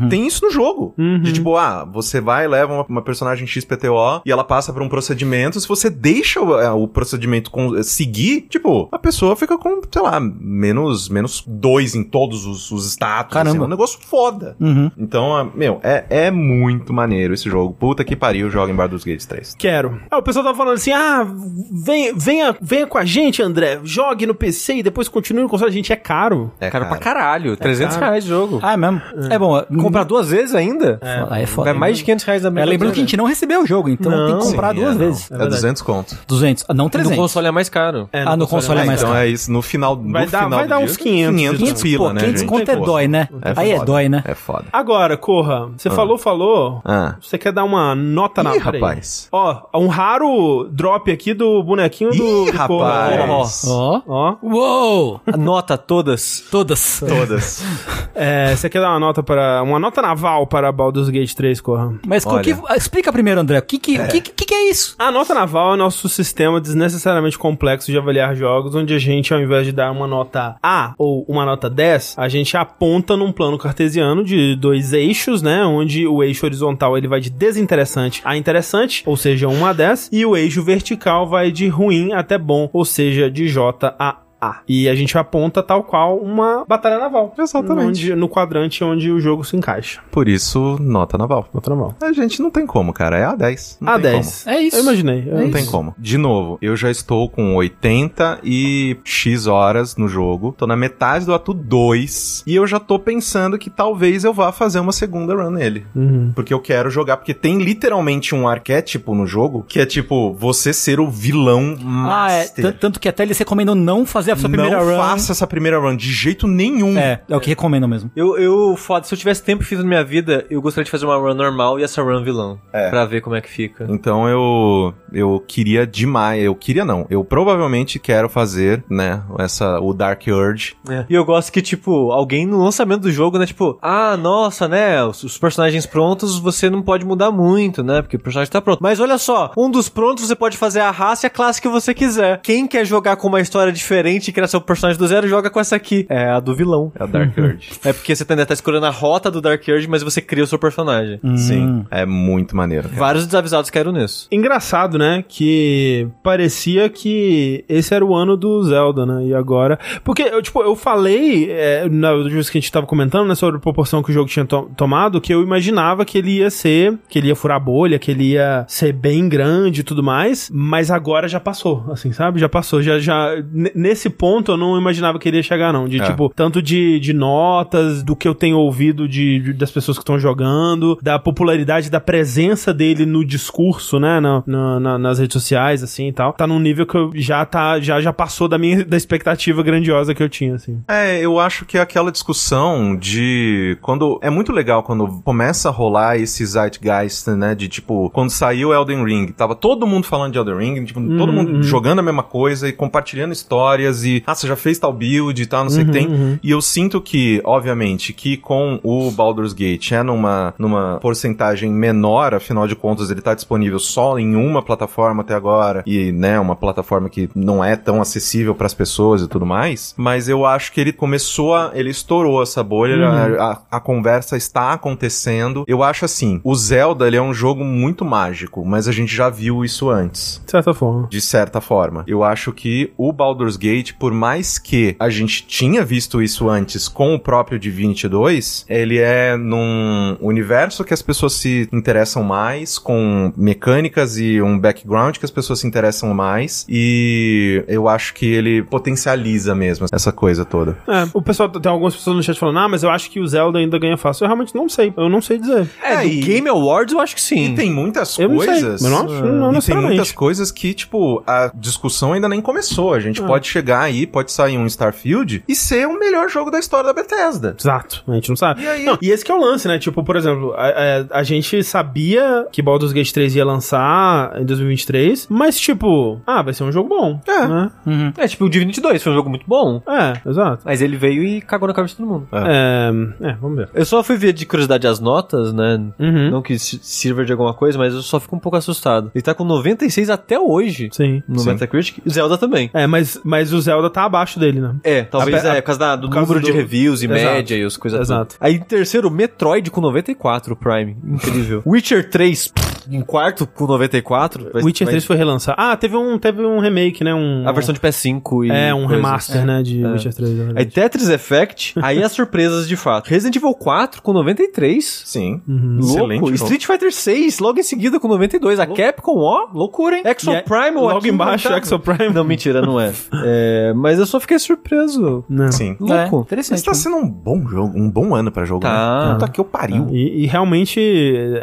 D: Tem isso no jogo. De tipo, ah, você vai, leva uma, uma personagem XPTO e ela passa por um procedimento. Se você deixa o, é, o procedimento com- seguir, tipo, a pessoa fica com, sei lá, menos, menos dois em todos os, os status.
C: Caramba.
D: Assim, é um negócio foda.
C: Uhum.
D: Então, ah, meu, é, é muito maneiro esse jogo. Puta que pariu, joga em Baldur's Gate 3.
A: Quero. Ah, o pessoal tava falando assim: ah, vem, venha, venha com a gente, André. Jogue no PC e depois continue no console. Gente, é caro.
D: É,
B: Cara, pra caralho. 300 reais de jogo.
C: Ah, é mesmo? É, bom.
B: Comprar duas vezes ainda?
C: Aí é foda.
B: É mais de 500 reais da
C: É, lembrando que a gente não recebeu o jogo, então
A: Não,
C: tem que comprar
D: Sim,
C: duas
D: é,
C: vezes.
D: É,
A: verdade.
D: 200 conto.
C: 200. Ah, não
B: No
C: 300.
B: console é mais caro.
A: É,
C: Ah, no console é
D: É,
C: mais
D: então
C: caro.
D: é isso. No final, no
A: Vai dar-
D: final
A: vai
D: do
A: dar
D: dia,
A: uns 500,
D: 500
A: pila,
D: pila, né,
C: 500
D: gente?
C: conto é
D: Pô,
C: dói, né? Aí é dói, né?
D: É foda.
A: Agora, Corra, você falou, falou.
D: Ah.
A: Você quer dar uma nota na
D: rapaz.
A: Ó, um raro drop aqui do bonequinho do.
D: Ih, rapaz.
C: Ó.
A: Ó.
C: Uou!
B: Anota todas.
C: Todas.
D: Todas.
A: É, você quer dar uma nota para. Uma nota naval para Baldur's Gate 3, Corra?
C: Mas com
D: Olha.
C: que, explica primeiro, André. O que que, o que, que, que é isso?
A: A nota naval é nosso sistema desnecessariamente complexo de avaliar jogos, onde a gente, ao invés de dar uma nota A ou uma nota 10, a gente aponta num plano cartesiano de dois eixos, né? Onde o eixo horizontal ele vai de desinteressante a interessante, ou seja, 1 a 10, e o eixo vertical vai de ruim até bom, ou seja, de J a A. E a gente aponta tal qual uma batalha naval.
D: Exatamente.
A: Onde- no quadrante onde o jogo se encaixa.
D: Por isso, nota naval.
A: Nota naval.
D: A gente não tem como, cara. É A10. Não tem
A: A10.
C: É isso.
A: Eu imaginei.
D: como. Não tem como. De novo, eu já estou com 80 e X horas no jogo. Tô na metade do ato 2. E eu já tô pensando que talvez eu vá fazer uma segunda run nele.
A: Uhum.
D: Porque eu quero jogar. Porque tem literalmente um arquétipo no jogo que é tipo você ser o vilão
C: Ah, é.
D: master.
C: Tanto que até eles recomendam não fazer a sua primeira
D: não
C: run.
D: faça essa primeira run de jeito nenhum.
C: É, é o que recomendam mesmo.
B: Eu, eu, foda, se eu tivesse tempo infinito na minha vida, eu gostaria de fazer uma run normal e essa run vilão.
D: É.
B: Pra ver como é que fica.
D: Então eu eu queria demais, eu queria não, eu provavelmente quero fazer, né, essa o Dark Urge.
B: É. E eu gosto que, tipo, alguém no lançamento do jogo, né, tipo, ah, nossa, né, os, os personagens prontos você não pode mudar muito, né, porque o personagem tá pronto. Mas olha só, um dos prontos você pode fazer a raça e a classe que você quiser. Quem quer jogar com uma história diferente diferente, criar seu personagem do zero, joga com essa aqui. É a do vilão.
D: É a Dark Urge.
B: É porque você ainda tá escolhendo a rota do Dark Urge, mas você cria o seu personagem.
D: Sim, é muito maneiro. cara.
B: Vários desavisados caíram nisso.
A: Engraçado, né? Que parecia que esse era o ano do Zelda, né? E agora. Porque, eu, tipo, eu falei, é, na última vez que a gente tava comentando, né, sobre a proporção que o jogo tinha to- tomado, que eu imaginava que ele ia ser, que ele ia furar bolha, que ele ia ser bem grande e tudo mais, mas agora já passou, assim, sabe? Já passou, já, já. Nesse ponto eu não imaginava que ele ia chegar, não. De,
D: É.
A: tipo, tanto de, de notas, do que eu tenho ouvido de, de- das pessoas que estão jogando, da popularidade, da presença dele no discurso, né, na, na- na- nas redes sociais, assim e tal. Tá num nível que eu já tá, já, já passou da minha, da expectativa grandiosa que eu tinha, assim.
D: É, eu acho que é aquela discussão de quando é muito legal quando começa a rolar esse zeitgeist, né, de tipo, quando saiu Elden Ring, tava todo mundo falando de Elden Ring, tipo, todo mundo jogando a mesma coisa e compartilhando histórias e, ah, você já fez tal build e tal, não sei o que tem. E eu sinto que, obviamente, que com o Baldur's Gate é numa, numa porcentagem menor, afinal de contas ele tá disponível só em uma plataforma até agora e, né, uma plataforma que não é tão acessível para as pessoas e tudo mais, mas eu acho que ele começou a, ele estourou essa bolha, a, a- a conversa está acontecendo. Eu acho assim, o Zelda, ele é um jogo muito mágico, mas a gente já viu isso antes
A: De certa forma.
D: de certa forma. Eu acho que o Baldur's Gate, por mais que a gente tinha visto isso antes com o próprio Divinity 2, ele é num universo que as pessoas se interessam mais, com mecânicas e um background que as pessoas se interessam mais, e eu acho que ele potencializa mesmo essa coisa toda.
A: É, o pessoal, tem algumas pessoas no chat falando, ah, mas eu acho que o Zelda ainda ganha fácil. Eu realmente não sei, eu não sei dizer.
B: É, do
D: e-
B: Game Awards eu acho que sim.
D: E tem muitas
A: Eu não sei,
D: coisas.
A: mas não acho- não
D: e tem muitas coisas que, tipo, a discussão ainda nem começou. A gente pode chegar aí, pode sair um Starfield e ser o melhor jogo da história da Bethesda.
A: Exato, a gente não sabe.
D: E aí?
A: Não, e esse que é o lance, né? Tipo, por exemplo, a, a- a gente sabia que Baldur's Gate 3 ia lançar em 2023, mas tipo, ah, vai ser um jogo bom.
D: É.
A: Né?
B: É, tipo, o Divinity 2 foi um jogo muito bom,
A: É, exato.
B: mas ele veio e cagou na cabeça de todo mundo.
A: É, é, vamos ver.
B: Eu só fui ver de curiosidade as notas, né?
A: Uhum.
B: Não que si- sirva de alguma coisa, mas eu só fico um pouco assustado. Ele tá com 96 até hoje
A: Sim.
B: no
D: Sim.
B: Metacritic. E Zelda também.
A: É, mas, mas o Zelda tá abaixo dele, né?
B: É, talvez
A: A pe-
B: é, por causa da- do
A: por causa
B: número de
A: do-
B: reviews e
A: Exato.
B: média e as coisas
A: Exato.
B: tudo. Aí em terceiro, Metroid com 94, Prime. Incrível. Witcher 3 pff, em quarto com 94. Vai-
A: Witcher
B: vai-
A: 3 foi relançado. Ah, teve um, teve um remake, né? Um,
B: A versão de PS5 e.
A: É, um
B: coisas.
A: remaster, né? De Witcher 3. é
B: Aí. Tetris Effect, aí as surpresas de fato. Resident Evil 4 com 93.
D: Sim.
A: Uhum.
D: Excelente
B: Louco.
D: jogo.
B: Street Fighter 6, logo em seguida com 92. A Capcom, ó, loucura, hein? Exo
A: é-
B: Prime,
A: logo
B: aqui
A: embaixo. Exo Prime.
B: Não, mentira, não é. É, Mas eu só fiquei surpreso.
A: Não.
D: Sim.
B: Louco.
C: É,
D: Mas
C: interessante.
D: tá sendo um bom jogo, um bom ano pra jogo,
B: Tá.
D: né? Puta que eu pariu.
A: E, e realmente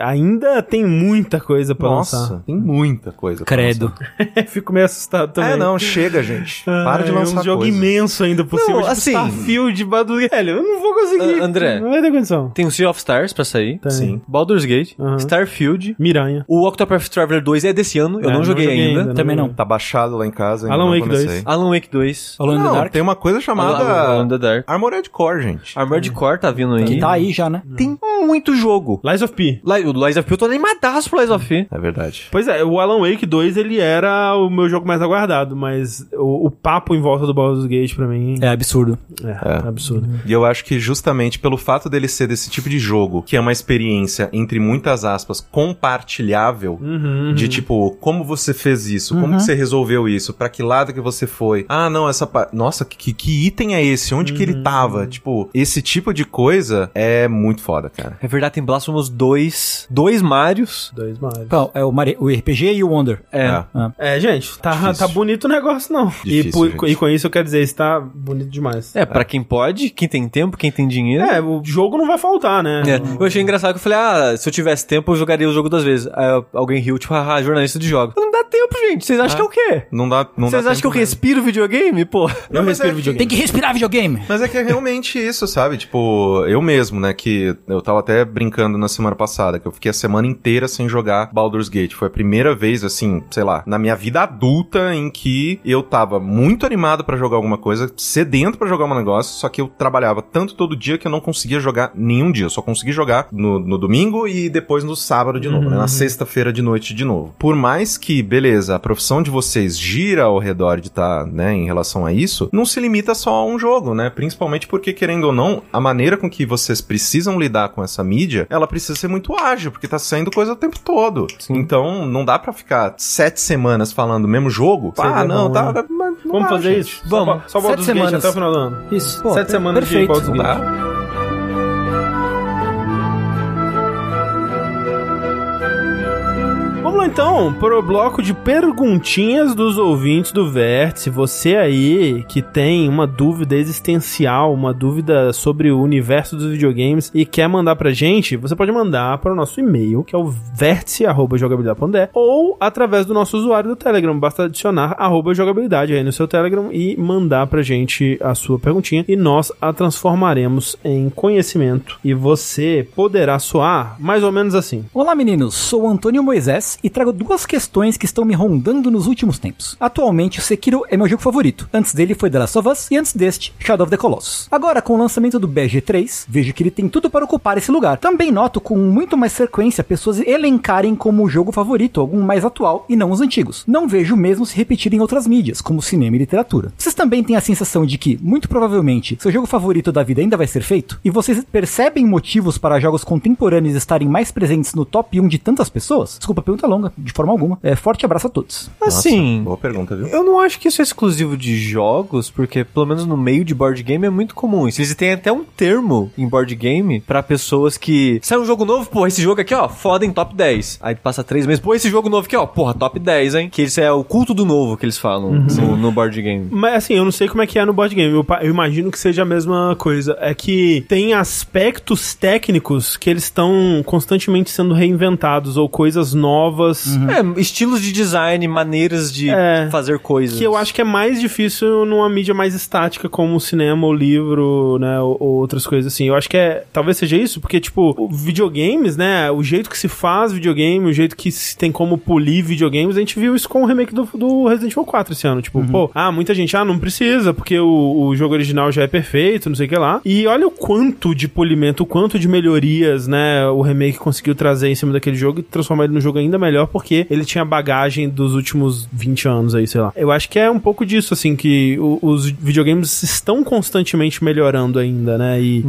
A: ainda tem muita coisa pra
D: Nossa,
A: lançar.
D: tem muita coisa. pra
C: Credo.
A: Fico meio assustado também.
D: É, não, chega, gente. Para de
A: Ah,
D: lançar
A: É um jogo
D: coisa.
A: imenso ainda por
B: Não,
A: cima. Tipo,
B: assim-
A: Starfield, Baldur's Velho, eu não vou conseguir.
B: Ah, André.
A: Não vai ter condição.
B: Tem o Sea of Stars pra sair.
A: Tem.
D: Sim.
B: Baldur's Gate.
A: Aham.
B: Starfield.
A: Miranha.
B: O Octopath Traveler 2 é desse ano, eu
A: É,
B: não joguei ainda.
A: ainda,
C: Também não.
D: Tá baixado lá em casa. ainda
A: Alan Wake 2.
D: comecei.
B: Alan Wake 2.
C: Alone in the
D: Não,
C: Dark.
D: tem uma coisa chamada
B: Alan the Dark.
D: Armored Core, gente.
B: Armored Core tá vindo aí.
C: Que tá aí já, né?
B: Tem muito jogo.
A: Lies of P.
B: Lies of P, eu tô animadaço pro Lies of P.
D: É verdade.
A: Pois é, o Alan Wake 2 ele era o meu jogo mais aguardado, mas o, o papo em volta do Baldur's Gate pra mim
C: É absurdo.
A: é, absurdo.
D: E eu acho que justamente pelo fato dele ser desse tipo de jogo, que é uma experiência, entre muitas aspas, compartilhável,
A: Uhum,
D: de tipo, como você fez isso? Como que você resolveu isso? Pra que lado que você foi? Ah, não, essa pa... Nossa, que, que item é esse? Onde que
A: Uhum.
D: ele tava? Tipo, esse tipo de coisa é muito foda, cara.
B: É verdade, tem Blasphemous 2, dois Marios.
A: Dois mais.
C: Então, é o, Mari- o RPG e o Wonder.
B: É.
D: É.
A: É, gente, tá,
D: Difícil.
A: tá bonito o negócio, não. e,
D: Difícil,
A: por-
D: gente.
A: e com isso eu quero dizer, isso tá bonito demais.
B: É, pra quem pode, quem tem tempo, quem tem dinheiro.
A: É, o jogo não vai faltar, né?
B: É, Eu achei engraçado que eu falei, ah, se eu tivesse tempo, eu jogaria o jogo duas vezes. Aí alguém riu, tipo, haha, jornalista de jogos. Não dá tempo, gente. Vocês acham que é o quê?
D: Não dá, não
B: Vocês
D: dá
B: acham que eu
D: mesmo.
B: respiro videogame, pô?
A: Eu
D: mas
A: respiro
D: é
A: videogame.
C: Tem que respirar videogame.
D: Mas é que é realmente isso, sabe? Tipo, eu mesmo, né? Que eu tava até brincando na semana passada, que eu fiquei a semana inteira sem jogar Baldur's Gate. Foi a primeira vez, assim, sei lá, na minha vida adulta em que eu tava muito animado pra jogar alguma coisa, sedento pra jogar um negócio, só que eu trabalhava tanto todo dia que eu não conseguia jogar nenhum dia. Eu só consegui jogar no, no domingo e depois no sábado de novo, né? Na sexta-feira de noite de novo. Por mais que, beleza, a profissão de vocês gira ao redor de estar, né, em relação a isso, não se limita só a um jogo, né? Principalmente porque, querendo ou não, a maneira com que vocês precisam lidar com essa mídia, ela precisa ser muito ágil, porque tá saindo coisa o tempo todo. Então, não dá pra ficar sete semanas falando o mesmo jogo.
A: Seria
D: ah, não,
A: bom,
D: tá.
A: né?
D: mas não
A: Vamos
D: dá,
A: fazer
D: gente.
A: isso?
C: Vamos.
A: Só, só Baldur's
C: Sete semanas.
A: até o final do ano.
C: Isso. Pô,
A: Sete semanas de
C: perfeito.
A: Baldur's
D: Não
A: Gate. Vamos então pro bloco de perguntinhas dos ouvintes do Vértice. Você aí que tem uma dúvida existencial, uma dúvida sobre o universo dos videogames e quer mandar pra gente, você pode mandar para o nosso e-mail, que é o vértice.jogabilidade.de ou através do nosso usuário do Telegram. Basta adicionar arroba jogabilidade aí no seu Telegram e mandar pra gente a sua perguntinha e nós a transformaremos em conhecimento e você poderá soar mais ou menos assim.
C: Olá meninos, sou Antônio Moisés e trago duas questões que estão me rondando nos últimos tempos. Atualmente, o Sekiro é meu jogo favorito. Antes dele foi The Last of Us e antes deste, Shadow of the Colossus. Agora, com o lançamento do BG3, vejo que ele tem tudo para ocupar esse lugar. Também noto com muito mais frequência pessoas elencarem como jogo favorito algum mais atual e não os antigos. Não vejo mesmo se repetir em outras mídias, como cinema e literatura. Vocês também têm a sensação de que, muito provavelmente, seu jogo favorito da vida ainda vai ser feito? E vocês percebem motivos para jogos contemporâneos estarem mais presentes no top 1 de tantas pessoas? Desculpa pergunta longa, de forma alguma. É, forte abraço a todos.
B: Assim,
D: Boa pergunta, viu?
B: eu não acho que isso é exclusivo de jogos, porque pelo menos no meio de board game é muito comum isso. Eles têm até um termo em board game pra pessoas que sai um jogo novo, pô, esse jogo aqui, ó, foda em top 10. Aí passa três meses, pô, esse jogo novo aqui, ó, porra, top 10, hein? Que isso é o culto do novo que eles falam no, no board game.
A: Mas assim, eu não sei como é que é no board game. Eu, eu imagino que seja a mesma coisa. É que tem aspectos técnicos que eles estão constantemente sendo reinventados ou coisas novas.
B: É, estilos de design, maneiras de
A: É.
B: fazer coisas.
A: Que eu acho que é mais difícil numa mídia mais estática, como o cinema, ou livro, né, ou, ou outras coisas assim. Eu acho que é, talvez seja isso, porque, tipo, o videogames, né, o jeito que se faz videogame, o jeito que se tem como polir videogames, a gente viu isso com o remake do, do Resident Evil 4 esse ano. Tipo, pô, ah, muita gente, ah, não precisa, porque o, o jogo original já é perfeito, não sei o que lá. E olha o quanto de polimento, o quanto de melhorias, né, o remake conseguiu trazer em cima daquele jogo e transformar ele num jogo ainda melhor, porque ele tinha bagagem dos últimos 20 anos aí, sei lá. Eu acho que é um pouco disso, assim, que o- os videogames estão constantemente melhorando ainda, né, e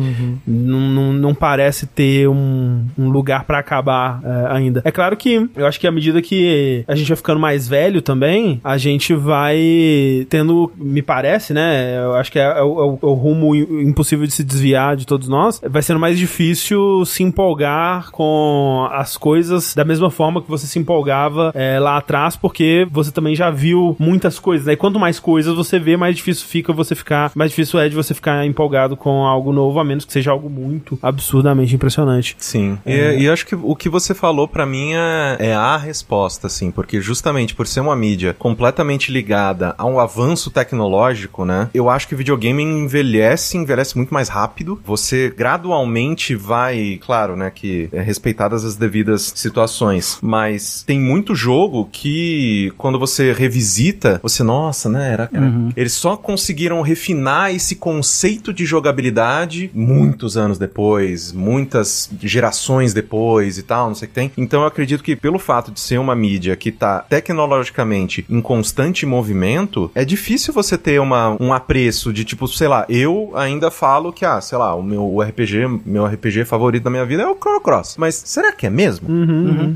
A: não, não, não parece ter um, um lugar pra acabar é, ainda. É claro que eu acho que à medida que a gente vai ficando mais velho também, a gente vai tendo, me parece, né, eu acho que é, é o, é o- é o rumo impossível de se desviar de todos nós, vai sendo mais difícil se empolgar com as coisas da mesma forma que você se empolgava é, lá atrás, porque você também já viu muitas coisas, né? E quanto mais coisas você vê, mais difícil fica você ficar, mais difícil é de você ficar empolgado com algo novo, a menos que seja algo muito absurdamente impressionante.
D: Sim. E, e acho que o que você falou pra mim é, é a resposta, assim, porque justamente por ser uma mídia completamente ligada a um avanço tecnológico, né? Eu acho que o videogame envelhece, envelhece muito mais rápido. Você gradualmente vai, claro, né, que é respeitadas as devidas situações, mas tem muito jogo que quando você revisita, você, nossa, né, era, era- eles só conseguiram refinar esse conceito de jogabilidade muitos anos depois, muitas gerações depois e tal, não sei o que tem. Então eu acredito que pelo fato de ser uma mídia que tá tecnologicamente em constante movimento, é difícil você ter uma, um apreço de tipo, sei lá, eu ainda falo que, ah, sei lá, o meu o RPG, meu RPG favorito da minha vida é o Chrono Cross. Mas será que é mesmo?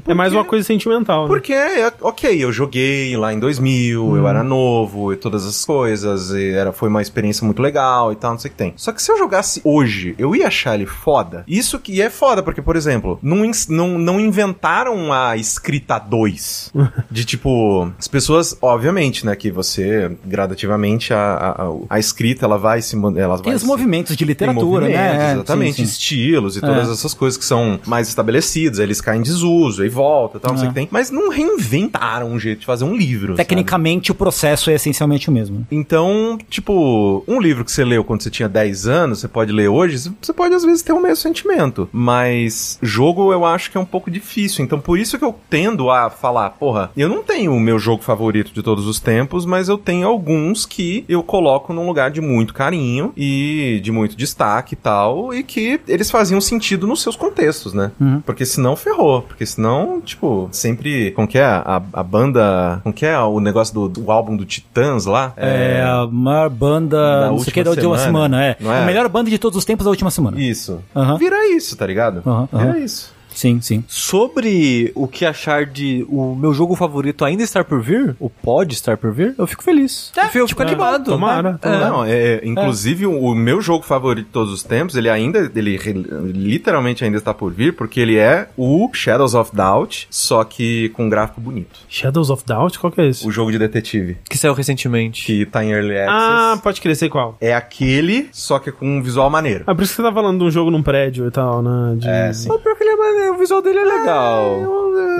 A: É mais uma coisa sentimental, né?
D: Porque, é, ok, eu joguei lá em 2000, eu era novo e todas as coisas, e era, foi uma experiência muito legal e tal, não sei o que tem. Só que se eu jogasse hoje, eu ia achar ele foda. Isso que é foda, porque, por exemplo, não, não, não inventaram a escrita 2. de tipo, as pessoas, obviamente, né, que você gradativamente a, a, a- escrita ela vai se. Ela
C: Tem
D: vai
C: os
D: se-
C: movimentos de literatura,
D: movimentos,
C: né? É,
D: Exatamente,
C: sim, sim.
D: estilos e todas essas coisas que são mais estabelecidas, eles caem em desuso, aí volta, tal, não sei o que tem, mas não reinventaram um jeito de fazer um livro. sabe?
C: Tecnicamente, o processo é essencialmente o mesmo.
D: Então, tipo, um livro que você leu quando você tinha 10 anos, você pode ler hoje, você pode às vezes ter o mesmo sentimento. Mas jogo eu acho que é um pouco difícil. Então, por isso que eu tendo a falar, porra, eu não tenho o meu jogo favorito de todos os tempos, mas eu tenho alguns que eu coloco num lugar de muito carinho e de muito destaque e tal, e que eles faziam sentido nos seus contextos, né? Porque senão ferrou. Porque senão, tipo, sempre. Como que é a, a banda. Como que é o negócio do, do álbum do Titãs lá?
C: É, a maior banda,
D: Da
C: não sei o que, da
D: última
C: semana,
D: semana,
C: é.
D: é?
C: A melhor banda de todos os tempos da última semana.
D: Isso. Vira isso, tá ligado? Vira isso.
C: Sim, sim.
B: Sobre o que achar de o meu jogo favorito ainda estar por vir, o pode estar por vir, eu fico feliz. eu fico, eu fico animado.
A: Tomara,
B: É.
D: Não, é, inclusive o, o meu jogo favorito de todos os tempos, ele ainda, ele literalmente ainda está por vir, porque ele é o Shadows of Doubt, só que com um gráfico bonito.
A: Shadows of Doubt? Qual que é esse?
D: O jogo de detetive,
B: Que saiu recentemente.
D: que tá em Early Access.
A: Ah, pode crer, sei qual.
D: É aquele, só que com um visual maneiro.
A: Ah, por isso que você tá falando de um jogo num prédio e tal, né? De...
D: É, sim.
B: Mas pior que ele é maneiro, o visual dele é legal.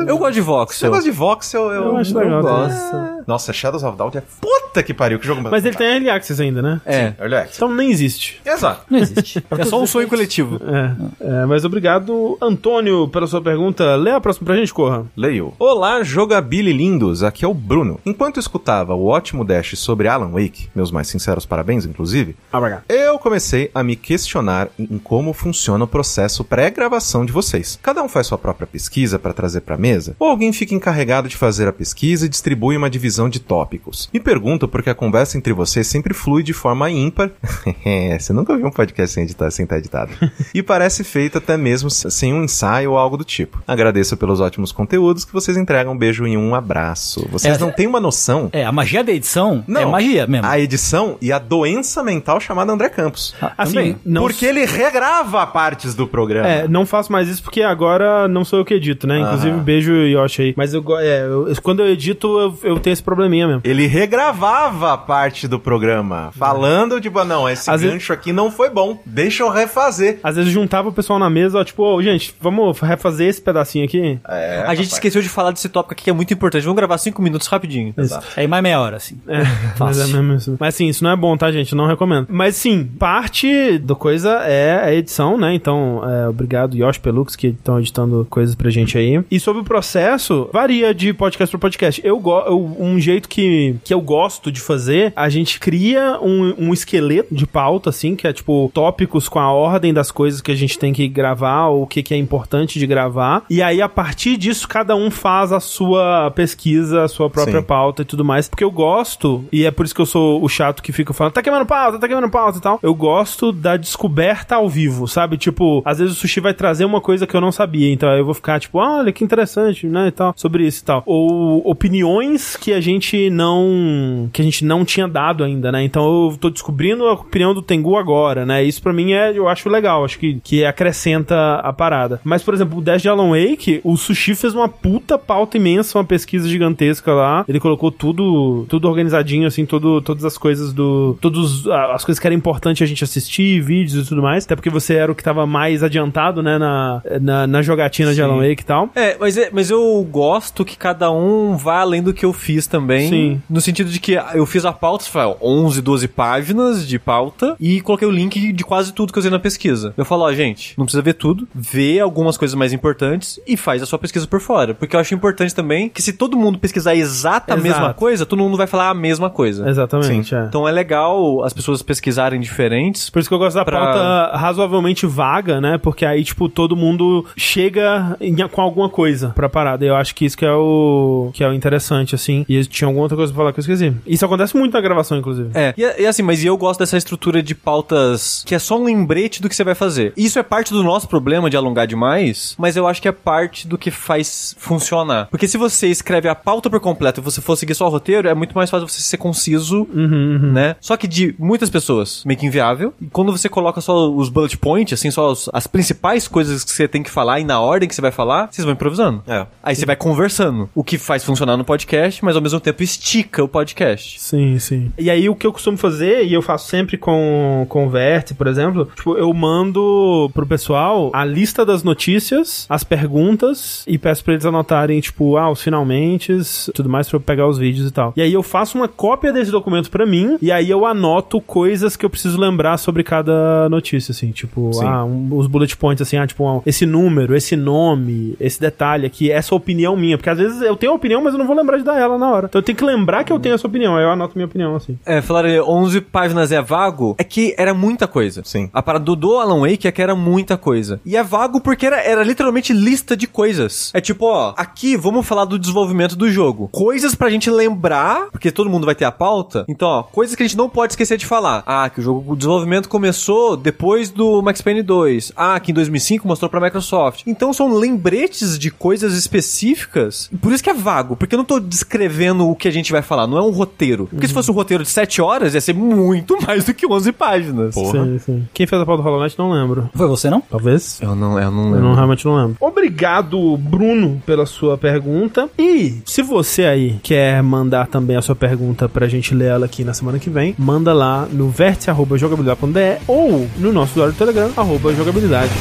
B: eu, gosto de voxel.
D: negócio de voxel, eu,
A: Eu acho legal
B: gosto.
D: Nossa, Shadows of Doubt é puta que pariu, que jogo
A: Mas ele tem Early Access ainda, né?
B: É.
D: Early Access.
A: Então nem existe.
D: Exato.
C: Não existe.
B: É só um sonho coletivo.
A: É, é, mas obrigado, Antônio, pela sua pergunta. Lê a próxima pra gente, corra.
D: Leio. Olá, jogabili lindos, aqui é o Bruno. Enquanto escutava o ótimo dash sobre Alan Wake, meus mais sinceros parabéns, inclusive,
A: Abraga.
D: eu comecei a me questionar em como funciona o processo pré-gravação de vocês. Cada um faz sua própria pesquisa para trazer para mesa, ou alguém fica encarregado de fazer a pesquisa e distribui uma divisão de tópicos. Me pergunto porque a conversa entre vocês sempre flui de forma ímpar. Você nunca ouviu um podcast sem editar, sem estar editado. e parece feito até mesmo sem um ensaio ou algo do tipo. Agradeço pelos ótimos conteúdos que vocês entregam. Um beijo e um abraço. Vocês
C: É,
D: não têm uma noção
C: É, a magia da edição
D: não,
C: é magia mesmo.
D: A edição e a doença mental chamada André Campos.
A: Assim,
C: Também.
A: não
D: Porque ele regrava partes do programa.
A: É, não faço mais isso porque agora não sou eu que edito, né? Inclusive,
D: Aham.
A: beijo Yoshi aí. Mas eu, é, eu- quando eu edito, eu, eu tenho esse probleminha mesmo.
D: Ele regravava parte do programa, falando, tipo, ah, não, esse
A: Às
D: gancho
A: vezes-
D: aqui não foi bom, deixa eu refazer.
A: Às vezes juntava o pessoal na mesa, ó, tipo, ô, gente, vamos refazer esse pedacinho aqui?
D: É,
B: a gente
D: rapaz.
B: esqueceu de falar desse tópico aqui que é muito importante. Vamos gravar cinco minutos rapidinho.
D: Exato.
C: Aí mais meia hora, assim.
A: É, mas,
C: Fácil.
A: é mesmo isso. mas assim, isso não é bom, tá, gente? Eu não recomendo. Mas sim, parte do coisa é a edição, né? Então, é, obrigado, Yoshi Pelux, que estão editando coisas pra gente aí. E sobre o processo, varia de podcast pra podcast. Eu, eu- um jeito que, que eu gosto de fazer, a gente cria um, um esqueleto de pauta, assim, que é tipo tópicos com a ordem das coisas que a gente tem que gravar, ou o que, que é importante de gravar. E aí, a partir disso, cada um faz a sua pesquisa, a sua própria
D: Sim.
A: pauta e tudo mais, porque eu gosto, e é por isso que eu sou o chato que fica falando, tá queimando pauta, tá queimando pauta e tal. Eu gosto da descoberta ao vivo, sabe? Tipo, às vezes o sushi vai trazer uma coisa que eu não sabia, então aí eu vou ficar tipo, olha que interessante, né, e tal, sobre isso e tal. Ou opiniões que a gente não que a gente não tinha dado ainda, né? Então eu tô descobrindo a opinião do Tengu agora, né? Isso pra mim é, eu acho legal, acho que, que acrescenta a parada. Mas, por exemplo, o Dash de Alan Wake, o Sushi fez uma puta pauta imensa, uma pesquisa gigantesca lá. Ele colocou tudo, tudo organizadinho, assim, todo, todas as coisas do. Todas as coisas que era importante a gente assistir, vídeos e tudo mais. Até porque você era o que tava mais adiantado, né, na, na, na jogatina de Alan Wake e tal.
B: É, mas, é, mas eu gosto que cada um vá além do que eu fiz também.
A: Sim.
B: No sentido de que eu fiz a pauta, foi ó, 11, 12 páginas de pauta e coloquei o link de quase tudo que eu usei na pesquisa. Eu falo, ó, gente, não precisa ver tudo, vê algumas coisas mais importantes e faz a sua pesquisa por fora. Porque eu acho importante também que se todo mundo pesquisar exata a
A: Exato.
B: mesma coisa, todo mundo vai falar a mesma coisa.
A: Exatamente, é.
B: Então é legal as pessoas pesquisarem diferentes.
A: Por isso que eu gosto da
B: Pra-
A: pauta razoavelmente vaga, né? Porque aí, tipo, todo mundo chega em- com alguma coisa pra parada. Eu acho que isso que é o que é o interessante, assim. E tinha alguma outra coisa pra falar que eu esqueci. Isso acontece muito na gravação, inclusive.
B: É, e, e assim, mas eu gosto dessa estrutura de pautas que é só um lembrete do que você vai fazer. Isso é parte do nosso problema de alongar demais, mas eu acho que é parte do que faz funcionar. Porque se você escreve a pauta por completo e você for seguir só o roteiro, é muito mais fácil você ser conciso, né? Só que de muitas pessoas, meio que inviável. E quando você coloca só os bullet points, assim, só as principais coisas que você tem que falar e na ordem que você vai falar, vocês vão improvisando.
D: É.
B: Aí você vai conversando. O que faz funcionar no podcast, mas ao mesmo tempo estica o podcast.
A: Sim, sim. E aí o que eu costumo fazer, e eu faço sempre com, com o Vértice, por exemplo, tipo, eu mando pro pessoal a lista das notícias, as perguntas, e peço pra eles anotarem, tipo, ah, os finalmente, tudo mais pra eu pegar os vídeos e tal. E aí eu faço uma cópia desse documento pra mim, e aí eu anoto coisas que eu preciso lembrar sobre cada notícia, assim, tipo,
D: Sim.
A: ah, um- os bullet points, assim, ah, tipo, ah, esse número, esse nome, esse detalhe aqui, essa opinião minha, porque às vezes eu tenho a opinião, mas eu não vou lembrar de dar ela na hora. Então eu tenho que lembrar que eu tenho essa opinião, aí eu anoto minha opinião, assim.
B: É, falaram 11 páginas é vago, é que era muita coisa.
D: Sim.
B: A parada do, do Alan Wake é que era muita coisa. E é vago porque era, era literalmente lista de coisas. É tipo, ó, aqui vamos falar do desenvolvimento do jogo. Coisas pra gente lembrar, porque todo mundo vai ter a pauta. Então, ó, coisas que a gente não pode esquecer de falar. Ah, que o jogo, o desenvolvimento começou depois do Max Payne 2. Ah, que em 2005 mostrou pra Microsoft. Então são lembretes de coisas específicas. Por isso que é vago, porque eu não tô descrevendo o que a gente vai falar, não é um roteiro. Porque se fosse um roteiro de 7 horas, ia ser muito mais do que 11 páginas.
D: Porra.
A: Sim, sim. Quem fez a pauta do Hollow Knight não lembro.
C: Foi você, não?
A: Talvez.
B: Eu não, eu não
A: Eu
B: lembro.
A: não, realmente não lembro. Obrigado, Bruno, pela sua pergunta. E se você aí quer mandar também a sua pergunta pra gente ler ela aqui na semana que vem, manda lá no vértice.jogabilidade.de ou no nosso usuário do Telegram, arroba jogabilidade.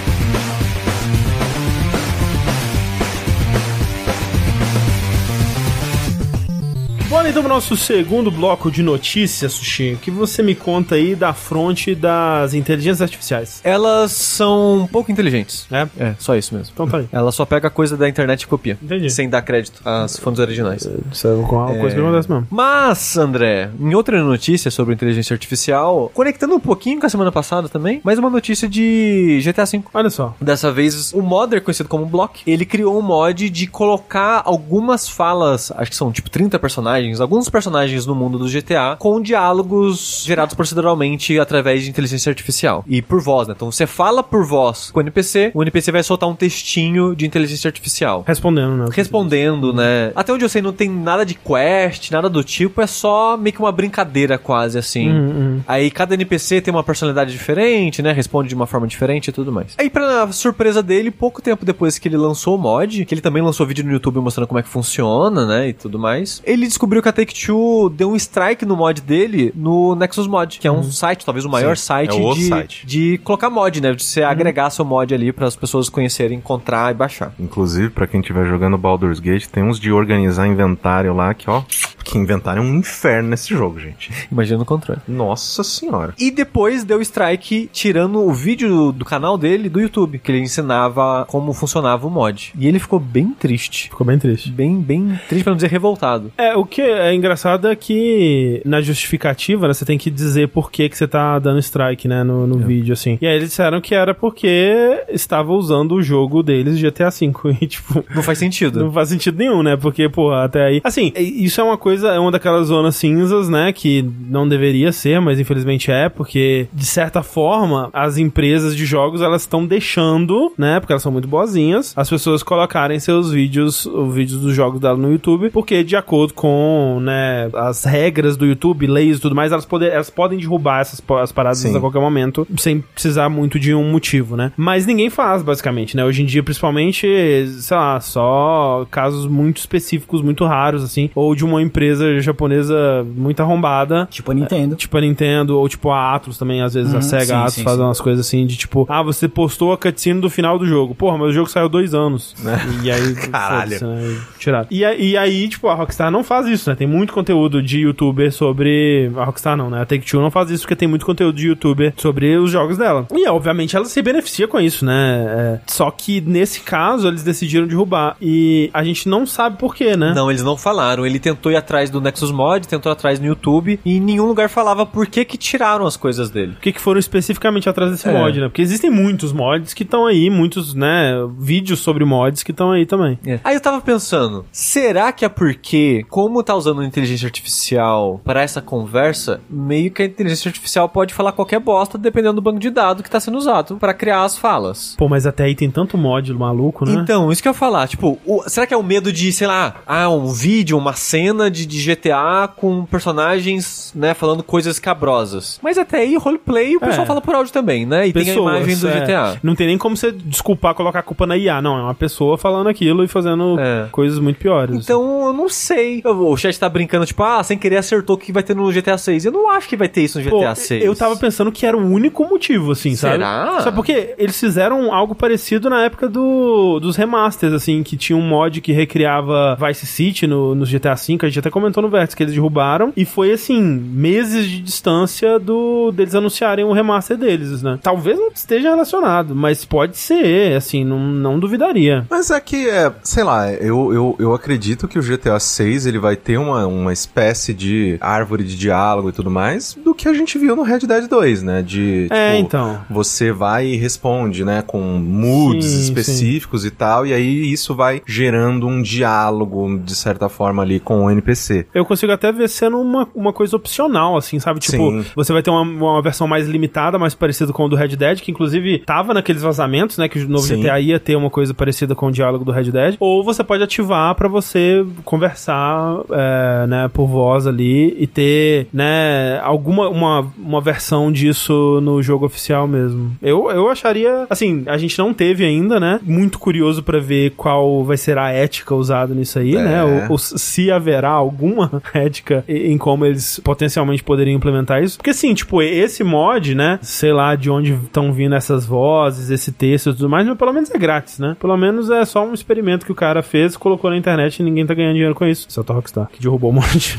A: Então nosso segundo bloco de notícias, Sushi. O que você me conta aí da fronte das inteligências artificiais?
B: Elas são um pouco inteligentes.
A: É?
B: É, só isso mesmo.
A: Então tá aí.
B: Ela só pega coisa da internet e copia.
A: Entendi.
B: Sem dar crédito às fontes originais.
A: Isso é uma coisa que acontece mesmo.
B: Mas, André, em outra notícia sobre inteligência artificial, conectando um pouquinho com a semana passada também, mais uma notícia de GTA V.
A: Olha só.
B: Dessa vez, o modder, conhecido como Block, ele criou um mod de colocar algumas falas, acho que são tipo 30 personagens, alguns personagens no mundo do GTA, com diálogos gerados proceduralmente através de inteligência artificial. E por voz, né? Então você fala por voz com o NPC, o NPC vai soltar um textinho de inteligência artificial.
A: Respondendo, né?
B: Respondendo, né? Até onde eu sei, não tem nada de quest, nada do tipo, é só meio que uma brincadeira quase assim.
A: Hum,
B: Aí cada NPC tem uma personalidade diferente, né? Responde de uma forma diferente e tudo mais. Aí, pra surpresa dele, pouco tempo depois que ele lançou o mod, que ele também lançou vídeo no YouTube mostrando como é que funciona, né? E tudo mais, ele descobriu que a Take-Two deu um strike no mod dele no Nexus Mod, que é um site, talvez o maior
D: Sim,
B: site,
D: é o
B: de,
D: site.
B: de colocar mod, né? De você agregar seu mod ali para as pessoas conhecerem, encontrar e baixar.
D: Inclusive, pra quem estiver jogando Baldur's Gate, tem uns de organizar inventário lá que, ó, que inventário é um inferno nesse jogo, gente.
B: Imagina o controle.
D: Nossa senhora.
B: E depois deu strike tirando o vídeo do, do canal dele do YouTube, que ele ensinava como funcionava o mod. E ele ficou bem triste.
A: Ficou bem triste.
B: Bem, bem triste pra não dizer revoltado.
A: É, o que é engraçado é que na justificativa, né, você tem que dizer por que, que você tá dando strike, né, no, no vídeo, assim. E aí eles disseram que era porque estava usando o jogo deles GTA V. E, tipo,
B: Não faz sentido.
A: Não faz sentido nenhum, né? Porque, pô, até aí. Assim, isso é uma coisa, é uma daquelas zonas cinzas, né? Que não deveria ser, mas infelizmente é, porque, de certa forma, as empresas de jogos elas estão deixando, né? Porque elas são muito boazinhas, as pessoas colocarem seus vídeos, os vídeos dos jogos dela no YouTube, porque, de acordo com, né, as regras do YouTube, leis e tudo mais, elas, poder, elas podem derrubar essas as paradas
D: Sim.
A: a qualquer momento, sem precisar muito de um motivo, né? Mas ninguém faz, basicamente, né? Hoje em dia, principalmente, sei lá, só casos muito específicos, muito raros, assim, ou de uma empresa japonesa muito arrombada.
C: Tipo a Nintendo.
A: Tipo a Nintendo, ou tipo a Atlus também, às vezes a
C: Uhum,
A: SEGA
C: sim,
A: Atlus
C: sim,
A: faz
C: sim.
A: umas coisas assim, de tipo, ah, você postou a cutscene do final do jogo. Porra, mas o jogo saiu dois anos. E aí,
D: Caralho.
A: né? Tiraram. E, a- e aí, tipo, a Rockstar não faz isso, né? Tem muito conteúdo de youtuber sobre. A Rockstar não, né? A Take-Two não faz isso porque tem muito conteúdo de youtuber sobre os jogos dela. E, obviamente, ela se beneficia com isso, né? É, só que nesse caso, eles decidiram derrubar. E a gente não sabe por quê, né?
B: Não, eles não falaram. Ele tentou ir atrás do Nexus Mod, tentou ir atrás no YouTube, e em nenhum lugar falava por que que tiraram as coisas dele.
A: Por que, que foram especificamente atrás desse
B: É.
A: mod, né? Porque existem muitos mods que estão aí, muitos, né, vídeos sobre mods que estão aí também.
B: Aí eu tava pensando, será que é porque, como tá usando inteligência artificial para essa conversa, meio que a inteligência artificial pode falar qualquer bosta dependendo do banco de dados que tá sendo usado para criar as falas?
A: Pô, mas até aí tem tanto mod maluco, né?
B: Então, isso que eu ia falar, tipo, o- será que é o medo de, sei lá, ah, um vídeo, uma cena de, de GTA com personagens, né, falando coisas tenebrosas. Mas até aí, roleplay, o pessoal
A: É.
B: fala por áudio também, né? E tem a
A: Pessoas,
B: imagem do
A: é.
B: GTA.
A: Não tem nem como você desculpar colocar a culpa na IA, não. É uma pessoa falando aquilo e fazendo
B: É.
A: coisas muito piores.
B: Então, eu não sei. O chat tá brincando, tipo, ah, sem querer acertou o que vai ter no GTA 6. Eu não acho que vai ter isso no
A: Pô,
B: GTA 6.
A: eu tava pensando que era o único motivo, assim, sabe?
B: Será?
A: Sabe por quê? Eles fizeram algo parecido na época do, dos remasters, assim, que tinha um mod que recriava Vice City no, no GTA V, a gente até comentou no Vértice que eles derrubaram, e foi, assim, meses de distância do deles anunciarem o remaster deles, né? Talvez não esteja relacionado, mas pode ser, assim, não, não duvidaria.
D: Mas é que, é, sei lá, eu, eu, eu acredito que o GTA 6 ele vai ter uma, uma espécie de árvore de diálogo e tudo mais do que a gente viu no Red Dead 2, né? De,
A: É,
D: tipo,
A: então.
D: você vai e responde, né? Com moods
A: Sim,
D: específicos e tal, e aí isso vai gerando um diálogo, de certa forma, ali com o NPC.
A: Eu consigo até ver sendo uma, uma coisa opcional, assim, sabe? Tipo,
D: Sim.
A: você vai ter uma, uma versão mais limitada, mais parecida com o do Red Dead, que inclusive tava naqueles vazamentos, né? Que o novo
D: Sim.
A: GTA ia ter uma coisa parecida com o diálogo do Red Dead. Ou você pode ativar pra você conversar, é, né, por voz ali e ter, né, alguma uma, uma versão disso no jogo oficial mesmo. Eu, eu acharia, assim, a gente não teve ainda, né? Muito curioso pra ver qual vai ser a ética usada nisso aí,
D: É.
A: né? Ou, ou se haverá alguma ética em como eles potencialmente poderiam implementar isso. Porque assim, tipo, esse mod, né? Sei lá de onde estão vindo essas vozes, esse texto e tudo mais, mas pelo menos é grátis, né? Pelo menos é só um experimento que o cara fez, colocou na internet e ninguém tá ganhando dinheiro com isso. Exceto a Rockstar, derrubou um monte.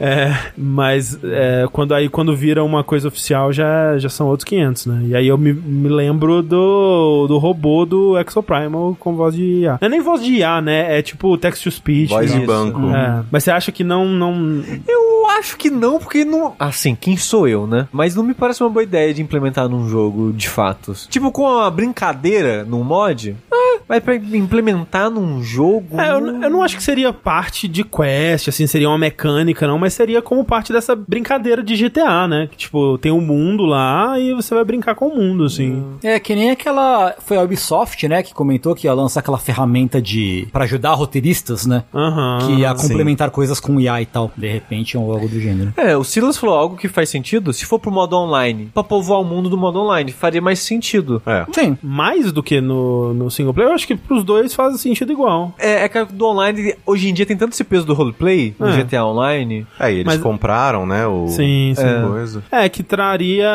A: é, mas é, quando aí quando vira uma coisa oficial já, já são outros 500, né? E aí eu me, me lembro do, do robô do Exoprimal com voz de IA. Não é nem voz de IA, né? É tipo text to speech.
D: Voz de
A: né?
D: banco.
A: É, mas você acha que não, não.
B: Eu acho que não, porque não. Assim, quem sou eu, né? Mas não me parece uma boa ideia de implementar num jogo de fatos. Tipo, com uma brincadeira num mod. É, mas pra implementar num jogo.
A: É, eu, eu não acho que seria parte de quest, assim, seria uma mecânica, não, mas seria como parte dessa brincadeira de GTA, né? Que, tipo, tem um mundo lá e você vai brincar com o mundo, assim.
C: É, que nem aquela. Foi a Ubisoft, né, que comentou que ia lançar aquela ferramenta de. pra ajudar roteiristas, né?
A: Aham.
C: que ia
D: sim.
C: complementar coisas com IA e tal. De repente, ou algo do gênero.
B: É, o Silas falou algo que faz sentido. Se for pro modo online, pra povoar o mundo do modo online, faria mais sentido.
D: É.
C: Sim.
A: Mais do que no, no single player, eu acho que pros dois faz sentido igual.
B: É, é que do online, hoje em dia tem tanto esse peso do roleplay no
A: É.
B: GTA Online.
D: É, e eles
A: Mas-
D: compraram, né? O,
A: Sim, sim.
D: é. coisa.
A: É, que traria.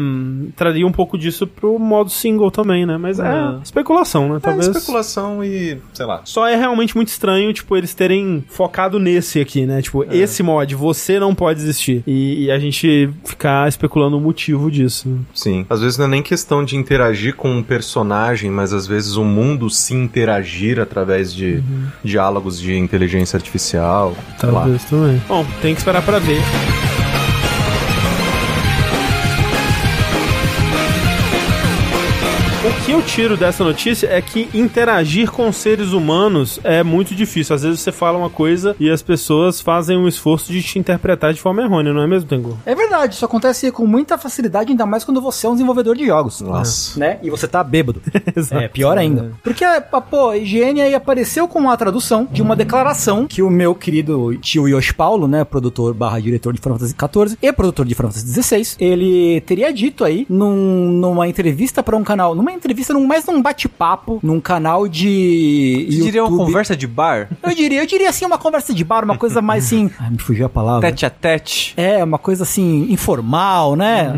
A: hum, traria um pouco disso pro modo single também, né? Mas é,
B: É.
A: especulação, né?
D: É
A: Talvez.
D: especulação e, sei lá.
A: Só é realmente muito estranho, tipo, eles terem focado nesse aqui, né? Tipo, esse mod, você não pode existir. E, e a gente ficar especulando o motivo disso.
D: Sim. Às vezes não é nem questão de interagir com um personagem, mas às vezes o mundo se interagir através de diálogos de inteligência artificial.
A: Talvez também. Bom, tem que esperar pra ver. Que eu tiro dessa notícia é que interagir com seres humanos é muito difícil. Às vezes você fala uma coisa e as pessoas fazem um esforço de te interpretar de forma errônea, não é mesmo, Tengu?
C: É verdade, isso acontece com muita facilidade, ainda mais quando você é um desenvolvedor de jogos.
D: Nossa.
C: Né? E você tá bêbado.
A: Exato.
C: É, pior ainda. Porque, pá, pô, a higiene aí apareceu com uma tradução de uma declaração que o meu querido tio Yoshi Paulo, né, produtor barra diretor de Final Fantasy XIV e produtor de Final Fantasy XVI, ele teria dito aí num- numa entrevista pra um canal, numa entrevista, num, mais num bate-papo, num canal de
B: Você diria uma conversa de bar?
C: Eu diria, eu diria assim, uma conversa de bar, uma coisa mais assim. Ai, me fugiu a palavra.
B: Tete a tete?
C: É, uma coisa assim, informal, né?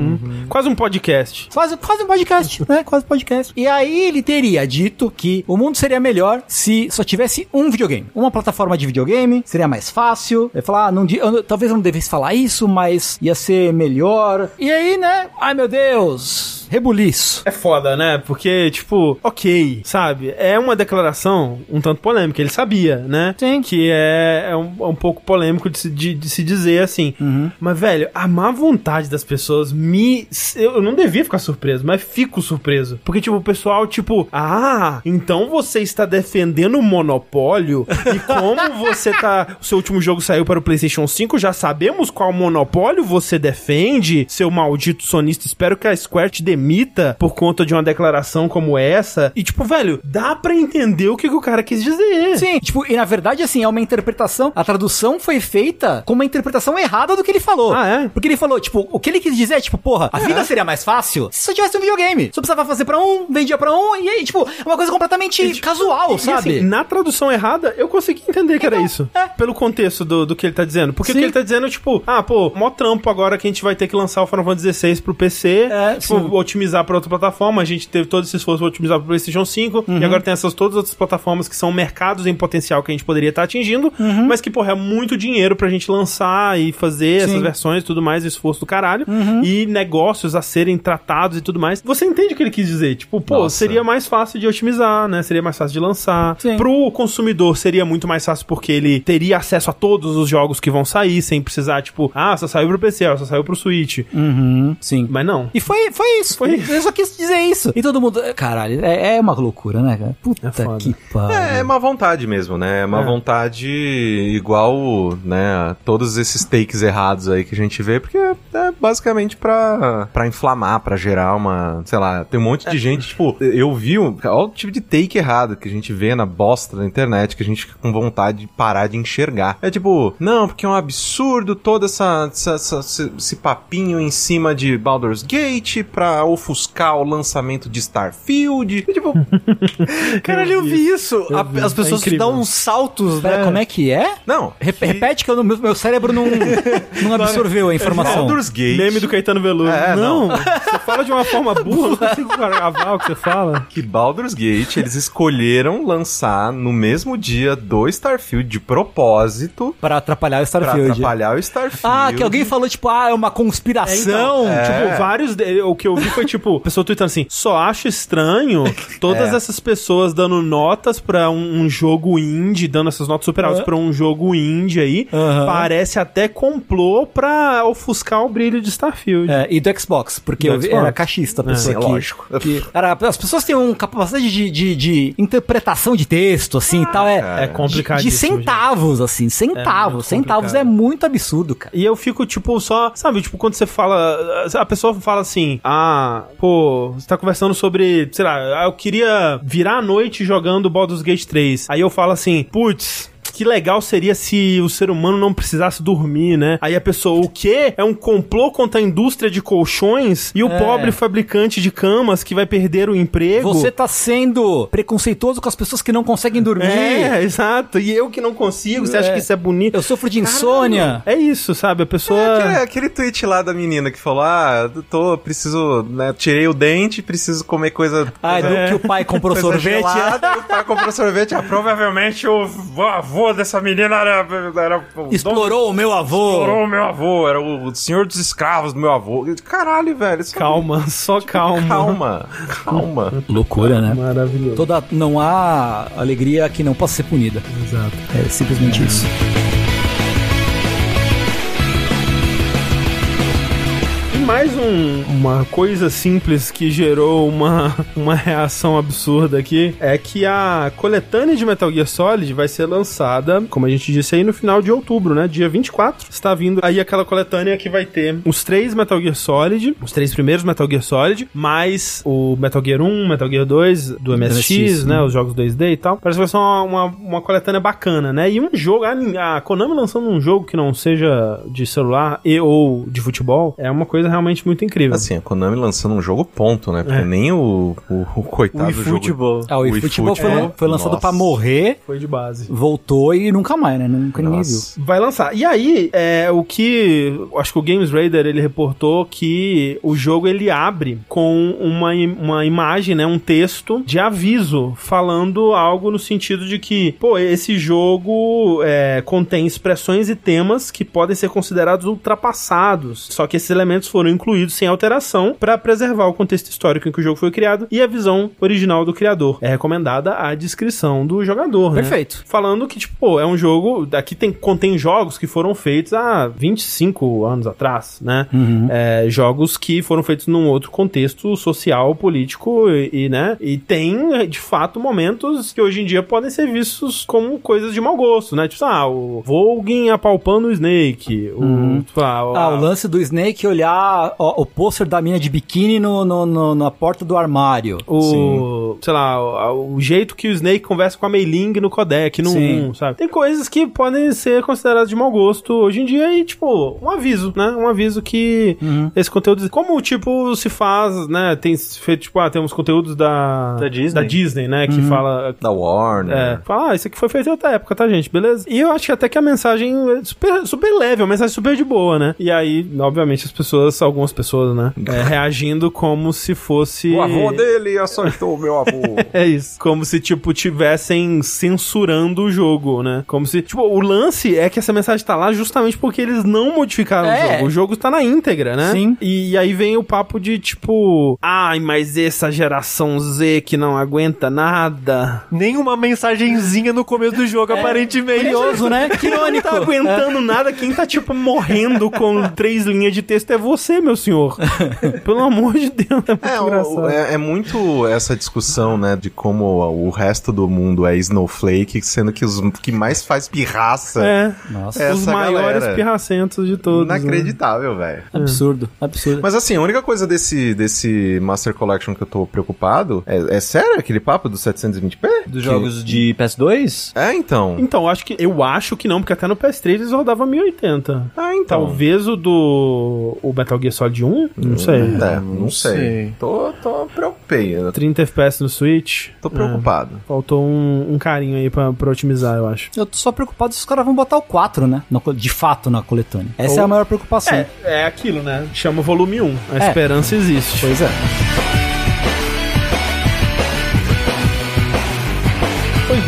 A: Quase um podcast.
C: Quase, quase um podcast, né? Quase um podcast. E aí ele teria dito que o mundo seria melhor se só tivesse um videogame. Uma plataforma de videogame, seria mais fácil. Ele falar, ah, não, eu- talvez eu não devesse falar isso, mas ia ser melhor. E aí, né? Ai meu Deus, rebuliço.
A: É foda, né? Porque, tipo, ok, sabe? É uma declaração um tanto polêmica. Ele sabia, né?
C: Sim.
A: Que é, é, um, é um pouco polêmico de se, de- de se dizer assim. Mas, velho, a má vontade das pessoas me. Eu não devia ficar surpreso, mas fico surpreso. Porque, tipo, o pessoal, tipo, ah, então você está defendendo o monopólio? E como você tá. O seu último jogo saiu para o PlayStation 5, já sabemos qual monopólio você defende, seu maldito sonista. Espero que a Square te demita demita por conta de uma declaração como essa. E, tipo, velho, dá pra entender o que, que o cara quis dizer.
C: Sim, tipo, e na verdade, assim, é uma interpretação. A tradução foi feita com uma interpretação errada do que ele falou.
A: Ah, é?
C: Porque ele falou, tipo, o que ele quis dizer é, tipo, porra, a vida seria mais fácil se só tivesse um videogame. Só precisava fazer pra um, vendia pra um, e aí, tipo, é uma coisa completamente casual,
A: E,
C: sabe?
A: assim, na tradução errada, eu consegui entender que era isso.
C: é.
A: Pelo contexto do, do que ele tá dizendo. Porque o
C: Sim.
A: que ele tá dizendo, tipo, ah, pô, mó trampo agora que a gente vai ter que lançar o Final Fantasy XVI pro PC,
C: É,
A: tipo,
C: sim.
A: Otimizar pra outra plataforma. A gente teve todo esse esforço pra otimizar pro PlayStation 5,
C: Uhum.
A: e agora tem essas todas as outras plataformas que são mercados em potencial que a gente poderia estar atingindo, mas que, porra, é muito dinheiro pra gente lançar e fazer essas
C: Uhum. Sim. Uhum.
A: versões e tudo mais, esforço do caralho, e negócios a serem tratados e tudo mais. Você entende o que ele quis dizer? Tipo, pô,
D: Nossa.
A: seria mais fácil de otimizar, né? Seria mais fácil de lançar.
C: Sim.
A: Pro consumidor seria muito mais fácil porque ele teria acesso a todos os jogos que vão sair sem precisar, tipo, ah, só saiu pro PC, ó, só saiu pro Switch.
C: Uhum, sim.
A: Mas não.
C: E foi, foi isso.
A: Foi.
C: Eu só quis dizer isso. E todo mundo. Caralho, é, é uma loucura, né, cara? Puta
A: É
C: que pariu.
D: É, é má vontade mesmo, né? É má
A: É.
D: vontade igual, né, a todos esses takes errados aí que a gente vê, porque é basicamente pra, pra inflamar, pra gerar uma, sei lá, tem um monte de gente, tipo, eu vi, um- olha o tipo de take errado que a gente vê na bosta da internet, que a gente fica com vontade de parar de enxergar. É tipo, não, porque é um absurdo todo essa, essa- essa- esse, esse papinho em cima de Baldur's Gate pra ofuscar o lançamento de Starfield. E, tipo,
B: Caralho, eu vi isso. A-
A: vi.
B: as pessoas
A: É
B: dão uns saltos,
C: Pera,
B: né?
C: como é que é?
D: não.
C: Rep- Repete que eu não- meu, meu cérebro não, não absorveu a informação.
D: Baldur's Gate.
A: Meme do Caetano Veloso.
D: É,
A: não, você fala de uma forma burra, eu não consigo gravar o que você fala.
D: que Baldur's Gate eles escolheram lançar no mesmo dia do Starfield de propósito
C: Pra atrapalhar o
D: pra
C: Starfield.
D: atrapalhar o Starfield.
C: Ah, que alguém falou, tipo, ah, é uma conspiração.
A: Então, Tipo, vários. de- O que eu vi foi, tipo, a pessoa tweetando assim: só acho estranho todas
D: É.
A: essas pessoas dando notas pra um, um jogo indie, dando essas notas super altas
C: É.
A: pra um jogo indie aí.
C: Aham.
A: Parece até complô pra ofuscar o brilho de Starfield.
C: É, e do Xbox, porque
A: Do
C: eu
A: Xbox.
C: era cachista a pessoa que,
D: lógico.
C: que- as pessoas têm uma capacidade de, de, de interpretação de texto, assim, e tal, é,
A: É
C: de,
A: complicado.
C: de centavos, assim, centavos,
A: muito
C: centavos é muito absurdo, cara.
A: E eu fico, tipo, só. Sabe, tipo, quando você fala. A pessoa fala assim: Ah, pô, você tá conversando sobre. Sei lá, eu queria virar a noite jogando Baldur's Gate 3. Aí eu falo assim: Putz. Que legal seria se o ser humano não precisasse dormir, né? Aí a pessoa, o quê? É um complô contra a indústria de colchões e o
C: É.
A: pobre fabricante de camas que vai perder o emprego?
C: Você tá sendo preconceituoso com as pessoas que não conseguem dormir.
A: É, exato. E eu que não consigo, você acha
C: É.
A: que isso é bonito?
C: Eu sofro de insônia.
A: É isso, sabe? A pessoa.
D: É aquele, aquele tweet lá da menina que falou: Ah, tô, preciso, né? Tirei o dente, preciso comer coisa.
C: Ah, do
A: É.
C: que o pai comprou sorvete.
D: gelada, o pai comprou sorvete. Ah, provavelmente o avô dessa menina era. era
C: Explorou o meu avô.
D: Explorou o meu avô, era o senhor dos escravos do meu avô. Caralho, velho. isso-
A: Calma, só calma.
D: Calma, calma.
C: Loucura, né?
A: Maravilhoso.
C: Toda, não há alegria que não possa ser punida.
A: Exato.
C: É simplesmente isso.
A: Mais um- uma coisa simples que gerou uma, uma reação absurda aqui é que a coletânea de Metal Gear Solid vai ser lançada, como a gente disse aí, no final de outubro, né? Dia 24. Está vindo aí aquela coletânea que vai ter os três Metal Gear Solid, os três primeiros Metal Gear Solid, mais o Metal Gear 1, Metal Gear 2 do MSX,
C: MSX,
A: né?
C: né?
A: Os jogos 2D e tal. Parece que vai ser uma, uma, uma coletânea bacana, né? E um jogo, a, a Konami lançando um jogo que não seja de celular e ou de futebol é uma coisa realmente muito incrível.
D: Assim, a Konami lançando um jogo ponto, né? Porque
A: É.
D: nem o, o, o coitado
B: O
D: do jogo...
B: eFootball.
C: Ah, o eFootball foi,
D: eFootball,
C: foi lançado
D: nossa.
C: pra morrer,
A: Foi de base.
C: voltou e nunca mais, né? Nunca ninguém viu.
A: Vai lançar. E aí, é, o que. Acho que o Games Raider ele reportou que o jogo ele abre com uma, uma imagem, né? Um texto de aviso falando algo no sentido de que, pô, esse jogo é, contém expressões e temas que podem ser considerados ultrapassados. Só que esses elementos foram incluídos sem alteração para preservar o contexto histórico em que o jogo foi criado e a visão original do criador. É recomendada a descrição do jogador, né?
C: Perfeito.
A: falando que, tipo, pô, é um jogo. Aqui tem, contém jogos que foram feitos há 25 anos atrás, né? É, jogos que foram feitos num outro contexto social, político e, e, né? E tem, de fato, momentos que hoje em dia podem ser vistos como coisas de mau gosto, né? Tipo, ah, o Volgin apalpando o Snake. O, tipo, ah,
C: Ah, o lance do Snake olhar ó, o pôster da mina de biquíni no, no- no- na porta do armário.
A: O, sei lá, o, o jeito que o Snake conversa com a Mei Ling no codec, no
C: Sim.
A: 1, sabe? Tem coisas que podem ser consideradas de mau gosto hoje em dia e, tipo, um aviso, né? Um aviso que
C: Uhum.
A: esse conteúdo... Como, tipo, se faz, né? Tem feito, tipo, ah, tem uns conteúdos da...
B: Da Disney.
A: Da Disney, né?
C: Uhum.
A: Que fala...
D: Da Warner.
A: É, fala, ah, isso aqui foi feito em outra época, tá, gente? Beleza? E eu acho que até que a mensagem é super, super leve, é uma mensagem super de boa, né? E aí, obviamente, as pessoas, algumas pessoas, né? é, reagindo como se fosse.
D: O avô dele assaltou o meu avô.
A: É isso. Como se, tipo, tivessem censurando o jogo, né? Como se. Tipo, o lance é que essa mensagem tá lá justamente porque eles não modificaram
C: É.
A: o jogo. O jogo tá na íntegra, né?
C: Sim.
A: E, aí vem o papo de, tipo. Ai, mas essa geração Z que não aguenta nada.
B: Nem uma mensagenzinha no começo do jogo, aparentemente.
C: Curioso, né?
A: Quem não tá aguentando nada, quem tá, tipo, morrendo com três linhas de texto é você, meu senhor. Pelo amor de Deus, é muito
D: É, o-
A: engraçado.
D: é, é muito essa discussão, né, de como o resto do mundo é snowflake, sendo que os que mais faz pirraça.
A: É,
C: Nossa,
D: Essa
A: os maiores
D: galera.
A: pirracentos de todos. né?
D: Inacreditável, velho.
C: absurdo, absurdo.
D: Mas assim, a única coisa desse, desse Master Collection que eu tô preocupado é, é sério aquele papo do 720p?
B: Dos jogos de PS2?
D: É, então.
A: Então, eu acho que eu acho que não, porque até no PS3 eles rodavam 1080.
D: Ah, então.
A: Talvez o do o Metal Gear Solid 1, não sei.
D: É, não, sei.
B: sei.
D: Tô, tô preocupei. eu
A: 30 FPS no Switch.
D: Tô preocupado.
A: É, faltou um, um carinho aí pra, pra otimizar, eu acho.
C: Eu tô só preocupado se os caras vão botar o 4, né? no de fato na coletânea. Essa
A: Ou-
C: é a maior preocupação.
A: É, é aquilo, né? Chama volume 1. A
C: É.
A: esperança existe.
C: Pois é.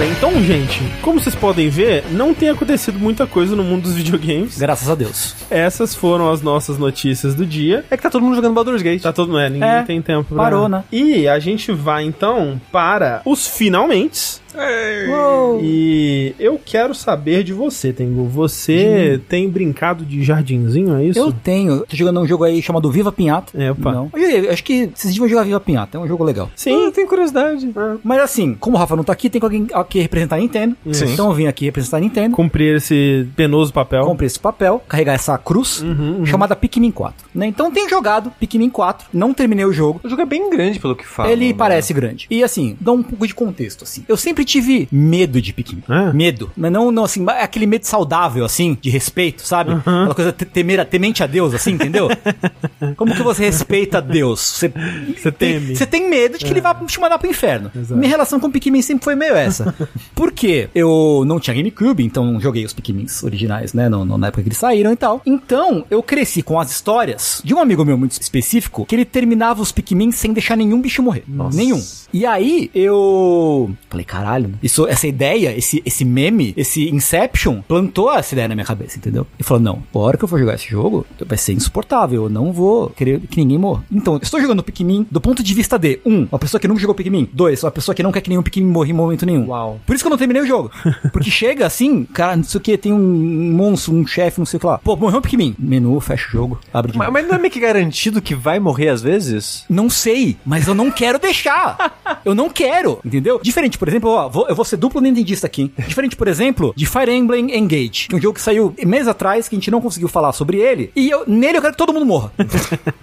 A: Bem, então, gente, como vocês podem ver, não tem acontecido muita coisa no mundo dos videogames.
C: Graças a Deus.
A: Essas foram as nossas notícias do dia.
B: É que tá todo mundo jogando Baldur's Gate.
A: Tá todo, é, ninguém
C: É,
A: tem tempo. pra-
C: parou, né?
A: E a gente vai então para os finalmente. E eu quero saber de você, Tengu. Você tem brincado de jardinzinho, é isso?
C: Eu tenho. Tô jogando um jogo aí chamado Viva Pinhata.
A: É, opa.
C: Não. Eu, eu acho que vocês deviam jogar Viva Pinhata. É um jogo legal.
A: Sim.
B: Ah, tem curiosidade.
C: Mas assim, como o Rafa não tá aqui, tem alguém aqui representar a Nintendo.
D: Sim.
C: Então eu vim aqui representar a Nintendo.
A: Cumprir esse penoso papel.
C: Comprei esse papel, carregar essa cruz,
A: Uhum,
C: chamada Pikmin 4. Né? Então tenho jogado Pikmin 4, não terminei o jogo.
B: O jogo é bem grande pelo que fala.
C: Ele
B: né?
C: parece grande. E assim, dá um pouco de contexto, assim. Eu sempre tive medo de Pikmin.
A: É?
C: Medo. Mas não, não, assim, é aquele medo saudável, assim, de respeito, sabe? Aquela coisa te- temer, temente a Deus, assim, entendeu? Como que você respeita Deus? Você,
A: Você teme.
C: Você tem medo de que ele vá te mandar pro inferno.
A: Exato.
C: Minha relação com o Pikmin sempre foi meio essa. Por quê? Eu não tinha GameCube, então joguei os Pikmins originais, né? No, no- na época que eles saíram e tal. Então, eu cresci com as histórias de um amigo meu muito específico que ele terminava os Pikmin sem deixar nenhum bicho morrer. Nenhum. E aí, eu falei, caralho, isso, essa ideia, esse, esse meme, esse Inception, plantou essa ideia na minha cabeça, entendeu? E falou, não, a hora que eu for jogar esse jogo, vai ser insuportável, eu não vou querer que ninguém morra. Então, eu estou jogando Pikmin do ponto de vista de, um, uma pessoa que nunca jogou Pikmin, dois, uma pessoa que não quer que nenhum Pikmin morra em momento nenhum.
B: Uau.
C: Por isso que eu não terminei o jogo. Porque chega assim, cara, não sei o que, tem um monstro, um chefe, não sei o que lá. Pô, morreu um Pikmin. Menu, fecha o jogo, abre de
B: Mas, mas não é meio que garantido que vai morrer às vezes?
C: Não sei, mas eu não quero deixar. Eu não quero, entendeu? Diferente, por exemplo, ó, vou- eu vou ser duplo nintendista aqui. Diferente, por exemplo, de Fire Emblem Engage, que é um jogo que saiu meses atrás, que a gente não conseguiu falar sobre ele, e eu, nele eu quero que todo mundo morra.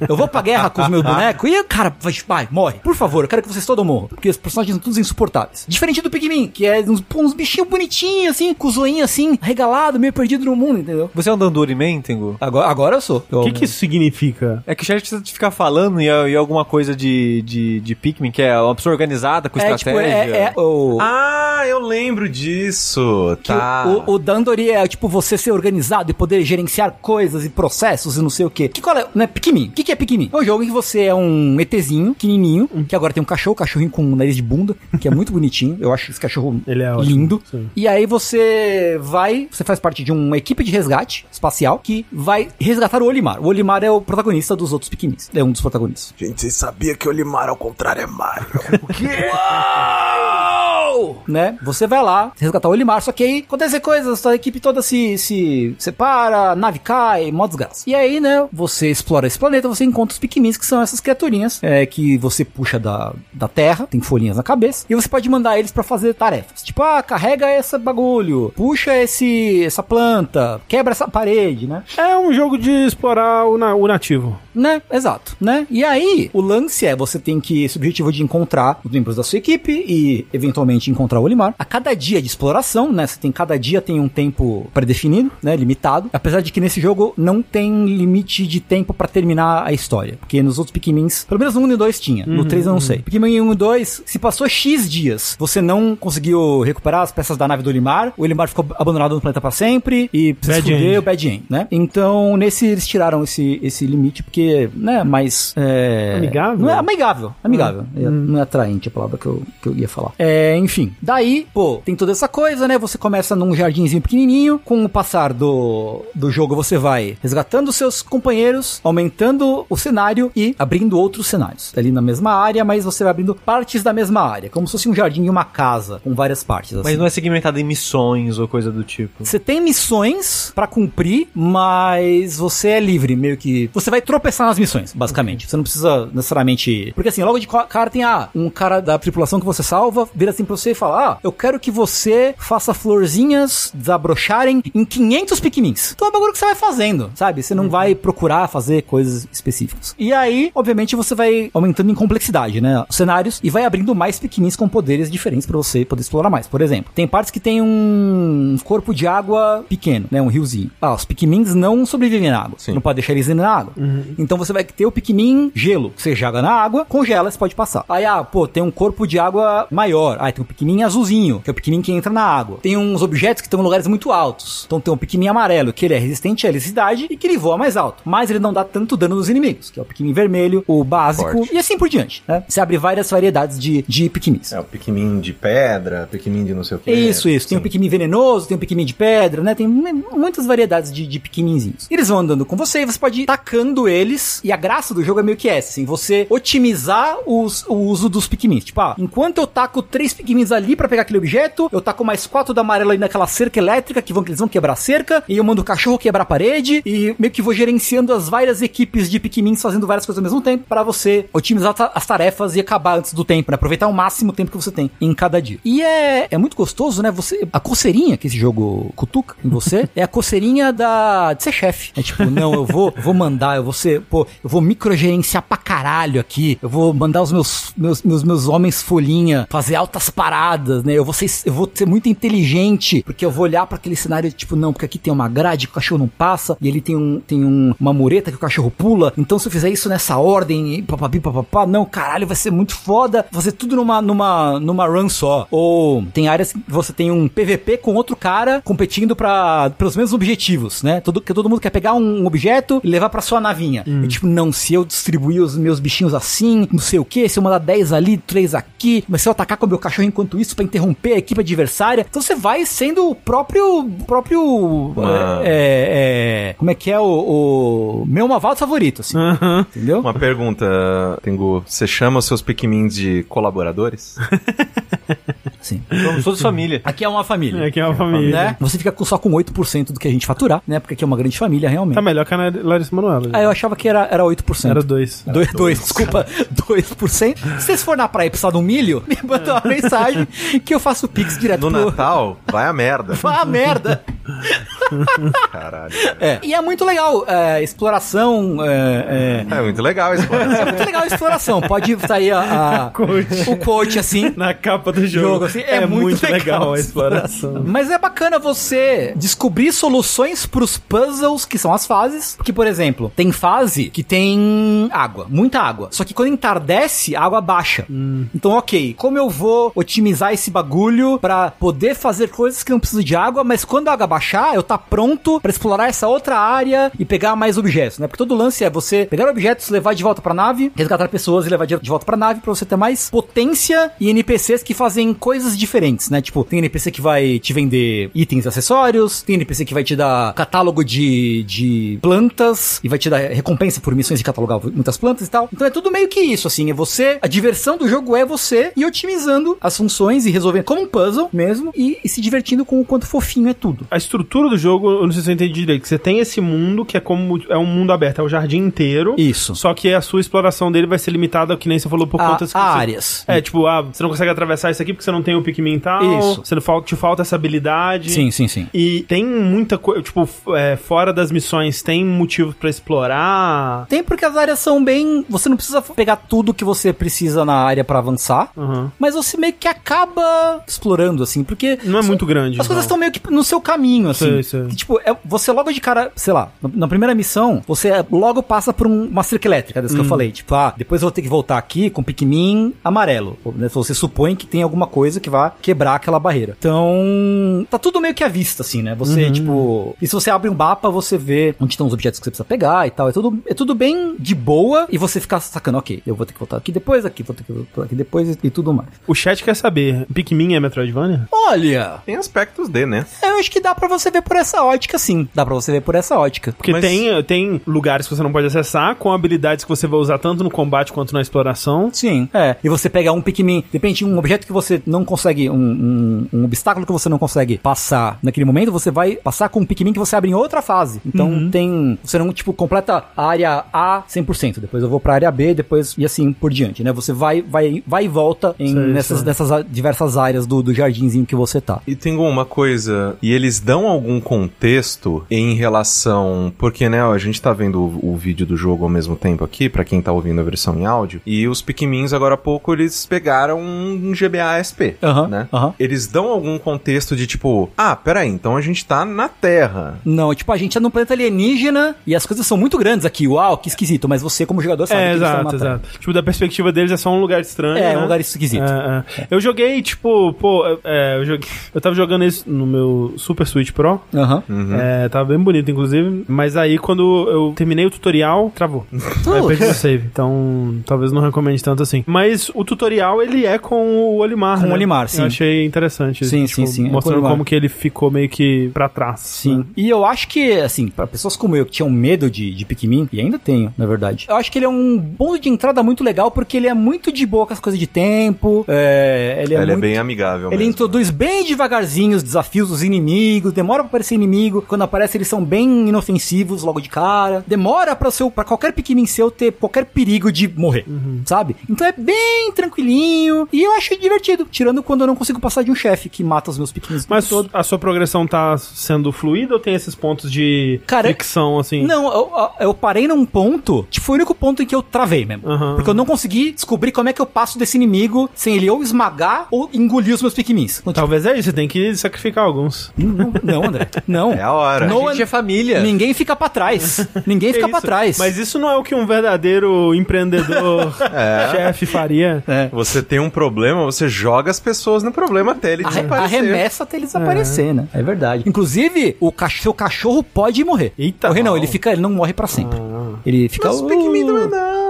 C: eu vou pra guerra com os meus bonecos e, cara, vai, vai, morre. Por favor, eu quero que vocês todos morram, porque os personagens são todos insuportáveis. Diferente do Pikmin, que é uns, pô, uns bichinhos bonitinhos, assim, com os zoinhos assim, regalado, meio perdido no mundo, entendeu?
B: Você é um Dandori Tengu?
C: Agora, agora eu sou.
A: O que, que isso significa?
B: É que o chat precisa de ficar falando e, e alguma coisa de, de, de Pikmin, que é uma pessoa organizada com
C: é, tipo,
B: estratégia.
C: é, é o...
D: Ah, eu lembro disso.
C: Que
D: Tá.
C: o, o Dandori é tipo você ser organizado e poder gerenciar coisas e processos e não sei o quê. Que qual é, né? Pikmin. O que, que é Pikmin? É um jogo em que você é um ETzinho, pequenininho, que agora tem um cachorro, cachorrinho com um nariz de bunda, que é muito bonitinho. Eu acho esse cachorro
A: Ele é ótimo,
C: lindo.
A: sim.
C: E aí você vai, você faz parte de uma equipe de resgate espacial que vai resgatar o Olimar. O Olimar é o protagonista dos outros Pikmins. É um dos protagonistas.
D: Gente, vocês sabiam que Olimar ao contrário é Mario.
C: go! Né? Você vai lá resgatar o Olimar, só que aí acontece coisas, a equipe toda se, se separa, nave cai, mó desgraça. E aí, né, você explora esse planeta, você encontra os Pikmins, que são essas criaturinhas é, que você puxa da, da terra, tem folhinhas na cabeça, e você pode mandar eles pra fazer tarefas. Tipo, ah, carrega esse bagulho, puxa esse essa planta, quebra essa parede, né?
A: É um jogo de explorar o, na- o nativo.
C: Né? Exato, né? E aí, o lance é, você tem que, esse objetivo de encontrar os membros da sua equipe e, eventualmente, encontrar o Olimar. A cada dia de exploração, né? Você tem, cada dia tem um tempo pré-definido, né? Limitado. Apesar de que nesse jogo não tem limite de tempo pra terminar a história. Porque nos outros Pikmins, pelo menos no 1 e 2 tinha. No 3 eu não sei. Pikmin 1 e 2, se passou X dias, você não conseguiu recuperar as peças da nave do Olimar, o Olimar ficou abandonado no planeta pra sempre e precisa
A: Bad
C: esconder o Bad End, né? Então, nesse eles tiraram esse, esse limite porque, né, mais... É,
A: Amigável?
C: Não é amigável, amigável. É, Não é atraente a palavra que eu, que eu ia falar. É, enfim, daí, pô, tem toda essa coisa, né? Você começa num jardinzinho pequenininho, com o passar do, do jogo você vai resgatando seus companheiros, aumentando o cenário e abrindo outros cenários. Ali na mesma área, mas você vai abrindo partes da mesma área, como se fosse um jardim e uma casa, com várias partes. assim.
B: Mas não é segmentado em missões ou coisa do tipo.
C: Você tem missões pra cumprir, mas você é livre, meio que. Você vai tropeçar nas missões, basicamente. Você não precisa necessariamente. Porque assim, logo de ca- cara tem ah, um cara da tripulação que você salva, vira assim pra você e fala: Ah, eu quero que você faça florzinhas desabrocharem em 500 piquenins. Então é um bagulho que você vai fazendo, sabe? Você não vai procurar fazer coisas específicas. E aí, obviamente, você vai aumentando em complexidade, né? Os cenários e vai abrindo mais pequenins com poderes diferentes pra você poder explorar mais. Por exemplo, tem partes que tem um corpo de água pequeno, né? Um riozinho. Ah, os Pikmins não sobrevivem na água.
D: Sim.
C: Não pode deixar eles indo na água. Então você vai ter o Pikmin gelo, que você joga na água, congela, você pode passar. Aí, ah, pô, tem um corpo de água maior. Ah, tem um Pikmin azulzinho, que é o Pikmin que entra na água. Tem uns objetos que estão em lugares muito altos. Então tem um Pikmin amarelo, que ele é resistente à eletricidade e que ele voa mais alto. Mas ele não dá tanto dano nos inimigos, que é o Pikmin vermelho, o básico
D: Forte.
C: e assim por diante, né? Você abre várias variedades de, de Pikmins.
E: É, o Pikmin de pedra, Pikmin de não sei o que.
C: Isso, isso. Tem um Pikmin venenoso, tem um Pikmin de pedra, né? Tem mu- muitas variedades de, de Pikminzinhos. Eles vão andando com você e você pode ir tacando eles. E a graça do jogo é meio que essa, assim. Você otimizar os- o uso dos Pikmins. Tipo, ah, enquanto eu taco três Pikmins ali pra pegar aquele objeto, eu taco mais quatro da amarela ali naquela cerca elétrica, que vão, eles vão quebrar a cerca. E eu mando o cachorro quebrar a parede. E meio que vou gerenciando as várias equipes de Pikmins fazendo várias coisas ao mesmo tempo. pra você otimizar as tarefas e acabar antes do tempo, né? Aproveitar o máximo tempo que você tem em cada dia. E é, é muito gostoso, né? Você, a coceirinha que esse jogo cutuca em você é a coceirinha da, de ser chefe. É tipo, não, eu vou, vou mandar, eu vou ser, pô, eu vou microgerenciar pra caralho aqui. Eu vou mandar os meus, meus, meus, meus homens folhinha fazer altas paradas, né? Eu vou ser, eu vou ser muito inteligente, porque eu vou olhar pra aquele cenário, tipo, não, porque aqui tem uma grade que o cachorro não passa, e ele tem, um, tem um, uma mureta que o cachorro pula. Então, se eu fizer isso nessa ordem, e papapi, papapá, não, caralho, vai ser muito foda fazer tudo numa, numa, numa run só. Ou tem áreas que você tem um PVP com outro cara competindo para pelos mesmos objetivos, né? Todo, que todo mundo quer pegar um objeto e levar pra sua navinha. E tipo, não, se eu distribuir os meus bichinhos assim, não sei o que, se eu mandar 10 ali, 3 aqui, mas se eu atacar com o meu cachorro enquanto isso pra interromper a equipe adversária, então você vai sendo o próprio. próprio. É, é, como é que é o. o meu Mavaldo favorito, assim. Entendeu?
D: Uma pergunta, Tengu. Você chama os seus Pikmins de colaboradores?
C: Sim.
B: Somos todos família.
C: Aqui é uma família.
A: É que é uma família.
C: Né? Você fica com- só com 8% do que a gente faturar, né? Porque aqui é uma grande família, realmente.
A: Tá melhor que a Larissa Manoela.
C: Ah, eu achava que era, era 8%.
A: Era dois.
C: 2, dois, desculpa, 2%. Se vocês for na praia e precisar de um milho, me manda uma mensagem que eu faço pix direto
D: No
C: pro...
D: Natal, vai a merda.
C: Ah, merda!
D: Caralho.
C: É. E é muito legal, é, exploração, é, é,
D: É muito legal isso. mano.
C: é muito legal a exploração. Pode sair a, a-
A: Quote.
C: o quote assim.
A: Na capa do jogo.
C: Jogo, assim, é muito legal
A: a exploração.
C: Mas é bacana você descobrir soluções pros puzzles, que são as fases. Porque, por exemplo, tem fase que tem água, muita água. Só que quando entardece, a água baixa. Então, ok, como eu vou otimizar esse bagulho pra poder fazer coisas que não precisam de água, mas quando a água baixar, eu tá pronto pra explorar essa outra área e pegar mais objetos, né? Porque todo lance é você pegar objetos, levar de volta pra nave, resgatar pessoas e levar de volta pra nave pra você ter mais potência e NPCs que fazem coisas diferentes, né? Tipo, tem NPC que vai te vender itens e acessórios, tem NPC que vai te dar catálogo de, de plantas e vai te dar recompensa por missões de catalogar muitas plantas e tal. Então é tudo meio que isso, assim, é você, a diversão do jogo é você e otimizando as funções e resolvendo como um puzzle mesmo e, e se divertindo com o quanto fofinho é tudo.
A: A estrutura do jogo, eu não sei se eu entendi direito, você tem esse mundo que é como é um mundo aberto, é o jardim inteiro.
C: Isso.
A: Só que a sua exploração dele vai ser limitada, que nem você falou, por
C: A-
A: contas que
C: a
A: você-
C: áreas.
A: É, tipo, ah, você não consegue atravessar isso aqui porque você não tem o Pikmin tal.
C: Isso.
A: Você não falta, te falta essa habilidade.
C: Sim, sim, sim.
A: E tem muita coisa, tipo, é, fora das missões, tem motivo pra explorar.
C: Tem porque as áreas são bem. Você não precisa pegar tudo que você precisa na área pra avançar.
A: Uhum.
C: Mas você meio que acaba explorando, assim, porque.
A: Não é muito grande.
C: As coisas
A: não.
C: estão meio que no seu caminho, assim.
A: Sei, sei.
C: Que, tipo, é, você logo de cara, sei lá, na, primeira missão, você logo passa por um- uma cerca elétrica, dessa que
A: Hum.
C: eu falei. Tipo, ah, depois eu vou ter que voltar aqui com Pikmin amarelo. Né, Você supõe que tem alguma coisa que vai quebrar aquela barreira. Então, tá tudo meio que à vista, assim, né? Você,
A: Uhum.
C: tipo. E se você abre um mapa, você vê onde estão os objetos que você precisa pegar e tal. É tudo, é tudo bem de boa e você fica sacando, ok, eu vou ter que voltar aqui depois, aqui, vou ter que voltar aqui depois e, e tudo mais.
A: O chat quer saber, Pikmin é Metroidvania?
C: Olha,
D: Tem aspectos de, né?
C: eu acho que dá pra você ver por essa ótica, sim. Dá pra você ver por essa ótica.
A: Porque
D: Mas-
A: tem, tem lugares que você não pode acessar, com habilidades que você vai usar tanto no combate quanto na exploração.
C: Sim, é. E você pega um Pikmin, depende de um objeto que você não consegue, um, um, um obstáculo que você não consegue passar naquele momento, você vai passar com um Pikmin que você abre em outra fase. Então tem. Você não, tipo, completa a área A 100%. Depois eu vou pra área B, depois e assim por diante, né? Você vai, vai, vai e volta em,
A: Sei,
C: nessas,
A: sei.
C: nessas a- diversas áreas do, do jardinzinho que você tá.
D: E tem uma coisa, e eles dão algum contexto em relação, porque né, a gente tá vendo o, o vídeo do jogo ao mesmo tempo aqui, pra quem tá ouvindo a versão em áudio, e os Pikmins agora há pouco eles pegaram um GBA SP,
C: Aham,
D: né?
C: aham.
D: Eles dão algum contexto de tipo, ah, peraí, então a gente tá na Terra.
C: Não, tipo, a gente é num planeta alienígena e as coisas são muito grandes aqui. Uau, que esquisito. Mas você, como jogador, sabe
A: É,
C: que eles estão
A: exato,
C: na Terra.
A: exato. Tipo, da perspectiva deles é só um lugar estranho.
C: É,
A: né?
C: um lugar esquisito.
A: É, é. Eu joguei, tipo, pô, é, eu, joguei, eu tava jogando isso no meu Super Switch Pro.
C: Aham.
A: É, tava bem bonito, inclusive. Mas aí, quando eu terminei o tutorial, travou. aí eu perdi o save. Então, talvez não recomende tanto assim. Mas o tutorial, ele é com o Olimar,
C: Com o
A: né?
C: Olimar, sim.
A: Eu achei interessante.
C: Sim,
A: tipo,
C: sim, sim, é o
A: Mostrando como que ele ficou meio que pra trás.
C: Sim.
A: né?
C: E eu acho que, assim, pra pessoas como eu que tinham medo de, de Pikmin, e ainda tenho, na verdade, eu acho que ele é um ponto de entrada muito legal porque ele é muito de boa com as coisas de tempo. É, ele é,
D: Ele é
C: muito-
D: bem amigável
C: Ele
D: mesmo.
C: introduz bem devagarzinho os desafios dos inimigos, demora pra aparecer inimigo, quando aparece eles são bem inofensivos logo de cara, demora pra, seu, pra qualquer Pikmin seu ter qualquer perigo de morrer, sabe? Então é bem tranquilinho e eu acho divertido, tirando quando eu não consigo passar de um chefe que mata os meus Pikmins o
A: Mas
C: todo.
A: a sua progressão tá sendo fluida ou tem esses pontos de
C: Cara,
A: fricção, assim?
C: Não, eu, eu parei num ponto, tipo, foi o único ponto em que eu travei mesmo.
A: Aham.
C: Porque eu não consegui descobrir como é que eu passo desse inimigo sem ele ou esmagar ou engolir os meus Pikmins. Então, tipo,
A: Talvez é isso, você tem que sacrificar alguns.
C: não, não, André. Não.
D: É a hora.
C: No
B: A gente é família.
C: Ninguém fica pra trás. Ninguém fica
A: É
C: pra
A: isso.
C: trás.
A: Mas isso não é o que um verdadeiro empreendedor chefe faria.
C: É.
D: Você tem um problema, você joga as pessoas no problema até ele desaparecer.
C: Arremessa até ele desaparecer, né? É verdade. Inclusive, o cach seu cachorro pode morrer.
A: Eita.
C: Morrer não, ele fica, ele não morre pra sempre. Ele fica.
D: Mas o Pikmin não é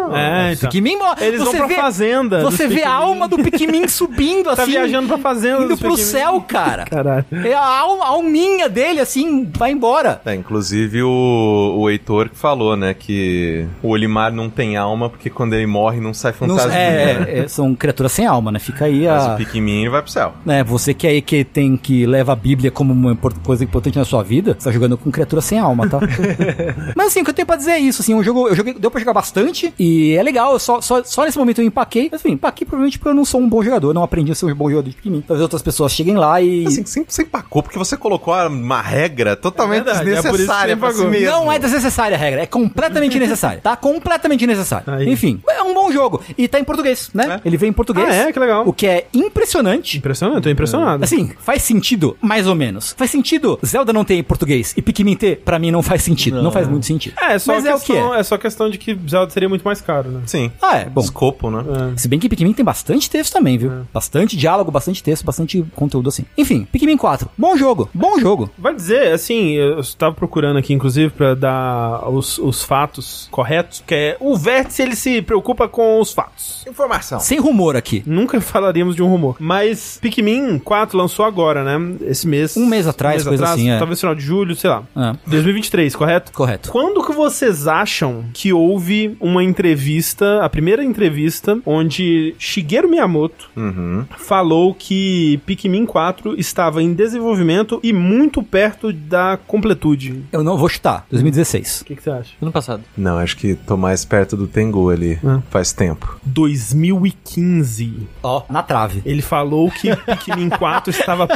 D: não.
A: É, então.
C: Pikmin morre.
A: Eles vão
C: Você
A: pra
C: vê-
A: fazenda.
C: Você vê a alma do Pikmin subindo assim.
A: Tá viajando pra fazenda
C: Indo pro
A: Pikmin.
C: céu, cara.
A: Caralho.
C: É a, alma, a alminha dele, assim, vai embora.
D: É, inclusive o, o Heitor que falou, né, que o Olimar não tem alma porque quando ele morre não sai
C: Não-
D: fantasma.
C: é, é, são criaturas sem alma, né? Fica aí
D: Mas
C: a.
D: o Pikmin vai pro céu.
C: né, você que aí que tem que leva a Bíblia como uma coisa importante na sua vida, você tá jogando com criatura sem alma, tá? Mas assim, o que eu tenho pra dizer é isso, assim, um jogo, eu joguei, deu pra jogar bastante e é legal, só, só, só nesse momento eu empaquei, mas enfim, empaquei provavelmente porque eu não sou um bom jogador, não aprendi a ser um bom jogador de Pikmin. Talvez outras pessoas cheguem lá e...
D: Assim, sempre você empacou porque você colocou uma regra totalmente
A: É verdade, é
D: desnecessária
A: você
D: pra si mesmo.
C: Não é desnecessária a regra, é completamente necessária, tá? Completamente necessária.
A: Aí.
C: Enfim, é um bom jogo. E tá em português, né? Ele vem em português.
A: Ah, é? Que legal.
C: O que é impressionante.
A: Impressionante, tô impressionado.
C: Assim, faz sentido, mais ou menos. Faz sentido Zelda não ter em português e Pikmin ter, pra mim, não faz sentido. Não, faz muito sentido.
A: É, só
C: Mas é o que
A: questão,
C: é.
A: é. só questão de que Zelda seria muito mais caro, né?
D: Sim.
C: Ah, é, bom.
D: Escopo, né?
C: Se bem que Pikmin tem bastante texto também, viu? Bastante diálogo, bastante texto, bastante conteúdo assim. Enfim, Pikmin 4. Bom jogo, bom jogo.
A: Vai dizer, assim, eu estava procurando aqui, inclusive, pra dar os, os fatos corretos, que é o vértice, ele se preocupa com os fatos.
E: Informação.
C: Sem rumor aqui.
A: Nunca falaríamos de um rumor. Mas Pikmin 4 lançou agora, né? Esse mês.
C: Um mês atrás, coisa assim, é.
A: Talvez final de julho, sei lá.
C: Ah,
A: 2023, correto?
C: correto.
A: Quando que vocês acham que houve uma entrevista, a primeira entrevista, onde Shigeru Miyamoto
D: Uhum.
A: falou que Pikmin 4 estava em desenvolvimento e muito perto da completude?
C: Eu não vou chutar. 2016.
A: O que, que você acha?
B: Ano passado.
E: Não, acho que tô mais perto do Tengu ali.
A: Ah.
E: Faz tempo.
A: 2015.
C: Ó, na trave.
A: Ele falou que Pikmin 4 estava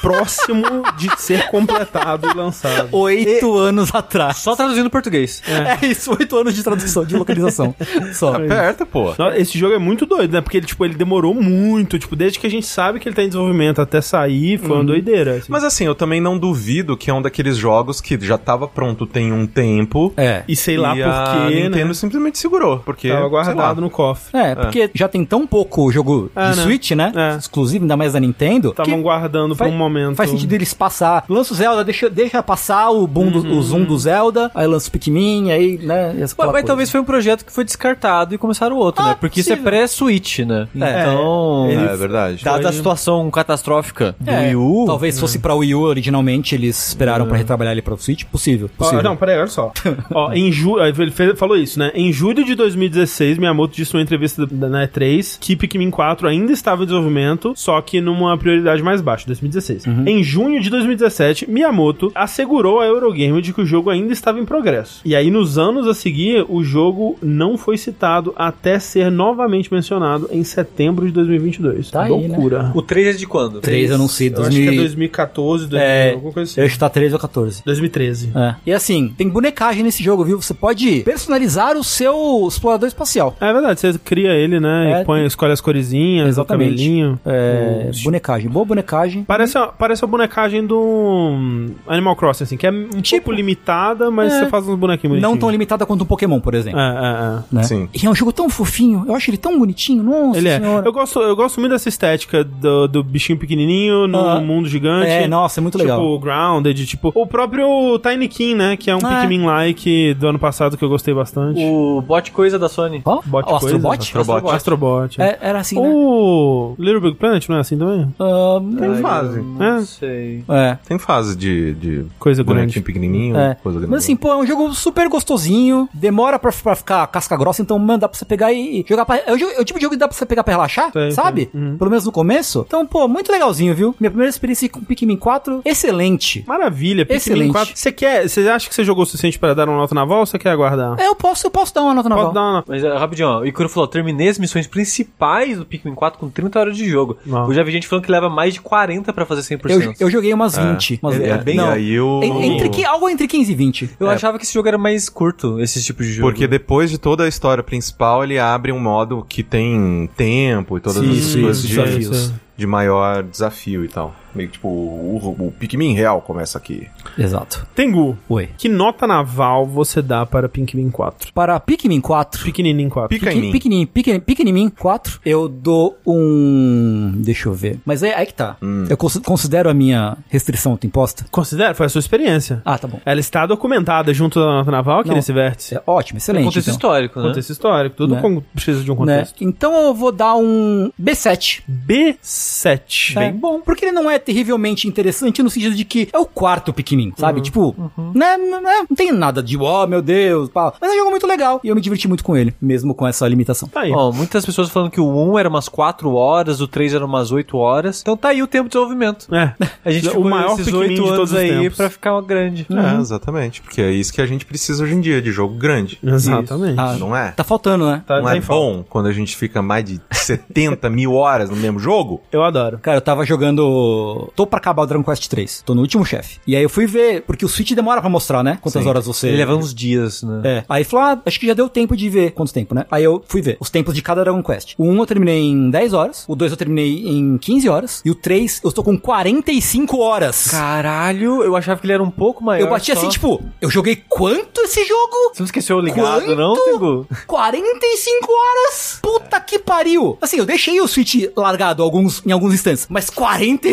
A: próximo de ser completado e lançado.
C: Oito anos atrás.
B: Só traduzindo português.
C: É. isso, oito anos de tradução, de localização. Só.
D: Tá perto, pô.
A: Esse jogo é muito doido, né? Porque ele, tipo, ele demorou muito. Tipo, desde que a gente sabe que ele tá em desenvolvimento até sair, foi uma doideira. assim.
D: Mas assim, eu também não duvido que é um daqueles jogos que já tava pronto tem um tempo.
C: É.
A: E sei lá por
D: a
A: quê,
D: Nintendo
A: né?
D: simplesmente segurou. Porque.
A: Tava guardado no cofre.
C: É, porque já tem tão pouco jogo
A: É,
C: de
A: né?
C: Switch, né?
A: É.
C: Exclusivo, ainda mais da Nintendo.
A: Estavam guardando por
C: faz-
A: um momento.
C: Faz sentido eles passar. Lança o Zelda, deixa, deixa passar o, boom do- o zoom do Zelda, aí lança o Pikmin, aí, né? essa
B: Mas, mas talvez foi um projeto que foi descartado e começaram outro,
C: Ah,
B: né? Porque isso é
C: possível.
B: pré-Switch, né? Então,
A: ele-
D: É verdade.
B: dada a situação catastrófica do
C: É,
B: Wii U,
C: Talvez fosse pra Wii U originalmente, eles esperaram pra retrabalhar ele pra Switch. Possível, possível.
A: não, peraí, olha só. Ó, em ju... Ele fez- falou isso, né? Em julho de 2016, Miyamoto disse numa entrevista da- na E3 que Pikmin 4 ainda estava em desenvolvimento, só que numa prioridade mais baixa, 2016. Em junho de 2017, Miyamoto assegurou à Eurogamer de que o jogo ainda estava em progresso. E aí, nos anos a seguir, o jogo não foi citado até ser novamente mencionado em setembro de 2022.
C: Tá aí,
A: Loucura.
B: o 3 é de quando?
C: 3 eu não sei,
A: Eu acho que é
C: 2000...
A: 2014, 2000,
C: É,
A: alguma coisa assim.
C: eu ia chutar 13 ou 14.
A: 2013.
C: É. E assim, tem bonecagem nesse jogo, viu? Você pode personalizar o seu explorador espacial.
A: É verdade, você cria ele, né?
C: É.
A: E põe, escolhe as coresinhas,
C: Exatamente.
A: o cabelinho.
C: É,
A: O-
C: bonecagem, boa bonecagem.
A: Parece, a- parece a bonecagem do hum, Animal Crossing, assim, que é um pouco limitada, mas
C: É.
A: você faz uns bonequinhos
C: Não tão limitada quanto um Pokémon, por exemplo.
A: É, é,
C: né?
D: Sim.
C: E é um jogo tão fofinho, eu acho ele tão bonitinho, nossa
A: é. Ele é.
C: senhora.
A: Eu gosto, eu gosto muito dessa estética do, do bichinho pequenininho no
C: Ah.
A: mundo gigante.
C: É, nossa, é muito legal.
A: Tipo, Grounded, tipo... O próprio Tiny King, né? Que é um
C: Ah, é.
A: Pikmin-like do ano passado que eu gostei bastante.
B: O bot coisa da Sony.
C: Ó,
A: Bot
C: o Astrobot?
A: coisa.
D: Astrobot.
A: Astrobot.
C: É, era assim, né?
A: O Little Big Planet não é assim também?
C: Ah,
D: Tem fase.
B: Não
A: É.
B: sei.
C: é.
D: Tem fase de, de
A: Coisa grande.
D: pequenininho,
C: É.
D: coisa grande.
C: Mas assim, pô, é um jogo super gostosinho, demora pra, pra ficar casca grossa, então, mano, dá pra você pegar e jogar pra... É o, jogo- é o tipo de jogo que dá pra você pegar pra relaxar,
A: Sei,
C: sabe?
A: sei. Uhum.
C: Pelo menos no começo. Então, pô, muito legalzinho, viu? Minha primeira experiência com Pikmin 4, excelente.
A: Maravilha, Pikmin
C: Excelente.
A: 4. Você quer, você acha que você jogou o suficiente para dar uma nota naval ou você quer aguardar?
C: É, eu posso, eu posso dar uma nota naval.
A: Pode dar uma
B: Mas é, rapidinho, ó, o Ikuro falou, terminei as missões principais do Pikmin 4 com 30 horas de jogo.
A: Não.
B: Eu já vi gente falando que leva mais de 40 pra fazer 100%.
C: Eu, eu joguei umas 20. Umas,
D: É, é bem
C: não,
D: aí o...
C: en- entre, algo entre 15 e 20.
B: Eu achava que esse jogo era mais curto, esse tipo de jogo.
D: Porque depois de toda a história principal, ele abre um modo que tem tempo e todas
C: Sim,
D: as
C: sim,
D: coisas de,
C: desafios.
D: de maior desafio e tal. Meio que tipo, o, o Pikmin real começa aqui.
C: Exato.
A: Tengu,
C: Oi.
A: que nota naval você dá para Pikmin 4?
C: Para Pikmin 4,
A: Pequenininho 4.
D: Pica em mim.
C: Pequenininho, pequenininho, pequenininho, 4, eu dou um... Deixa eu ver. Mas é aí que tá.
D: Hum.
C: Eu cons- considero a minha restrição autoimposta.
A: Considera, foi a sua experiência.
C: Ah, tá bom.
A: Ela está documentada junto da nota naval aqui
C: Não.
A: nesse vértice.
C: É ótimo,
B: é
C: excelente.
B: contexto
C: então.
B: histórico, né?
A: Contexto histórico, tudo
C: Né?
A: com- precisa de um
C: Né?
A: contexto.
C: Então eu vou dar um B7.
A: B7.
C: É, bom, porque ele não é terrivelmente interessante no sentido de que é o quarto Pikmin, sabe? Tipo, né, né, não tem nada de, oh meu Deus, pá. mas é um jogo muito legal e eu me diverti muito com ele, mesmo com essa limitação.
A: Tá aí.
B: Ó, muitas pessoas falando que o 1 era umas 4 horas, o 3 era umas 8 horas. Então tá aí o tempo de desenvolvimento.
A: É.
B: A gente
A: O
B: ficou
A: maior
B: esses
A: Pikmin
B: 8
A: de
B: anos
A: todos os
B: aí
A: tempos.
B: pra ficar uma grande.
D: É, exatamente. Porque é isso que a gente precisa hoje em dia, de jogo grande.
A: Exatamente.
C: Ah,
D: Não é?
C: Tá faltando, né?
A: Tá-
D: Não é
A: falta.
D: bom quando a gente fica mais de 70 mil horas no mesmo jogo?
A: Eu adoro.
C: Cara, eu tava jogando tô. tô pra acabar o Dragon Quest 3. Tô no último chefe. E aí eu fui ver, porque o Switch demora pra mostrar, né? Quantas
D: Sim.
C: horas você.
B: Ele leva uns dias, né?
C: É. Aí falou, ah, acho que já deu tempo de ver. Quanto tempo, né? Aí eu fui ver os tempos de cada Dragon Quest. O 1 eu terminei em 10 horas, o 2 eu terminei em 15 horas, e o 3 eu estou com 45 horas.
B: Caralho, eu achava que ele era um pouco maior.
C: eu bati
B: só.
C: assim, tipo, eu joguei quanto esse jogo?
B: Você não esqueceu o ligado,
C: Quanto?
B: não, Tengu?
C: 45 horas! Puta que pariu! Assim, eu deixei o Switch largado alguns, em alguns instantes, mas 45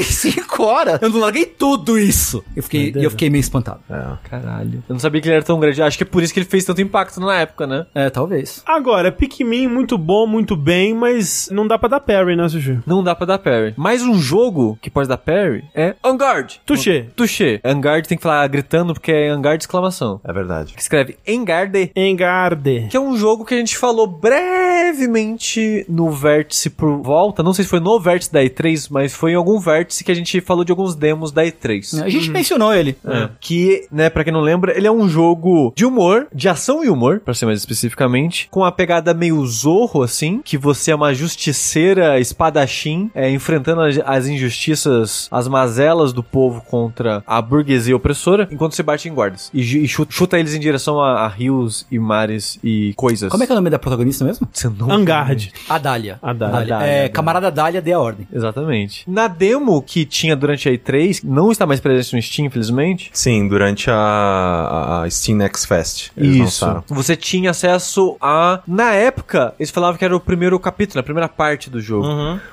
C: horas? Eu não larguei tudo isso! Eu fiquei, e eu fiquei meio espantado.
B: Caralho. Eu não sabia que ele era tão grande. Acho que é por isso que ele fez tanto impacto na época, né?
C: É, talvez.
A: Agora, Pikmin, muito bom, muito bem, mas não dá pra dar parry, né, Sushi?
B: Não dá pra dar parry. Mais um jogo que pode dar parry é Angard.
A: Touché.
B: Touché. Angard tem que falar gritando porque é Angard exclamação.
E: É verdade.
B: Que escreve Engarde.
A: Engarde.
B: Que é um jogo que a gente falou brevemente no vértice por volta. Não sei se foi no vértice da E3, mas foi em algum vértice que a gente falou de alguns demos da E3.
C: A gente mencionou ele.
B: É. Que, né, pra quem não lembra, ele é um jogo de humor, de ação e humor, pra ser mais especificamente, com uma pegada meio zorro, assim, que você é uma justiceira espadachim, é, enfrentando as, as injustiças, as mazelas do povo contra a burguesia opressora, enquanto você bate em guardas. E, e chuta, chuta eles em direção a, a rios e mares e coisas.
C: Como é que é o nome da protagonista mesmo?
A: Angard.
C: A Dália.
A: A Dália.
C: É,
B: Dália.
C: camarada Dália dê a ordem.
B: Exatamente. Na demo que tinha durante a E3, não está mais presente no Steam, infelizmente,
D: Sim, durante a, a- Steam Next Fest. Eles
B: Isso.
D: lançaram.
B: Você tinha acesso a. Na época, eles falavam que era o primeiro capítulo, a primeira parte do jogo.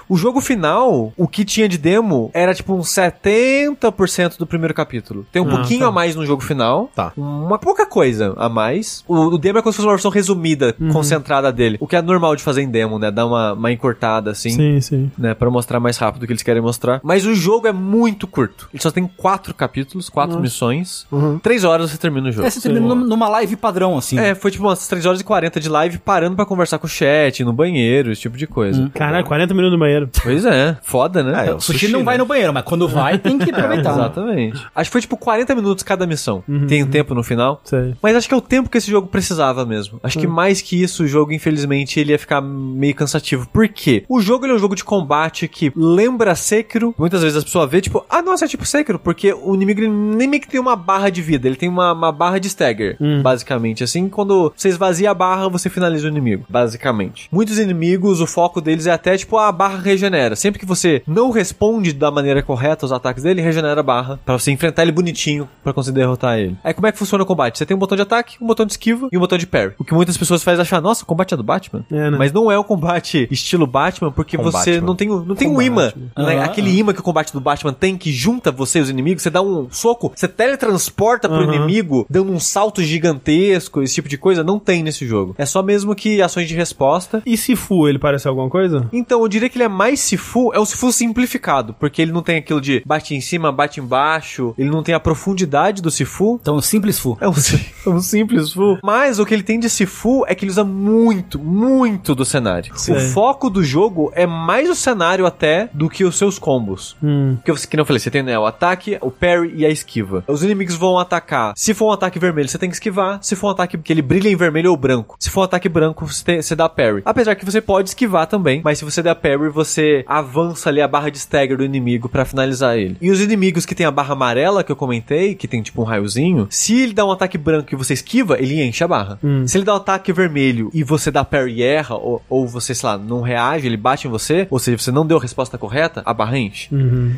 B: O jogo final, o que tinha de demo, era tipo uns 70% do primeiro capítulo. Tem um
A: Ah,
B: pouquinho
A: tá.
B: a mais no jogo final.
D: Tá.
B: Uma pouca coisa a mais. O, o demo é como se fosse uma versão resumida, concentrada dele. O que é normal de fazer em demo, né? Dar uma, uma encurtada assim
A: Sim, sim.
B: né, Pra mostrar mais rápido o que eles querem mostrar. Mas o jogo é muito curto. Ele só tem quatro capítulos, quatro missões. Três horas você termina o jogo.
C: É, você termina num- numa live padrão, assim.
B: É, foi tipo umas 3 horas e 40 de live parando pra conversar com o chat, no banheiro, esse tipo de coisa.
A: Caralho, 40 minutos no banheiro.
B: Pois é, foda, né?
D: É,
C: O sushi não vai no banheiro, mas quando vai tem que aproveitar. né?
B: Exatamente. Acho que foi tipo 40 minutos cada missão. Tem um tempo no final.
A: Sei.
B: Mas acho que é o tempo que esse jogo precisava mesmo. Acho que mais que isso, o jogo, infelizmente, ele ia ficar meio cansativo. Por quê? O jogo ele é um jogo de combate que lembra Sekiro. Muitas vezes as pessoas vê, tipo, ah, nossa, é tipo Sekiro, porque o inimigo nem meio que tem uma barra de vida, ele tem uma, uma barra de stagger, basicamente. Assim, quando você esvazia a barra, você finaliza o inimigo, basicamente. Muitos inimigos, o foco deles é até, tipo, a barra regenera. Sempre que você não responde da maneira correta aos ataques dele, regenera a barra pra você enfrentar ele bonitinho pra conseguir derrotar ele. Aí como é que funciona o combate? Você tem um botão de ataque, um botão de esquiva e um botão de parry. O que muitas pessoas fazem achar, nossa, o combate é do Batman?
A: É, né?
B: Mas não é o combate estilo Batman, porque
D: Com
B: você
D: Batman.
B: não tem, não tem um
A: Com
B: imã. Né? Aquele imã que o combate do Batman tem, que junta você e os inimigos, você dá um soco, você teletransporta pro
A: Aham.
B: inimigo, dando um salto gigantesco, esse tipo de coisa, não tem nesse jogo. É só mesmo que ações de resposta.
A: E Sifu, ele parece alguma coisa?
B: Então, eu diria que ele é mais Sifu, é um Sifu simplificado, porque ele não tem aquilo de bate em cima, bate embaixo, ele não tem a profundidade do Sifu,
C: Então, simples fu.
B: é um, si- é um simples Fu. Mas o que ele tem de Sifu é que ele usa muito, muito do cenário.
A: Sei.
B: O foco do jogo é mais o cenário até do que os seus combos.
A: Hum.
B: Porque você, que não eu falei, você tem né, o ataque, o parry e a esquiva. Os inimigos vão atacar. Se for um ataque vermelho, você tem que esquivar. Se for um ataque que ele brilha em vermelho ou branco. Se for um ataque branco, você, tem- você dá parry. Apesar que você pode esquivar também, mas se você der parry, você avança ali a barra de stagger do inimigo pra finalizar ele. E os inimigos que tem a barra amarela que eu comentei, que tem tipo um raiozinho, se ele dá um ataque branco e você esquiva, ele enche a barra. Se ele dá um ataque vermelho e você dá parry e erra, ou, ou você, sei lá, não reage, ele bate em você, ou seja, você não deu a resposta correta, a barra enche.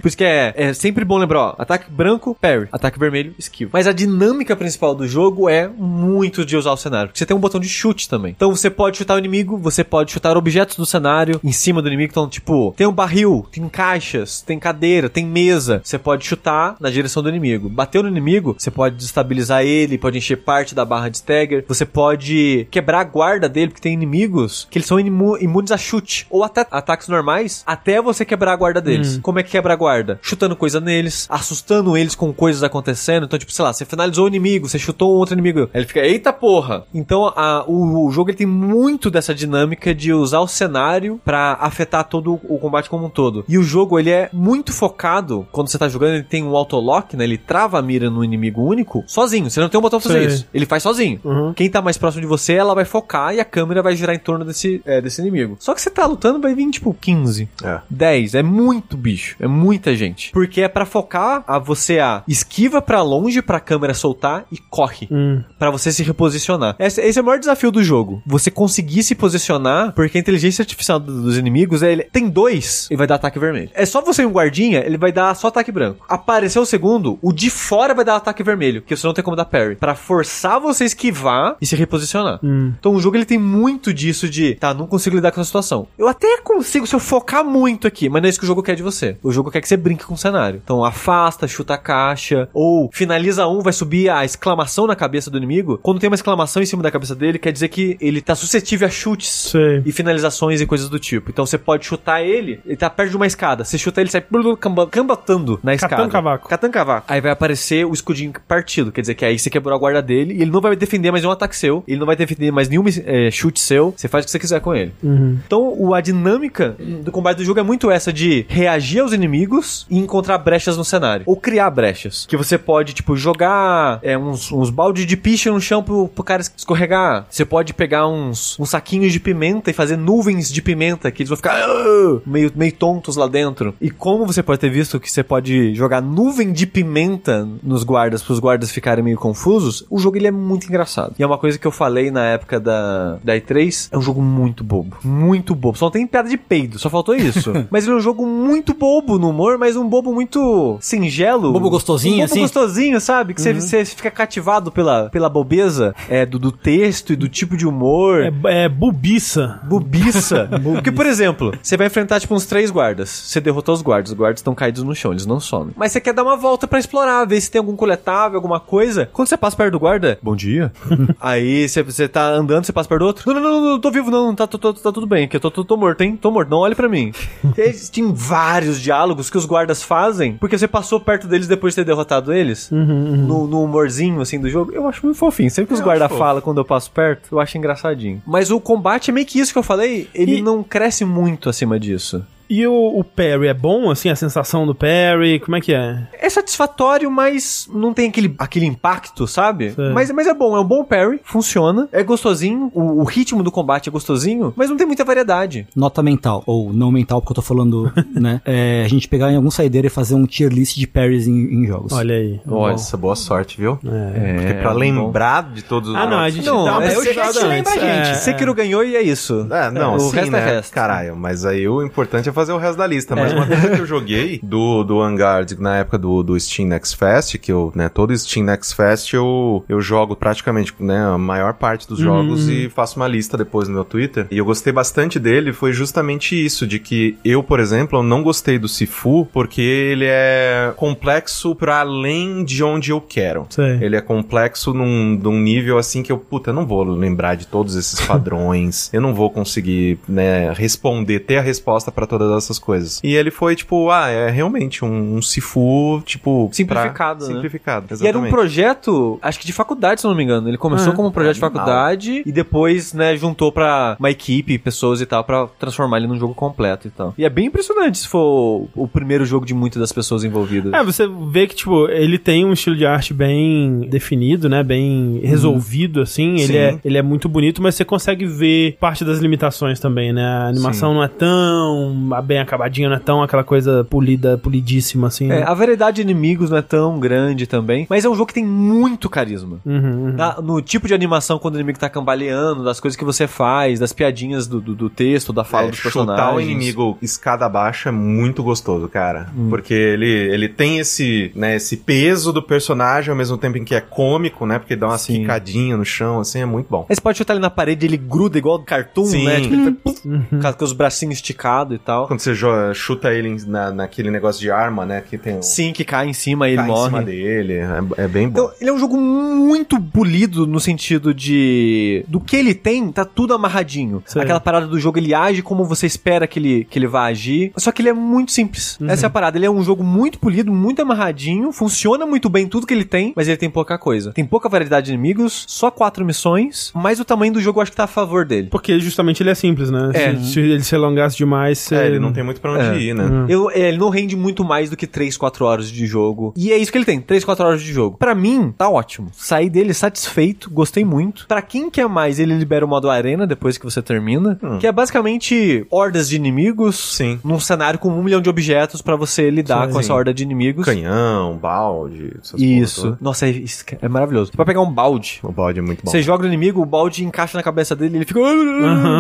B: Por isso que é, é sempre bom lembrar, ó, ataque branco, parry, ataque vermelho, esquiva. Mas a dinâmica principal do jogo é muito de usar o cenário. Porque você tem um botão de chute também. Então você pode chutar o inimigo, você pode chutar objetos do cenário em cima do inimigo. Então, tipo, tem um barril, tem caixas, tem cadeira, tem mesa. Você pode chutar na direção do inimigo. Bateu no inimigo, você pode destabilizar ele, pode encher parte da barra de stagger. Você pode quebrar a guarda dele, porque tem inimigos que eles são imu- imunes a chute. Ou até ataques normais, até você quebrar a guarda deles. Como é que quebra a guarda? Chutando coisa neles, assustando eles com coisas acontecendo. Então, tipo, sei lá, você finalizou o inimigo, você chutou um outro inimigo. Aí ele fica, eita porra! Então, a- o, o jogo ele tem muito dessa dinâmica de usar o cenário pra afetar todo o combate como um todo. E o jogo, ele é muito focado, quando você tá jogando, ele tem um autolock, né? Ele trava a mira no inimigo único sozinho. Você não tem um botão pra fazer
A: Sei.
B: isso. Ele faz sozinho.
A: Uhum.
B: Quem tá mais próximo de você, ela vai focar e a câmera vai girar em torno desse, é, desse inimigo. Só que você tá lutando, vai vir tipo 15,
E: É.
B: 10. É muito bicho. É muita gente. Porque é pra focar a você a esquiva pra longe pra câmera soltar e corre.
A: Hum.
B: Pra você se reposicionar. Esse, esse é o maior desafio do jogo. Você conseguir se posicionar, porque a inteligência artificial do- dos inimigos, é, ele tem dois, ele vai dar ataque vermelho. É só você e um guardinha, ele vai dar só ataque branco. Apareceu o segundo, o de fora vai dar ataque vermelho, que você não tem como dar parry. Pra forçar você a esquivar e se reposicionar. Então o jogo ele tem muito disso de, tá, não consigo lidar com essa situação. Eu até consigo se eu focar muito aqui, mas não é isso que o jogo quer de você. O jogo quer que você brinque com o cenário. Então afasta, chuta a caixa, ou finaliza um, vai subir a exclamação na cabeça do inimigo. Quando tem uma exclamação em cima da cabeça dele, quer dizer que ele tá suscetível a chutes
A: Sei.
B: e finalizações e coisas do tipo. Então você pode chutar ele, ele tá perto de uma escada. Você chuta ele, sai cambatando na escada.
A: Catando cavaco.
B: Catando cavaco. Aí vai aparecer o escudinho partido. Quer dizer que aí você quebrou a guarda dele e ele não vai defender mais nenhum ataque seu. Ele não vai defender mais nenhum eh, chute seu. Você faz o que você quiser com ele. Então o- a dinâmica do combate do jogo é muito essa de reagir aos inimigos e encontrar brechas no cenário. Ou criar brechas. Que você pode, tipo, jogar é, uns, uns balde de picha no chão pro, pro cara escorregar. Você pode pegar uns, uns saquinhos de pimenta e fazer nuvens de pimenta que eles vão ficar "Ah", meio, meio tontos lá dentro. E como você pode ter visto que você pode jogar nuvem de pimenta nos guardas pros guardas ficarem meio confusos, o jogo ele é muito engraçado. E é uma coisa que eu falei na época da, da E3, é um jogo muito bobo. Muito bobo. Só não tem piada de peido, só faltou isso. mas ele é um jogo muito bobo no humor, mas um bobo muito singelo.
C: Bobo gostosinho,
B: um bobo
C: assim?
B: gostosinho, sabe? Que você- você fica cativado pela, pela bobeza é, do, do texto e do tipo de humor.
A: É, é bubiça.
B: Bubiça. Porque, por exemplo, você vai enfrentar, tipo, uns três guardas. Você derrotou os guardas, os guardas estão caídos no chão, eles não somem. Mas você quer dar uma volta pra explorar, ver se tem algum coletável, alguma coisa. Quando você passa perto do guarda, bom dia. Aí você, você tá andando, você passa perto do outro. Não, não, não, não, não tô vivo, não, tá, tô, tô- tá tudo bem, que eu tô, tô, tô morto, hein? Tô morto, não olhe pra mim. Tem vários diálogos que os guardas fazem, porque você passou perto deles depois de ter derrotado eles. No, no humorzinho, assim, do jogo. Eu acho muito fofinho. Sempre que os guardas falam quando eu passo perto, eu acho engraçadinho. Mas o combate é meio que isso que eu falei, ele
A: E-
B: não cresce muito acima disso.
A: E o, o parry é bom, assim, a sensação do parry? Como é que é?
B: É satisfatório, mas não tem aquele, aquele impacto, sabe?
A: Sei.
B: Mas, mas é bom, é um bom parry, funciona, é gostosinho, o, o ritmo do combate é gostosinho, mas não tem muita variedade.
C: Nota mental, ou não mental, porque eu tô falando, né? É a gente pegar em algum saideiro e fazer um tier list de parries em, em jogos.
A: Olha aí.
D: Nossa, boa sorte, viu?
A: É.
D: Porque pra
B: bom.
D: lembrar de todos os
A: Ah, não, a gente
B: Não,
A: dá uma
B: é, eu já te lembra a gente.
A: É,
B: Sekiro ganhou e é isso.
D: É, não,
B: o
D: sim,
B: resto
D: né?
B: é resto.
D: Caralho, mas aí o importante é fazer o resto da lista. Mas uma coisa que eu joguei do, do Vanguard na época do, do Steam Next Fest, que eu, né, todo Steam Next Fest eu, eu jogo praticamente, né, a maior parte dos jogos e faço uma lista depois no meu Twitter. E eu gostei bastante dele, foi justamente isso, de que eu, por exemplo, eu não gostei do Sifu porque ele é complexo pra além de onde eu quero.
A: Sei.
D: Ele é complexo num, num nível assim que eu, puta, eu não vou lembrar de todos esses padrões. eu não vou conseguir, né, responder, ter a resposta pra todas essas coisas. E ele foi, tipo, ah, é realmente um, um Sifu, tipo...
B: Simplificado,
D: pra-
B: né?
D: Simplificado,
B: E era um
D: exatamente.
B: projeto, acho que de faculdade, se eu não me engano. Ele começou
A: É.
B: como um projeto de faculdade e depois, né, juntou pra uma equipe, pessoas e tal, pra transformar ele num jogo completo e tal. E é bem impressionante se for o primeiro jogo de muitas das pessoas envolvidas.
A: É, você vê que, tipo, ele tem um estilo de arte bem definido, né? Bem resolvido, assim. Ele
D: Sim.
A: é, ele é muito bonito, mas você consegue ver parte das limitações também, né? A animação não é tão bem acabadinha, não é tão aquela coisa polida, polidíssima, assim.
B: É,
A: né?
B: a variedade de inimigos não é tão grande também, mas é um jogo que tem muito carisma.
A: Uhum, uhum.
B: Na- no tipo de animação quando o inimigo tá cambaleando, das coisas que você faz, das piadinhas do, do, do texto, da fala
D: É,
B: dos personagens.
D: chutar o inimigo escada abaixo é muito gostoso, cara.
B: Hum.
D: Porque ele, ele tem esse, né, esse peso do personagem ao mesmo tempo em que é cômico, né? Porque dá uma
B: Sim.
D: quicadinha no chão, assim, é muito bom.
B: Aí você pode chutar ele na parede, ele gruda igual cartoon,
D: Sim.
B: né? Tipo, ele faz puf, com- com os bracinhos esticados e tal.
D: Quando você chuta ele na, naquele negócio de arma, né? Que tem um
B: Sim, que cai em cima e ele
D: cai em cima
B: morre.
D: dele, é, é bem bom.
B: Então, ele é um jogo muito polido no sentido de. Do que ele tem, tá tudo amarradinho.
A: Sei.
B: Aquela parada do jogo, ele age como você espera que ele, que ele vá agir. Só que ele é muito simples. Essa é a parada. Ele é um jogo muito polido, muito amarradinho. Funciona muito bem tudo que ele tem, mas ele tem pouca coisa. Tem pouca variedade de inimigos, só quatro missões. Mas o tamanho do jogo eu acho que tá a favor dele.
A: Porque justamente ele é simples, né?
B: É.
A: Se, se ele se alongasse demais, você
D: É, ele não tem muito pra onde
B: É.
D: ir, né?
B: Eu, é, ele não rende muito mais do que 3, 4 horas de jogo. E é isso que ele tem, 3, 4 horas de jogo. Pra mim, tá ótimo. Saí dele satisfeito, gostei muito. Pra quem quer mais, ele libera o modo arena depois que você termina. Que é basicamente hordas de inimigos.
D: Sim.
B: Num cenário com um milhão de objetos pra você lidar
A: Sim.
B: com essa horda de inimigos.
D: Canhão, balde, essas
B: Isso. Nossa, é, isso é maravilhoso. Você pode pegar um balde.
D: O balde é muito bom.
B: Você joga no inimigo, o balde encaixa na cabeça dele, ele fica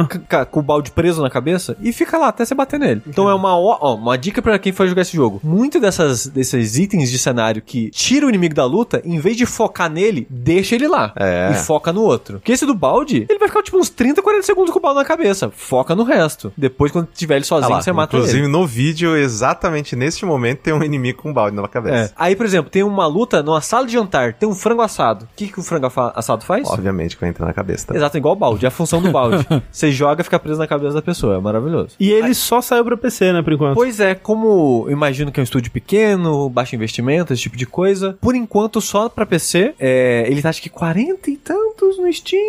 B: ca- ca- com o balde preso na cabeça e fica lá até você bater nele. Então é uma, ó, uma dica pra quem for jogar esse jogo. Muito dessas, desses itens de cenário que tira o inimigo da luta, em vez de focar nele, deixa ele lá.
D: É.
B: E foca no outro. Porque esse do balde, ele vai ficar tipo uns 30, 40 segundos com o balde na cabeça. Foca no resto. Depois, quando tiver ele
D: Ah
B: sozinho,
D: lá,
B: você mata
D: Inclusive,
B: ele.
D: no vídeo, exatamente neste momento, tem um inimigo com um balde na
B: É.
D: cabeça.
B: Aí, por exemplo, tem uma luta numa sala de jantar, tem um frango assado. O que, que o frango assado faz?
D: Obviamente que vai entrar na cabeça. Tá?
B: Exato, igual o balde. É a função do balde. Você joga e fica preso na cabeça da pessoa. É maravilhoso.
A: E ele só saiu pra PC, né, por enquanto.
B: Pois é, como eu imagino que é um estúdio pequeno, baixo investimento, esse tipo de coisa. Por enquanto, só pra PC, é, ele tá acho que 40 e tantos no Steam.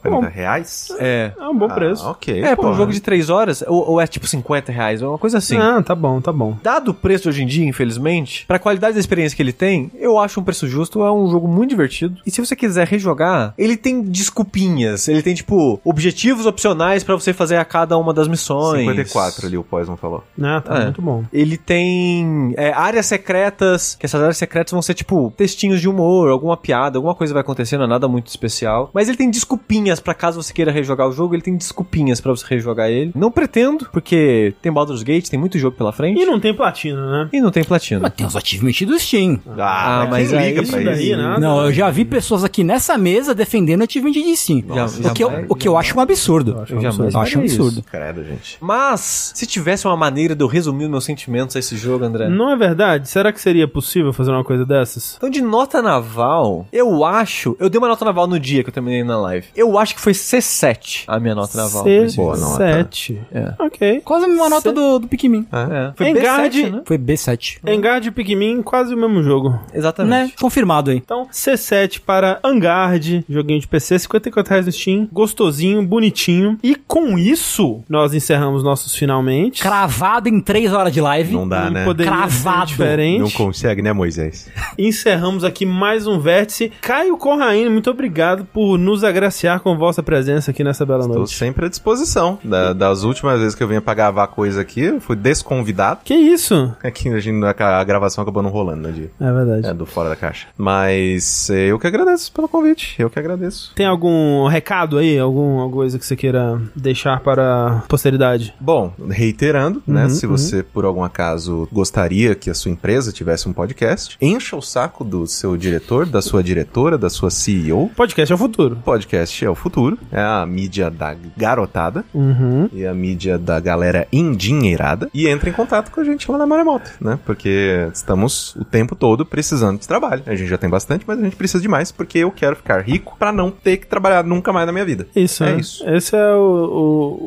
D: 40
B: Bom,
D: reais?
B: é.
A: É um bom preço.
D: Ah, ok.
B: É, pra um
D: pô.
B: jogo de 3 horas, ou, ou é tipo 50 reais, ou uma coisa assim.
A: Ah, tá bom, tá bom.
B: Dado o preço hoje em dia, infelizmente, pra qualidade da experiência que ele tem, eu acho um preço justo, é um jogo muito divertido. E se você quiser rejogar, ele tem desculpinhas, ele tem, tipo, objetivos opcionais pra você fazer a cada uma das missões.
D: 54 ali, o Poison falou.
A: Ah, tá
B: É.
A: muito bom.
B: Ele tem é, áreas secretas, que essas áreas secretas vão ser tipo textinhos de humor, alguma piada, alguma coisa vai acontecer, não é nada muito especial. Mas ele tem desculpinhas pra caso você queira rejogar o jogo, ele tem desculpinhas pra você rejogar ele. Não pretendo, porque tem Baldur's Gate, tem muito jogo pela frente.
A: E não tem platina, né?
B: E não tem platina.
C: Mas tem os achievements do Steam.
B: Ah,
D: quem
B: mas aí
D: liga
B: isso
D: pra
A: daí,
D: isso?
C: Não, eu já vi pessoas aqui nessa mesa defendendo achievement de Steam.
B: Já-
C: o, que eu, o que eu acho um absurdo.
B: Eu jamais
C: Eu acho um absurdo.
D: Credo, gente.
B: Mas, se tivesse uma maneira de eu resumir meus sentimentos a esse jogo, André.
A: Não é verdade? Será que seria possível fazer uma coisa dessas?
B: Então, de nota naval, eu acho. Eu dei uma nota naval no dia que eu terminei na live. Eu acho que foi C7 a minha nota naval. pra esse jogo.
A: C7.
B: É.
A: Ok.
C: Quase a mesma nota do, do Pikmin.
B: É. Foi
A: Engard-
B: B7, né?
C: Foi B7.
A: Engard e Pikmin, quase o mesmo jogo.
B: Exatamente.
C: Né? Confirmado aí.
A: Então, C7 para Angard, joguinho de PC, 54 reais no Steam, gostosinho, bonitinho. E com isso, nós encerramos nossos finalmente.
C: Cravado em 3 horas de live.
D: Não dá,
A: E
D: né?
A: poderia
C: Cravado.
A: ser diferente.
D: Não consegue, né, Moisés?
A: Encerramos aqui mais um vértice. Caio Corraine, muito obrigado por nos agraciar com vossa presença aqui nessa bela
D: Estou
A: noite.
D: sempre à disposição. Da- das últimas vezes que eu vinha pra gravar coisa aqui, eu fui desconvidado.
A: Que isso?
D: É que a, gente, a gravação acabou não rolando, né, de,
A: É verdade.
D: é, do Fora da Caixa. Mas é, eu que agradeço pelo convite. Eu que agradeço.
A: Tem algum recado aí? Algum, alguma coisa que você queira deixar para a posteridade?
D: Bom, reiterando,
A: Uhum,
D: né? Se você, por algum acaso, gostaria que a sua empresa tivesse um podcast, encha o saco do seu diretor, da sua diretora, da sua CEO.
A: Podcast é o futuro.
D: Podcast é o futuro, é a mídia da garotada
A: Uhum.
D: e a mídia da galera endinheirada. E entra em contato com a gente lá na Maremoto, né? Porque estamos o tempo todo precisando de trabalho. A gente já tem bastante, mas a gente precisa de mais porque eu quero ficar rico pra não ter que trabalhar nunca mais na minha vida.
A: Isso,
D: É
A: né?
D: isso.
A: Esse é o,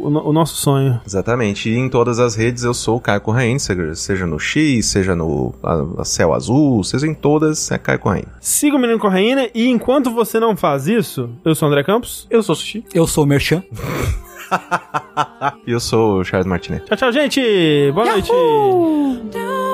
A: o, o o nosso sonho.
D: Exatamente. E em todas as redes eu sou o Caio Corraine, seja- seja no X, seja no a, a Céu Azul, seja em todas, é Caio Corraine.
A: Siga o Menino Corraine e enquanto você não faz isso, eu sou o André Campos.
B: Eu sou Sushi.
C: Eu sou o Merchan.
D: E eu sou o Charles Martinet.
A: Tchau, tchau, gente! Boa noite!
F: Da